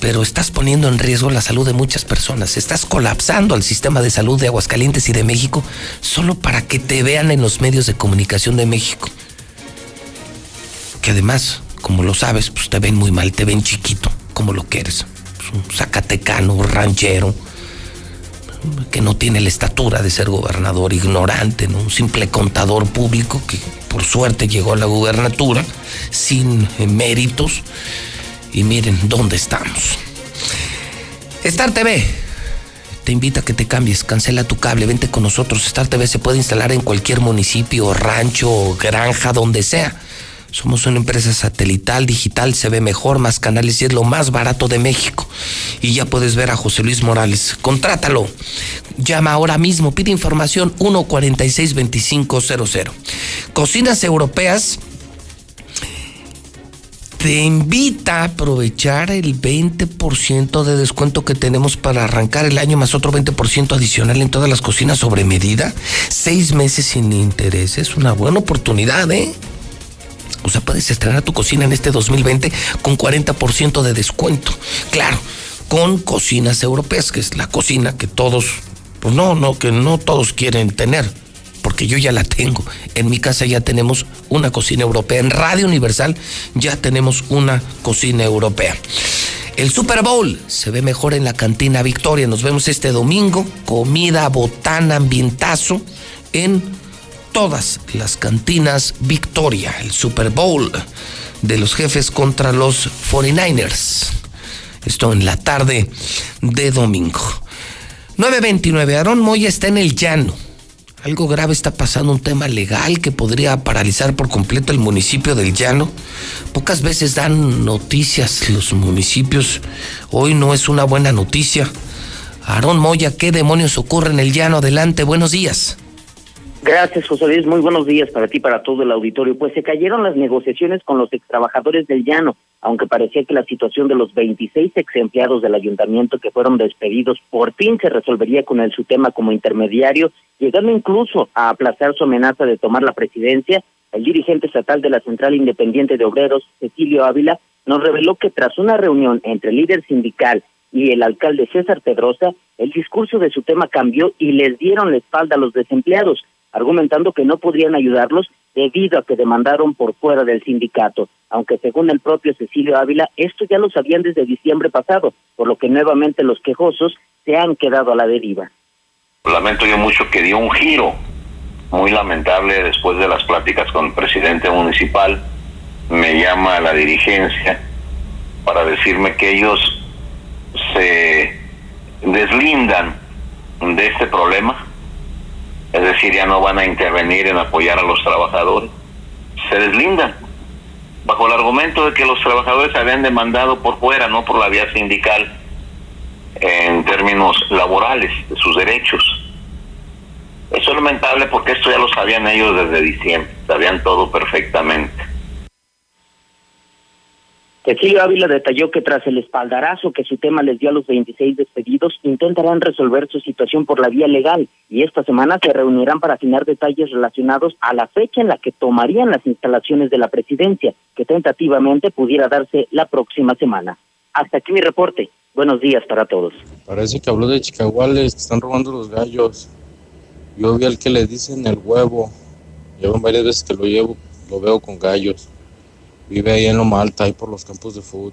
pero estás poniendo en riesgo la salud de muchas personas. Estás colapsando al sistema de salud de Aguascalientes y de México solo para que te vean en los medios de comunicación de México. Que además, como lo sabes, pues te ven muy mal, te ven chiquito, como lo que eres. Pues un zacatecano, ranchero, que no tiene la estatura de ser gobernador, ignorante, ¿no? un simple contador público que por suerte llegó a la gubernatura sin méritos y miren dónde estamos. Star TV te invita a que te cambies, cancela tu cable, vente con nosotros. Star TV se puede instalar en cualquier municipio, rancho, granja, donde sea. Somos una empresa satelital, digital, se ve mejor, más canales y es lo más barato de México. Y ya puedes ver a José Luis Morales. Contrátalo. Llama ahora mismo, pide información 146-2500. Cocinas europeas te invita a aprovechar el 20% de descuento que tenemos para arrancar el año más otro 20% adicional en todas las cocinas sobre medida. Seis meses sin interés. Es una buena oportunidad, ¿eh? O sea, puedes estrenar tu cocina en este 2020 con 40% de descuento. Claro, con cocinas europeas, que es la cocina que todos, pues no, no, que no todos quieren tener porque yo ya la tengo. En mi casa ya tenemos una cocina europea. En Radio Universal ya tenemos una cocina europea. El Super Bowl se ve mejor en la cantina Victoria. Nos vemos este domingo. Comida, botana, ambientazo en todas las cantinas Victoria. El Super Bowl de los jefes contra los 49ers. Esto en la tarde de domingo. 929. Aarón Moya está en el llano algo grave está pasando, un tema legal que podría paralizar por completo el municipio del Llano. Pocas veces dan noticias los municipios. Hoy no es una buena noticia. Aarón Moya, ¿qué demonios ocurre en el Llano? Adelante, buenos días. Gracias, José Luis. Muy buenos días para ti, para todo el auditorio. Pues se cayeron las negociaciones con los extrabajadores del llano, aunque parecía que la situación de los 26 ex empleados del ayuntamiento que fueron despedidos por fin se resolvería con el SUTEMA como intermediario, llegando incluso a aplazar su amenaza de tomar la presidencia. El dirigente estatal de la Central Independiente de Obreros, Cecilio Ávila, nos reveló que tras una reunión entre el líder sindical y el alcalde César Pedrosa, el discurso de su tema cambió y les dieron la espalda a los desempleados argumentando que no podrían ayudarlos debido a que demandaron por fuera del sindicato, aunque según el propio Cecilio Ávila, esto ya lo sabían desde diciembre pasado, por lo que nuevamente los quejosos se han quedado a la deriva. Lamento yo mucho que dio un giro muy lamentable después de las pláticas con el presidente municipal. Me llama a la dirigencia para decirme que ellos se deslindan de este problema, es decir, ya no van a intervenir en apoyar a los trabajadores, se deslindan, bajo el argumento de que los trabajadores habían demandado por fuera, no por la vía sindical, en términos laborales, de sus derechos. Eso es lamentable porque esto ya lo sabían ellos desde diciembre, sabían todo perfectamente. Cecilio Ávila detalló que tras el espaldarazo que su tema les dio a los 26 despedidos, intentarán resolver su situación por la vía legal y esta semana se reunirán para afinar detalles relacionados a la fecha en la que tomarían las instalaciones de la presidencia, que tentativamente pudiera darse la próxima semana. Hasta aquí mi reporte. Buenos días para todos. Parece que habló de chicaguales que están robando los gallos. Yo vi al que le dicen el huevo. Llevan varias veces que lo llevo, lo veo con gallos. Vive ahí en Loma Alta, ahí por los campos de fútbol.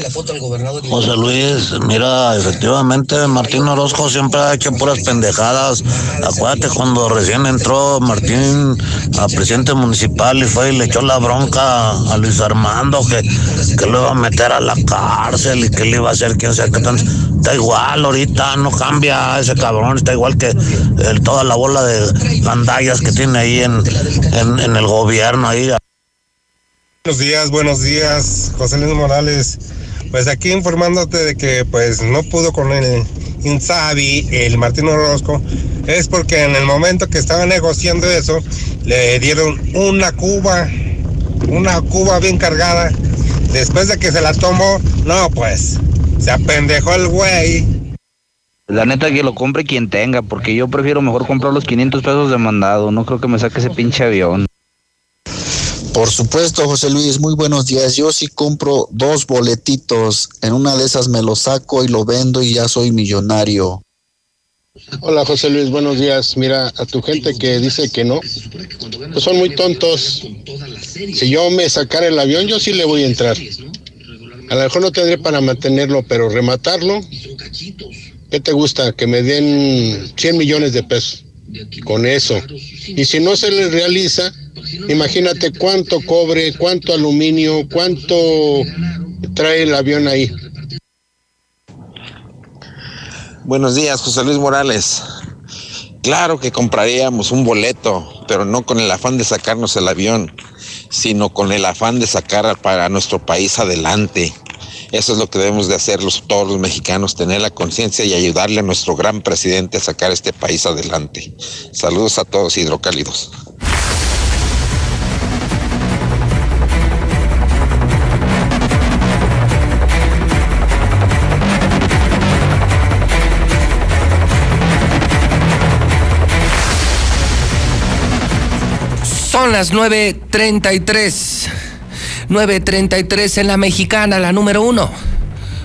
La foto al gobernador. José Luis, mira, efectivamente Martín Orozco siempre ha hecho puras pendejadas. Acuérdate cuando recién entró Martín a presidente municipal y fue y le echó la bronca a Luis Armando que, que lo iba a meter a la cárcel y que le iba a hacer quién sabe qué tanto. Está igual ahorita, no cambia ese cabrón, está igual que el- toda la bola de gandallas que tiene ahí en, en, en el gobierno ahí. Buenos días, buenos días, José Luis Morales. Pues aquí informándote de que pues no pudo con el Insabi, el Martín Orozco, es porque en el momento que estaba negociando eso, le dieron una cuba, una cuba bien cargada. Después de que se la tomó, no pues, se apendejó el güey. La neta que lo compre quien tenga, porque yo prefiero mejor comprar los 500 pesos de mandado. No creo que me saque ese pinche avión. Por supuesto, José Luis, muy buenos días. Yo sí compro dos boletitos. En una de esas me lo saco y lo vendo y ya soy millonario. Hola José Luis, buenos días. Mira, a tu gente que dice que no, pues son muy tontos. Si yo me sacara el avión, yo sí le voy a entrar. A lo mejor no tendré para mantenerlo, pero rematarlo, ¿qué te gusta? Que me den 100 millones de pesos con eso. Y si no se les realiza, imagínate cuánto cobre, cuánto aluminio, cuánto trae el avión ahí. Buenos días, José Luis Morales. Claro que compraríamos un boleto, pero no con el afán de sacarnos el avión, sino con el afán de sacar para nuestro país adelante. Eso es lo que debemos de hacer los, todos los mexicanos, tener la conciencia y ayudarle a nuestro gran presidente a sacar este país adelante. Saludos a todos hidrocálidos. Son las 9.33. 9.33 en la mexicana, la número uno.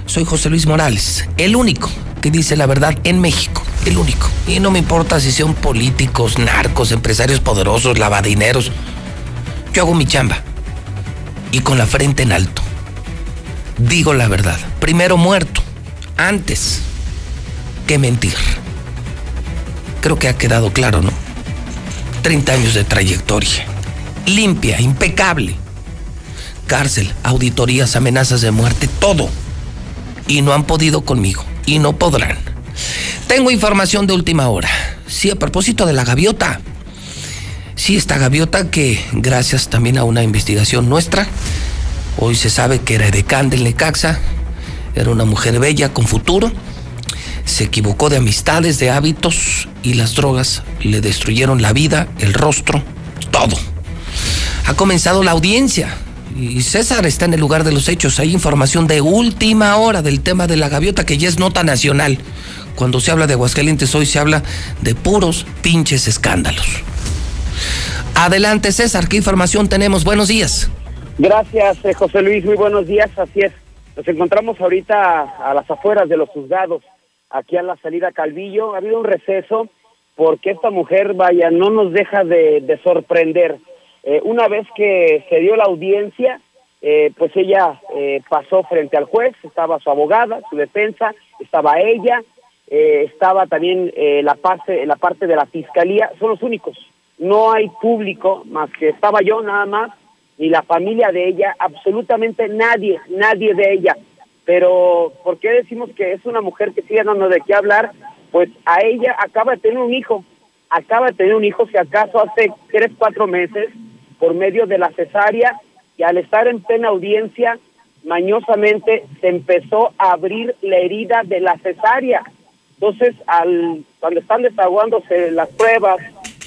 Soy José Luis Morales, el único que dice la verdad en México. El único. Y no me importa si son políticos, narcos, empresarios poderosos, lavadineros. Yo hago mi chamba. Y con la frente en alto. Digo la verdad. Primero muerto. Antes que mentir. Creo que ha quedado claro, ¿no? 30 años de trayectoria. Limpia, impecable. Cárcel, auditorías, amenazas de muerte, todo. Y no han podido conmigo. Y no podrán. Tengo información de última hora. Sí, a propósito de la gaviota. Sí, esta gaviota que, gracias también a una investigación nuestra, hoy se sabe que era edecán del Necaxa, era una mujer bella con futuro, se equivocó de amistades, de hábitos y las drogas le destruyeron la vida, el rostro, todo. Ha comenzado la audiencia y César está en el lugar de los hechos. Hay información de última hora del tema de la gaviota que ya es nota nacional. Cuando se habla de Aguascalientes hoy se habla de puros pinches escándalos. Adelante César, ¿qué información tenemos? Buenos días. Gracias, eh, José Luis. Muy buenos días. Así es. Nos encontramos ahorita a las afueras de los juzgados, aquí a la salida Calvillo. Ha habido un receso porque esta mujer, vaya, no nos deja de, de sorprender. Eh, una vez que se dio la audiencia, eh, pues ella eh, pasó frente al juez, estaba su abogada, su defensa, estaba ella, eh, estaba también eh, la parte la parte de la fiscalía, son los únicos. No hay público más que estaba yo nada más, ni la familia de ella, absolutamente nadie, nadie de ella. Pero ¿por qué decimos que es una mujer que sigue dando de qué hablar? Pues a ella acaba de tener un hijo, acaba de tener un hijo, si acaso hace tres, cuatro meses, por medio de la cesárea, y al estar en plena audiencia, mañosamente se empezó a abrir la herida de la cesárea. Entonces, al, cuando están desaguándose las pruebas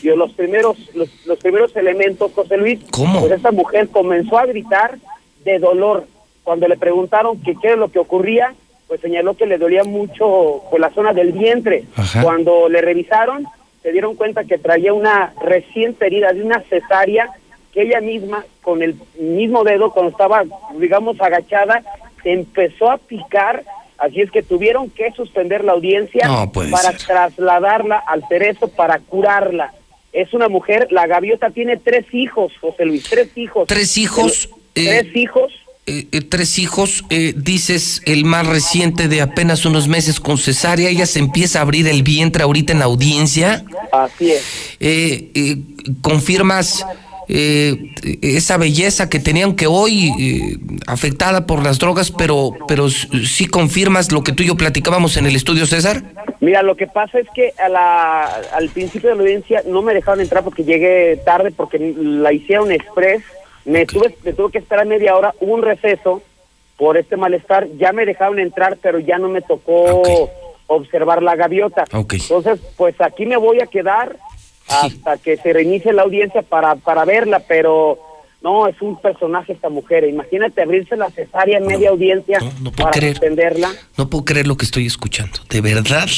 y los primeros, los, los primeros elementos, José Luis, pues esta mujer comenzó a gritar de dolor. Cuando le preguntaron que qué era lo que ocurría, pues señaló que le dolía mucho por la zona del vientre. Cuando le revisaron, se dieron cuenta que traía una reciente herida de una cesárea que ella misma, con el mismo dedo, cuando estaba, digamos, agachada, empezó a picar, así es que tuvieron que suspender la audiencia No para ser. trasladarla al cerezo para curarla. Es una mujer, la gaviota tiene tres hijos, José Luis, tres hijos. Tres hijos. eh, Tres hijos. eh, eh, tres hijos, eh, dices el más reciente de apenas unos meses con cesárea, ella se empieza a abrir el vientre ahorita en la audiencia. Así es. Eh, eh, confirmas eh, esa belleza que tenían que hoy eh, afectada por las drogas, pero, pero sí confirmas lo que tú y yo platicábamos en el estudio, César. Mira, lo que pasa es que a la, al principio de la audiencia no me dejaron entrar porque llegué tarde, porque la hicieron express. Me, tuve, me tuve que esperar media hora, hubo un receso por este malestar. Ya me dejaron entrar, pero ya no me tocó observar la gaviota. Entonces, pues aquí me voy a quedar hasta que se reinicie la audiencia para, para verla, pero no, es un personaje esta mujer. Imagínate abrirse la cesárea en media audiencia para creer. No puedo creer lo que estoy escuchando. De verdad,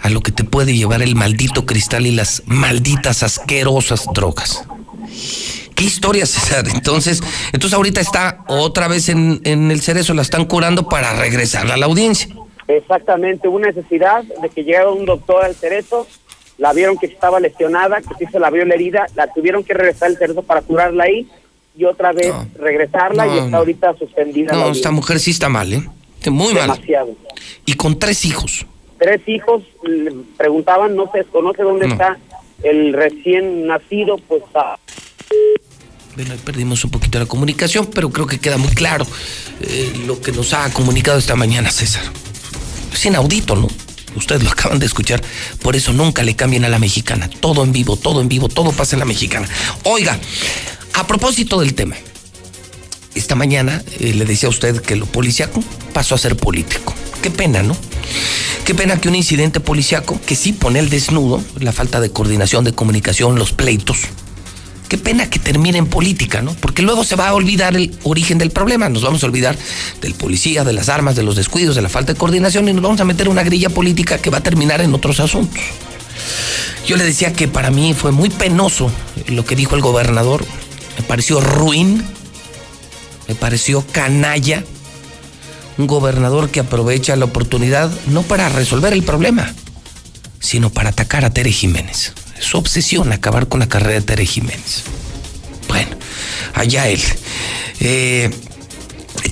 a lo que te puede llevar el maldito cristal y las malditas asquerosas drogas. ¿Qué historia, César? Entonces, entonces ahorita está otra vez en, en el cerezo, la están curando para regresarla a la audiencia. Exactamente, hubo necesidad de que llegara un doctor al cerezo, la vieron que estaba lesionada, que sí se la vio la herida, la tuvieron que regresar al cerezo para curarla ahí y otra vez regresarla y está ahorita suspendida. No, esta mujer sí está mal, ¿eh? Muy mal. Demasiado. Y con tres hijos. Tres hijos le preguntaban, no se desconoce dónde No. está el recién nacido, pues ah, Bueno, perdimos un poquito la comunicación, pero creo que queda muy claro eh, lo que nos ha comunicado esta mañana César. Es inaudito, ¿no? Ustedes lo acaban de escuchar, por eso nunca le cambien a la mexicana. Todo en vivo, todo en vivo, todo pasa en la mexicana. Oiga, a propósito del tema, esta mañana eh, le decía a usted que lo policiaco pasó a ser político. Qué pena, ¿no? Qué pena que un incidente policiaco que sí pone el desnudo, la falta de coordinación, de comunicación, los pleitos, Qué pena que termine en política, ¿no? Porque luego se va a olvidar el origen del problema. Nos vamos a olvidar del policía, de las armas, de los descuidos, de la falta de coordinación y nos vamos a meter una grilla política que va a terminar en otros asuntos. Yo le decía que para mí fue muy penoso lo que dijo el gobernador. Me pareció ruin, me pareció canalla. Un gobernador que aprovecha la oportunidad no para resolver el problema, sino para atacar a Tere Jiménez. Su obsesión acabar con la carrera de Tere Jiménez. Bueno, allá él. Eh,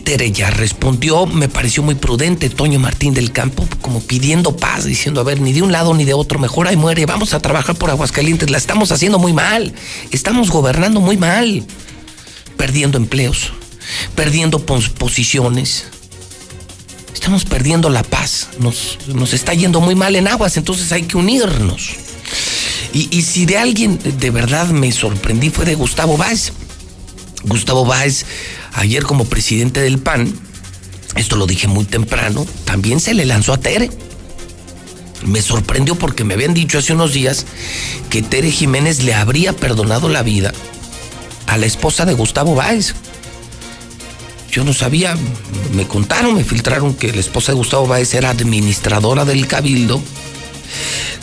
Tere ya respondió, me pareció muy prudente Toño Martín del Campo, como pidiendo paz, diciendo, a ver, ni de un lado ni de otro, mejor ahí muere, vamos a trabajar por Aguascalientes, la estamos haciendo muy mal, estamos gobernando muy mal, perdiendo empleos, perdiendo pos- posiciones, estamos perdiendo la paz, nos, nos está yendo muy mal en aguas, entonces hay que unirnos. Y, si de alguien de verdad me sorprendí fue de Gustavo Báez. Gustavo Báez, ayer como presidente del PAN, esto lo dije muy temprano, también se le lanzó a Tere. Me sorprendió porque me habían dicho hace unos días que Tere Jiménez le habría perdonado la vida a la esposa de Gustavo Báez. Yo no sabía, me contaron, me filtraron que la esposa de Gustavo Báez era administradora del Cabildo,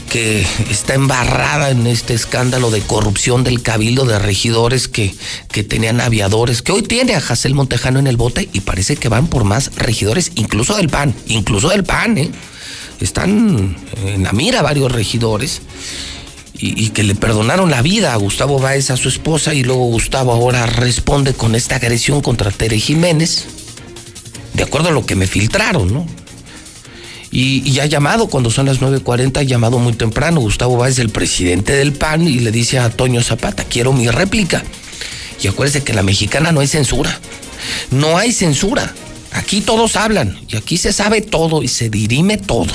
que está embarrada en este escándalo de corrupción del Cabildo de regidores que, que tenían aviadores, que hoy tiene a Jacel Montejano en el bote y parece que van por más regidores, incluso del PAN, incluso del PAN, ¿eh? Están en la mira varios regidores. y, y que le perdonaron la vida a Gustavo Báez, a su esposa, y luego Gustavo ahora responde con esta agresión contra Tere Jiménez, de acuerdo a lo que me filtraron, ¿no? Y, y ha llamado cuando son las 9.40, ha llamado muy temprano. Gustavo Báez, el presidente del PAN, y le dice a Toño Zapata, quiero mi réplica. Y acuérdese que la mexicana no hay censura. No hay censura. Aquí todos hablan y aquí se sabe todo y se dirime todo.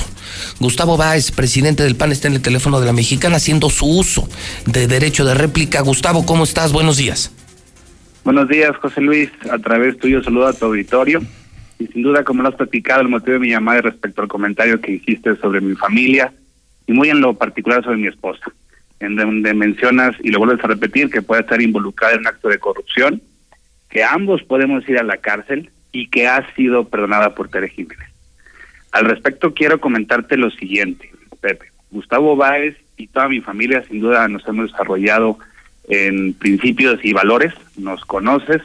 Gustavo Báez, presidente del PAN, está en el teléfono de la mexicana haciendo su uso de derecho de réplica. Gustavo, ¿cómo estás? Buenos días. Buenos días, José Luis. A través tuyo saludo a tu auditorio. Y sin duda, como lo has platicado, el motivo de mi llamada es respecto al comentario que hiciste sobre mi familia y muy en lo particular sobre mi esposa, en donde mencionas, y lo vuelves a repetir, que puede estar involucrada en un acto de corrupción, que ambos podemos ir a la cárcel y que ha sido perdonada por Tere Jiménez. Al respecto, quiero comentarte lo siguiente, Pepe. Gustavo Báez y toda mi familia, sin duda, nos hemos desarrollado en principios y valores, nos conoces,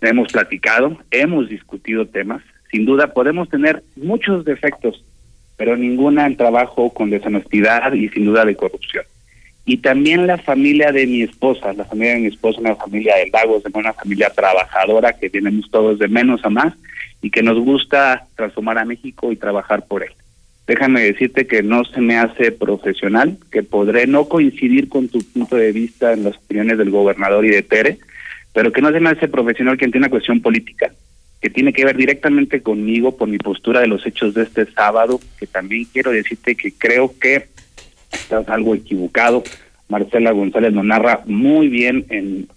hemos platicado, hemos discutido temas. Sin duda podemos tener muchos defectos, pero ninguna en trabajo con deshonestidad y sin duda de corrupción. Y también la familia de mi esposa, la familia de mi esposa, una familia de Lagos, de una familia trabajadora que tenemos todos de menos a más y que nos gusta transformar a México y trabajar por él. Déjame decirte que no se me hace profesional, que podré no coincidir con tu punto de vista en las opiniones del gobernador y de Tere, pero que no se me hace profesional quien tiene una cuestión política, que tiene que ver directamente conmigo por mi postura de los hechos de este sábado, que también quiero decirte que creo que estás algo equivocado. Marcela González lo narra muy bien en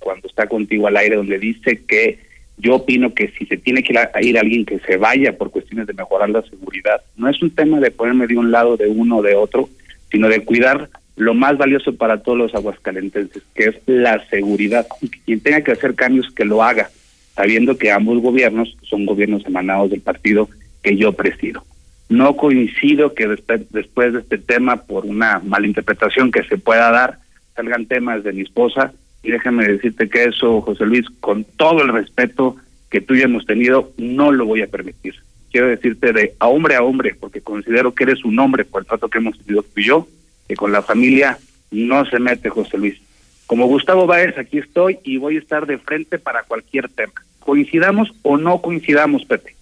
cuando está contigo al aire, donde dice que yo opino que si se tiene que ir, ir alguien que se vaya por cuestiones de mejorar la seguridad, no es un tema de ponerme de un lado de uno o de otro, sino de cuidar lo más valioso para todos los aguascalentenses, que es la seguridad. Quien tenga que hacer cambios, que lo haga, sabiendo que ambos gobiernos son gobiernos emanados del partido que yo presido. No coincido que después de este tema, por una malinterpretación que se pueda dar, salgan temas de mi esposa. Y déjame decirte que eso, José Luis, con todo el respeto que tú y yo hemos tenido, no lo voy a permitir. Quiero decirte de a hombre a hombre, porque considero que eres un hombre por el trato que hemos tenido tú y yo, que con la familia no se mete José Luis. Como Gustavo Báez, aquí estoy y voy a estar de frente para cualquier tema. Coincidamos o no coincidamos, Pepe.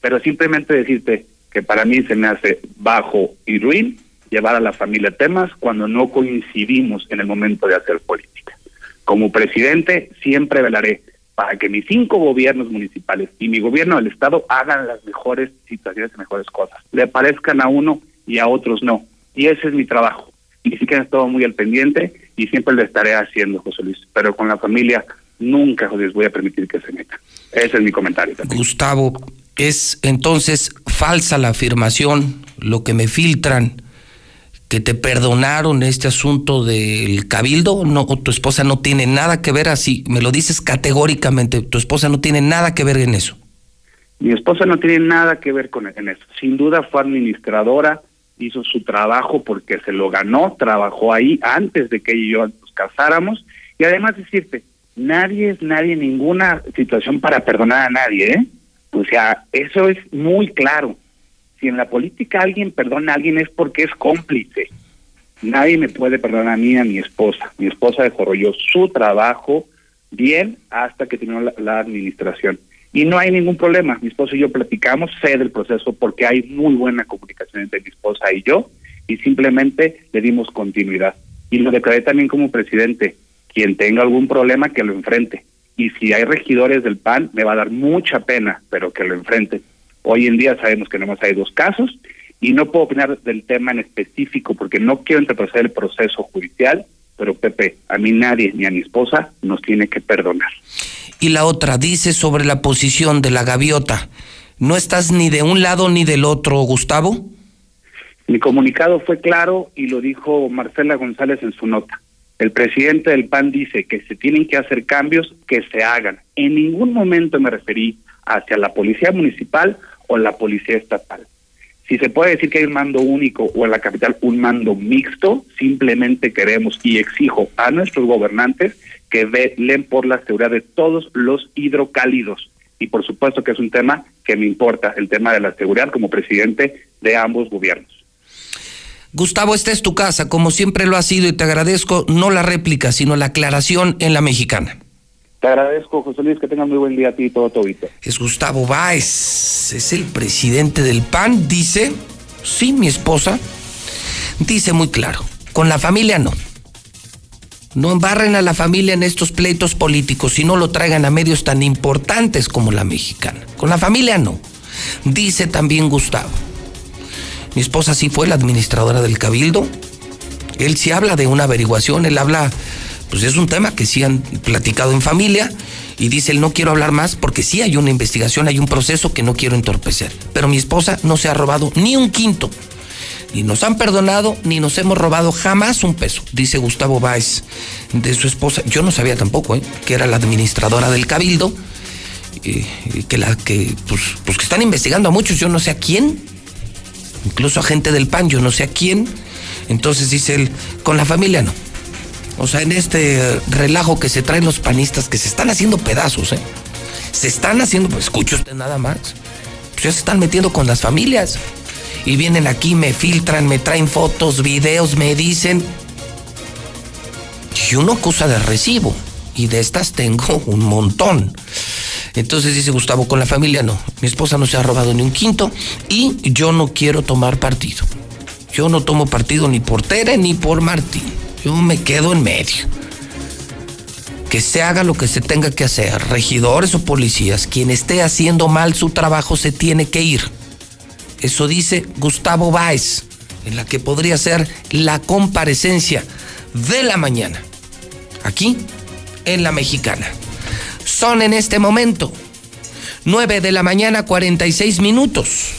Pero simplemente decirte que para mí se me hace bajo y ruin llevar a la familia temas cuando no coincidimos en el momento de hacer política. Como presidente siempre velaré para que mis cinco gobiernos municipales y mi gobierno del estado hagan las mejores situaciones y mejores cosas. Le parezcan a uno y a otros no. Y ese es mi trabajo. Y sí que han estado muy al pendiente y siempre lo estaré haciendo, José Luis. Pero con la familia nunca, José Luis, voy a permitir que se meta. Ese es mi comentario. También. Gustavo, es entonces falsa la afirmación, lo que me filtran, que te perdonaron este asunto del cabildo, no, tu esposa no tiene nada que ver así, me lo dices categóricamente, tu esposa no tiene nada que ver en eso. Mi esposa no tiene nada que ver con en eso. Sin duda fue administradora, hizo su trabajo porque se lo ganó, trabajó ahí antes de que ella y yo nos casáramos. Y además decirte, nadie es nadie ninguna situación para perdonar a nadie, ¿eh? O sea, eso es muy claro. Si en la política alguien perdona a alguien es porque es cómplice. Nadie me puede perdonar a mí a mi esposa. Mi esposa desarrolló su trabajo bien hasta que terminó la administración. Y no hay ningún problema. Mi esposo y yo platicamos, sé del proceso porque hay muy buena comunicación entre mi esposa y yo y simplemente le dimos continuidad. Y lo declaré también como presidente. Quien tenga algún problema, que lo enfrente. Y si hay regidores del PAN, me va a dar mucha pena, pero que lo enfrenten. Hoy en día sabemos que nomás hay dos casos y no puedo opinar del tema en específico porque no quiero interpretar el proceso judicial, pero Pepe, a mí nadie, ni a mi esposa, nos tiene que perdonar. Y la otra dice sobre la posición de la gaviota. ¿No estás ni de un lado ni del otro, Gustavo? Mi comunicado fue claro y lo dijo Marcela González en su nota. El presidente del PAN dice que se tienen que hacer cambios, que se hagan. En ningún momento me referí hacia la policía municipal o la policía estatal. Si se puede decir que hay un mando único o en la capital un mando mixto, simplemente queremos y exijo a nuestros gobernantes que velen por la seguridad de todos los hidrocálidos. Y por supuesto que es un tema que me importa, el tema de la seguridad como presidente de ambos gobiernos. Gustavo, esta es tu casa, como siempre lo ha sido, y te agradezco no la réplica, sino la aclaración en la mexicana. Te agradezco, José Luis, que tengas muy buen día a ti y todo tu Es Gustavo Báez, es el presidente del PAN, dice, sí, mi esposa, dice muy claro, con la familia no. No embarren a la familia en estos pleitos políticos y no lo traigan a medios tan importantes como la mexicana. Con la familia no. Dice también Gustavo. Mi esposa sí fue la administradora del cabildo. Él sí habla de una averiguación, él habla pues es un tema que sí han platicado en familia y dice él no quiero hablar más porque sí hay una investigación, hay un proceso que no quiero entorpecer. Pero mi esposa no se ha robado ni un quinto. Ni nos han perdonado, ni nos hemos robado jamás un peso, dice Gustavo Báez de su esposa. Yo no sabía tampoco, ¿eh? que era la administradora del Cabildo, que la que, pues, pues que están investigando a muchos, yo no sé a quién, incluso a gente del PAN, yo no sé a quién. Entonces dice él, con la familia no. O sea, en este relajo que se traen los panistas, que se están haciendo pedazos, ¿eh? Se están haciendo, pues usted nada más. Pues ya se están metiendo con las familias. Y vienen aquí, me filtran, me traen fotos, videos, me dicen. Y uno acusa de recibo. Y de estas tengo un montón. Entonces dice Gustavo, con la familia no. Mi esposa no se ha robado ni un quinto y yo no quiero tomar partido. Yo no tomo partido ni por Tere ni por Martín. Yo me quedo en medio. Que se haga lo que se tenga que hacer, regidores o policías, quien esté haciendo mal su trabajo se tiene que ir. Eso dice Gustavo Báez, en la que podría ser la comparecencia de la mañana, aquí en la mexicana. Son en este momento 9 de la mañana 46 minutos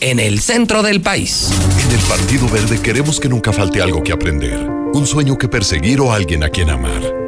en el centro del país. En el Partido Verde queremos que nunca falte algo que aprender, un sueño que perseguir o alguien a quien amar.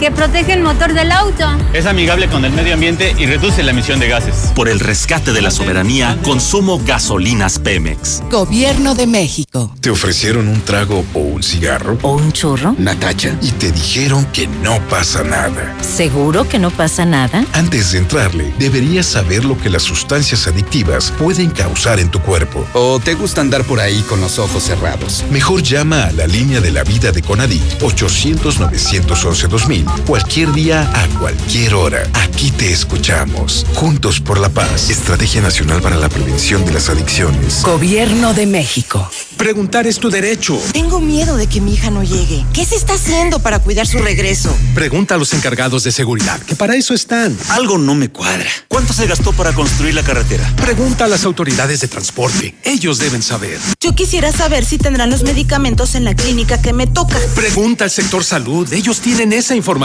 que protege el motor del auto. Es amigable con el medio ambiente y reduce la emisión de gases. Por el rescate de la soberanía, consumo gasolinas Pemex. Gobierno de México. ¿Te ofrecieron un trago o un cigarro? ¿O un churro? Natacha. Y te dijeron que no pasa nada. ¿Seguro que no pasa nada? Antes de entrarle, deberías saber lo que las sustancias adictivas pueden causar en tu cuerpo. ¿O te gusta andar por ahí con los ojos cerrados? Mejor llama a la línea de la vida de Conadic 800 911 2000 Cualquier día, a cualquier hora. Aquí te escuchamos. Juntos por la paz. Estrategia Nacional para la Prevención de las Adicciones. Gobierno de México. Preguntar es tu derecho. Tengo miedo de que mi hija no llegue. ¿Qué se está haciendo para cuidar su regreso? Pregunta a los encargados de seguridad, que para eso están. Algo no me cuadra. ¿Cuánto se gastó para construir la carretera? Pregunta a las autoridades de transporte. Ellos deben saber. Yo quisiera saber si tendrán los medicamentos en la clínica que me toca. Pregunta al sector salud. Ellos tienen esa información.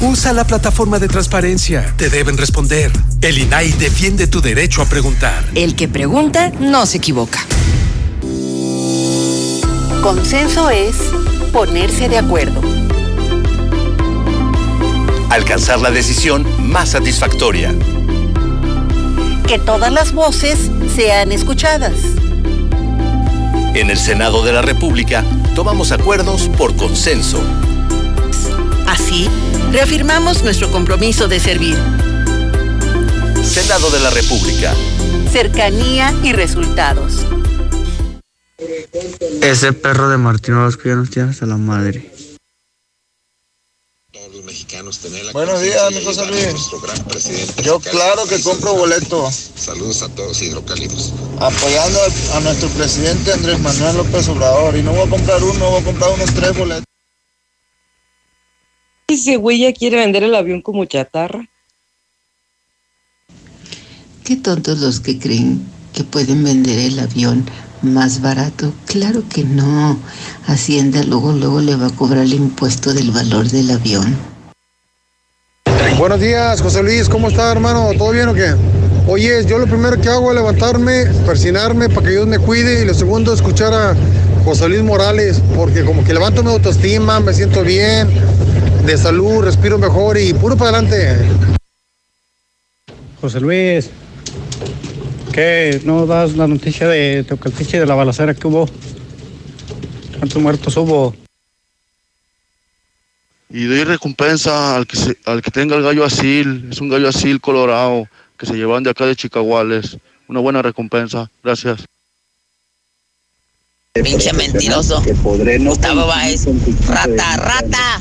Usa la plataforma de transparencia. Te deben responder. El INAI defiende tu derecho a preguntar. El que pregunta no se equivoca. Consenso es ponerse de acuerdo. Alcanzar la decisión más satisfactoria. Que todas las voces sean escuchadas. En el Senado de la República tomamos acuerdos por consenso. Así, reafirmamos nuestro compromiso de servir. Senado de la República. Cercanía y resultados. Ese perro de Martín Orozco ya nos tiene hasta la madre. Buenos días, mi José Luis. Yo claro que compro boleto. Saludos a todos hidrocálidos. Apoyando a nuestro presidente Andrés Manuel López Obrador. Y no voy a comprar uno, voy a comprar unos tres boletos. Ese güey ya quiere vender el avión como chatarra. Qué tontos los que creen que pueden vender el avión más barato. Claro que no. Hacienda luego, luego le va a cobrar el impuesto del valor del avión. Buenos días, José Luis. ¿Cómo está, hermano? ¿Todo bien o qué? Oye, yo lo primero que hago es levantarme, persinarme para que Dios me cuide. Y lo segundo, escuchar a José Luis Morales, porque como que levanto mi autoestima, me siento bien, de salud, respiro mejor y puro para adelante. José Luis, ¿qué? ¿No das la noticia de Teocaltiche de la balacera que hubo? ¿Cuántos muertos hubo? Y doy recompensa al que, se- al que tenga el gallo asil, es un gallo asil colorado que se llevan de acá de Chicaguales. Una buena recompensa, gracias. Pinche mentiroso. Gustavo Báez. Rata, rata.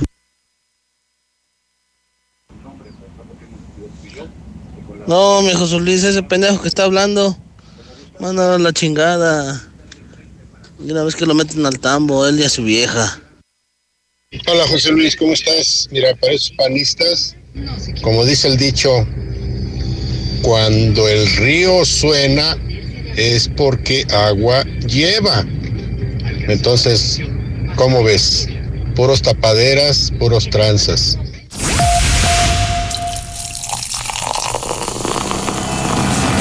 No, mi José Luis, ese pendejo que está hablando, manda la chingada. Y una vez que lo meten al tambo, él y a su vieja. Hola José Luis, ¿cómo estás? Mira, para esos panistas, como dice el dicho, cuando el río suena es porque agua lleva. Entonces, ¿cómo ves? Puros tapaderas, puros tranzas.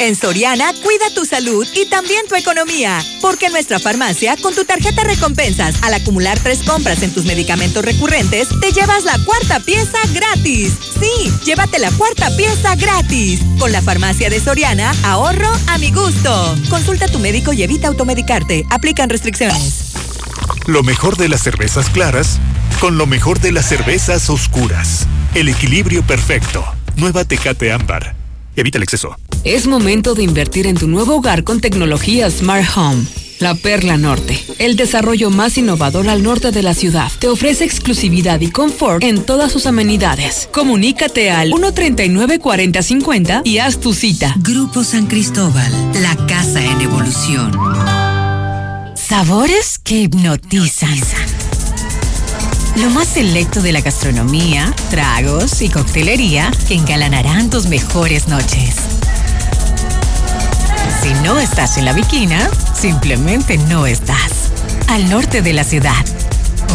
En Soriana, cuida tu salud y también tu economía. Porque en nuestra farmacia, con tu tarjeta recompensas, al acumular tres compras en tus medicamentos recurrentes, te llevas la cuarta pieza gratis. Sí, llévate la cuarta pieza gratis. Con la farmacia de Soriana, ahorro a mi gusto. Consulta a tu médico y evita automedicarte. Aplican restricciones. Lo mejor de las cervezas claras con lo mejor de las cervezas oscuras. El equilibrio perfecto. Nueva Tecate Ámbar. Evita el exceso. Es momento de invertir en tu nuevo hogar con tecnología Smart Home. La Perla Norte, el desarrollo más innovador al norte de la ciudad, te ofrece exclusividad y confort en todas sus amenidades. Comunícate al 139-4050 y haz tu cita. Grupo San Cristóbal, la casa en evolución. Sabores que hipnotizan. Lo más selecto de la gastronomía, tragos y coctelería que engalanarán tus mejores noches. Si no estás en la Viquina, simplemente no estás. Al norte de la ciudad.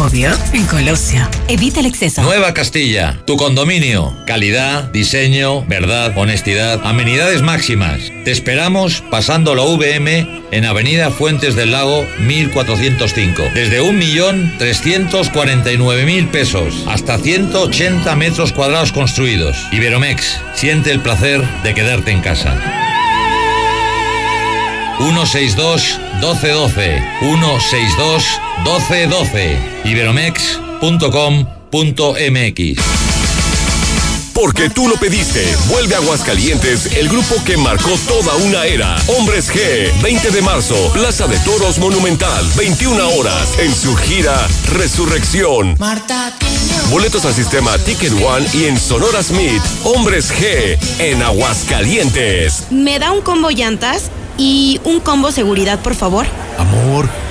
Obvio, en Colosio. Evita el exceso. Nueva Castilla, tu condominio. Calidad, diseño, verdad, honestidad, amenidades máximas. Te esperamos pasando la VM en Avenida Fuentes del Lago 1405. Desde 1.349.000 pesos hasta 180 metros cuadrados construidos. Iberomex, siente el placer de quedarte en casa. 162 1212 162 1212 iberomex.com.mx Porque tú lo pediste. Vuelve a Aguascalientes el grupo que marcó toda una era. Hombres G, 20 de marzo, Plaza de Toros Monumental, 21 horas, en su gira Resurrección. Boletos al sistema Ticket One y en Sonora Smith, Hombres G, en Aguascalientes. ¿Me da un combo llantas y un combo seguridad, por favor? Amor,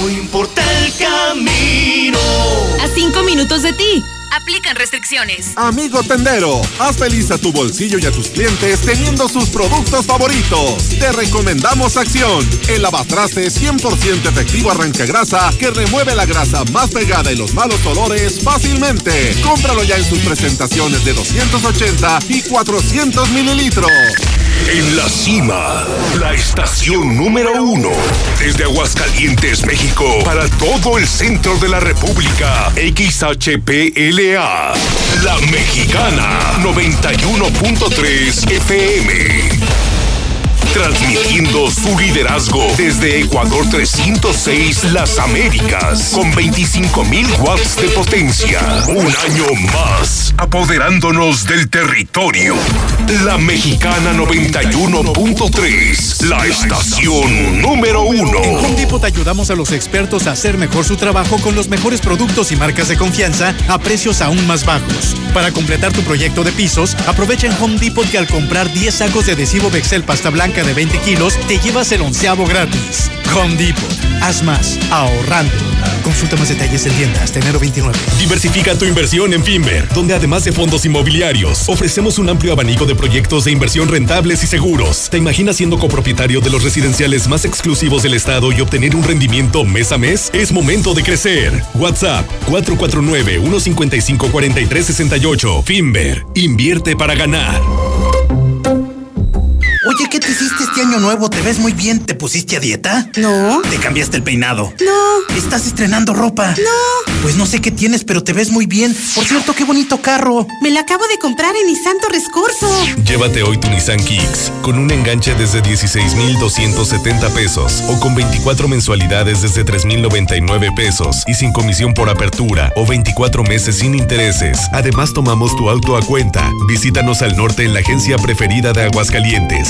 no importa el camino. A 5 minutos de ti. Aplican restricciones. Amigo tendero, haz feliz a tu bolsillo y a tus clientes teniendo sus productos favoritos. Te recomendamos Acción, el lavatraste 100% efectivo arranca grasa que remueve la grasa más pegada y los malos olores fácilmente. Cómpralo ya en sus presentaciones de 280 y 400 mililitros. En la cima, la estación número uno. Desde Aguascalientes, México, para todo el centro de la República. La Mexicana. 91.3 FM. Transmitiendo su liderazgo desde Ecuador 306 Las Américas con 25.000 watts de potencia. Un año más, apoderándonos del territorio. La Mexicana 91.3, la estación número uno. En Home Depot ayudamos a los expertos a hacer mejor su trabajo con los mejores productos y marcas de confianza a precios aún más bajos. Para completar tu proyecto de pisos, aprovecha en Home Depot que al comprar 10 sacos de adhesivo Bexel pasta blanca de 20 kilos, te llevas el onceavo gratis. Home Depot. Haz más, ahorrando. Consulta más detalles en tienda hasta enero 29. Diversifica tu inversión en Finver, donde además de fondos inmobiliarios, ofrecemos un amplio abanico de proyectos de inversión rentables y seguros. ¿Te imaginas siendo copropietario de los residenciales más exclusivos del estado y obtener un rendimiento mes a mes? Es momento de crecer. WhatsApp 449-155-4368. Finver, invierte para ganar. Oye, ¿qué te hiciste este año nuevo? ¿Te ves muy bien? ¿Te pusiste a dieta? No. ¿Te cambiaste el peinado? No. ¿Estás estrenando ropa? No. Pues no sé qué tienes, pero te ves muy bien. Por cierto, qué bonito carro. Me lo acabo de comprar en Nissan Torres Corso. Llévate hoy tu Nissan Kicks con un enganche desde 16,270 pesos o con 24 mensualidades desde 3,099 pesos y sin comisión por apertura o 24 meses sin intereses. Además, tomamos tu auto a cuenta. Visítanos al norte en la agencia preferida de Aguascalientes.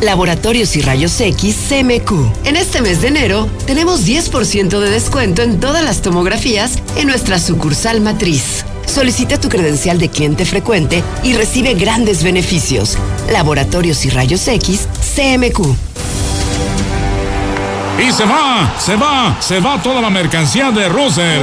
Laboratorios y Rayos X CMQ. En este mes de enero tenemos 10% de descuento en todas las tomografías en nuestra sucursal matriz. Solicita tu credencial de cliente frecuente y recibe grandes beneficios. Laboratorios y Rayos X CMQ. Y se va, se va, se va toda la mercancía de Russell.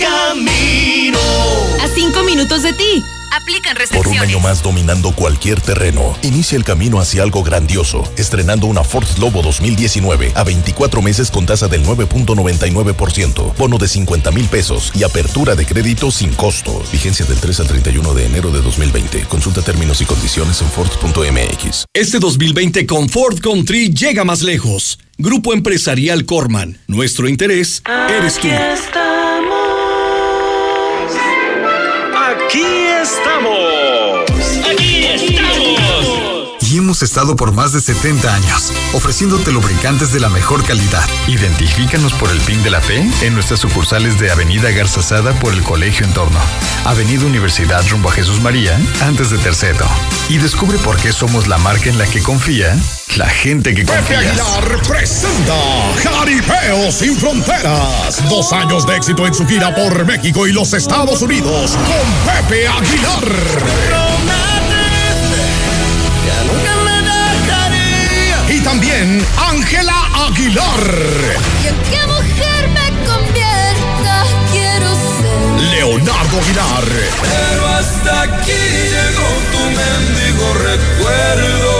camino. A 5 minutos de ti. Aplican Por un restricciones. año más dominando cualquier terreno, inicia el camino hacia algo grandioso, estrenando una Ford Lobo 2019 a 24 meses con tasa del 9.99%, bono de 50 mil pesos y apertura de crédito sin costo. Vigencia del 3 al 31 de enero de 2020. Consulta términos y condiciones en Ford.mx. Este 2020 con Ford Country llega más lejos. Grupo Empresarial Corman. Nuestro interés eres tú. Aquí estamos. Hemos estado por más de 70 años, ofreciéndote lubricantes de la mejor calidad. Identifícanos por el PIN de la P en nuestras sucursales de Avenida Garza Sada por el Colegio Entorno, Avenida Universidad rumbo a Jesús María, antes de Tercero. Y descubre por qué somos la marca en la que confía la gente que Pepe confía. Aguilar presenta Jaripeo sin Fronteras. Dos años de éxito en su gira por México y los Estados Unidos con Pepe Aguilar. También Ángela Aguilar. ¿Y en qué mujer me convierta? Quiero ser. Leonardo Aguilar. Pero hasta aquí llegó tu mendigo recuerdo.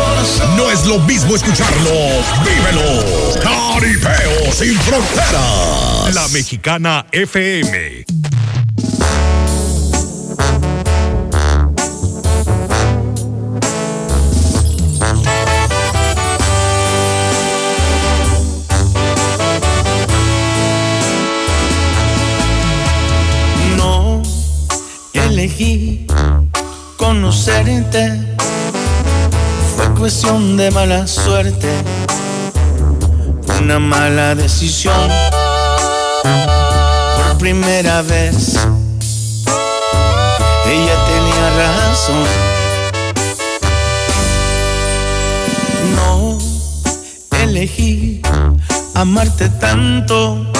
No es lo mismo escucharlo, vívelo. Caripeo sin fronteras. La Mexicana FM. No elegí conocerte, cuestión de mala suerte, una mala decisión. Por primera vez, ella tenía razón. No elegí amarte tanto,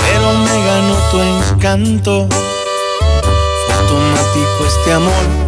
pero me ganó tu encanto. Fue automático este amor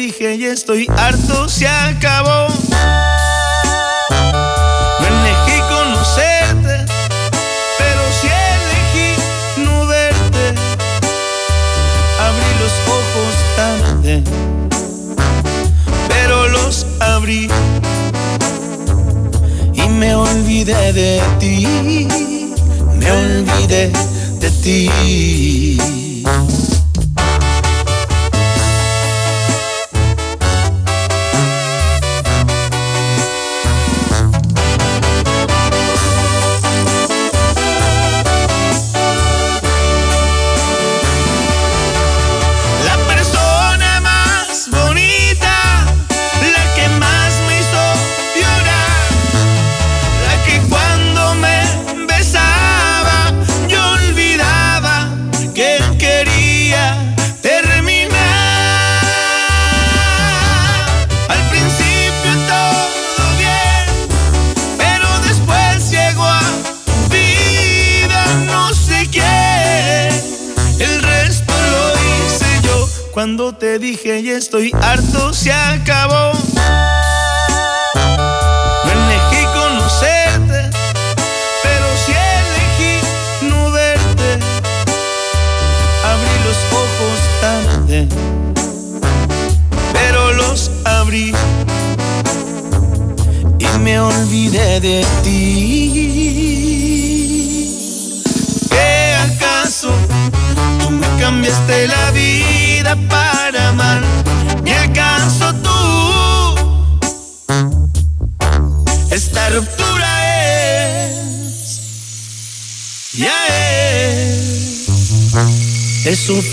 Dije ya estoy harto, se acabó. No elegí conocerte, pero sí elegí no verte. Abrí los ojos tarde, pero los abrí y me olvidé de ti, me olvidé de ti.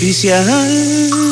Es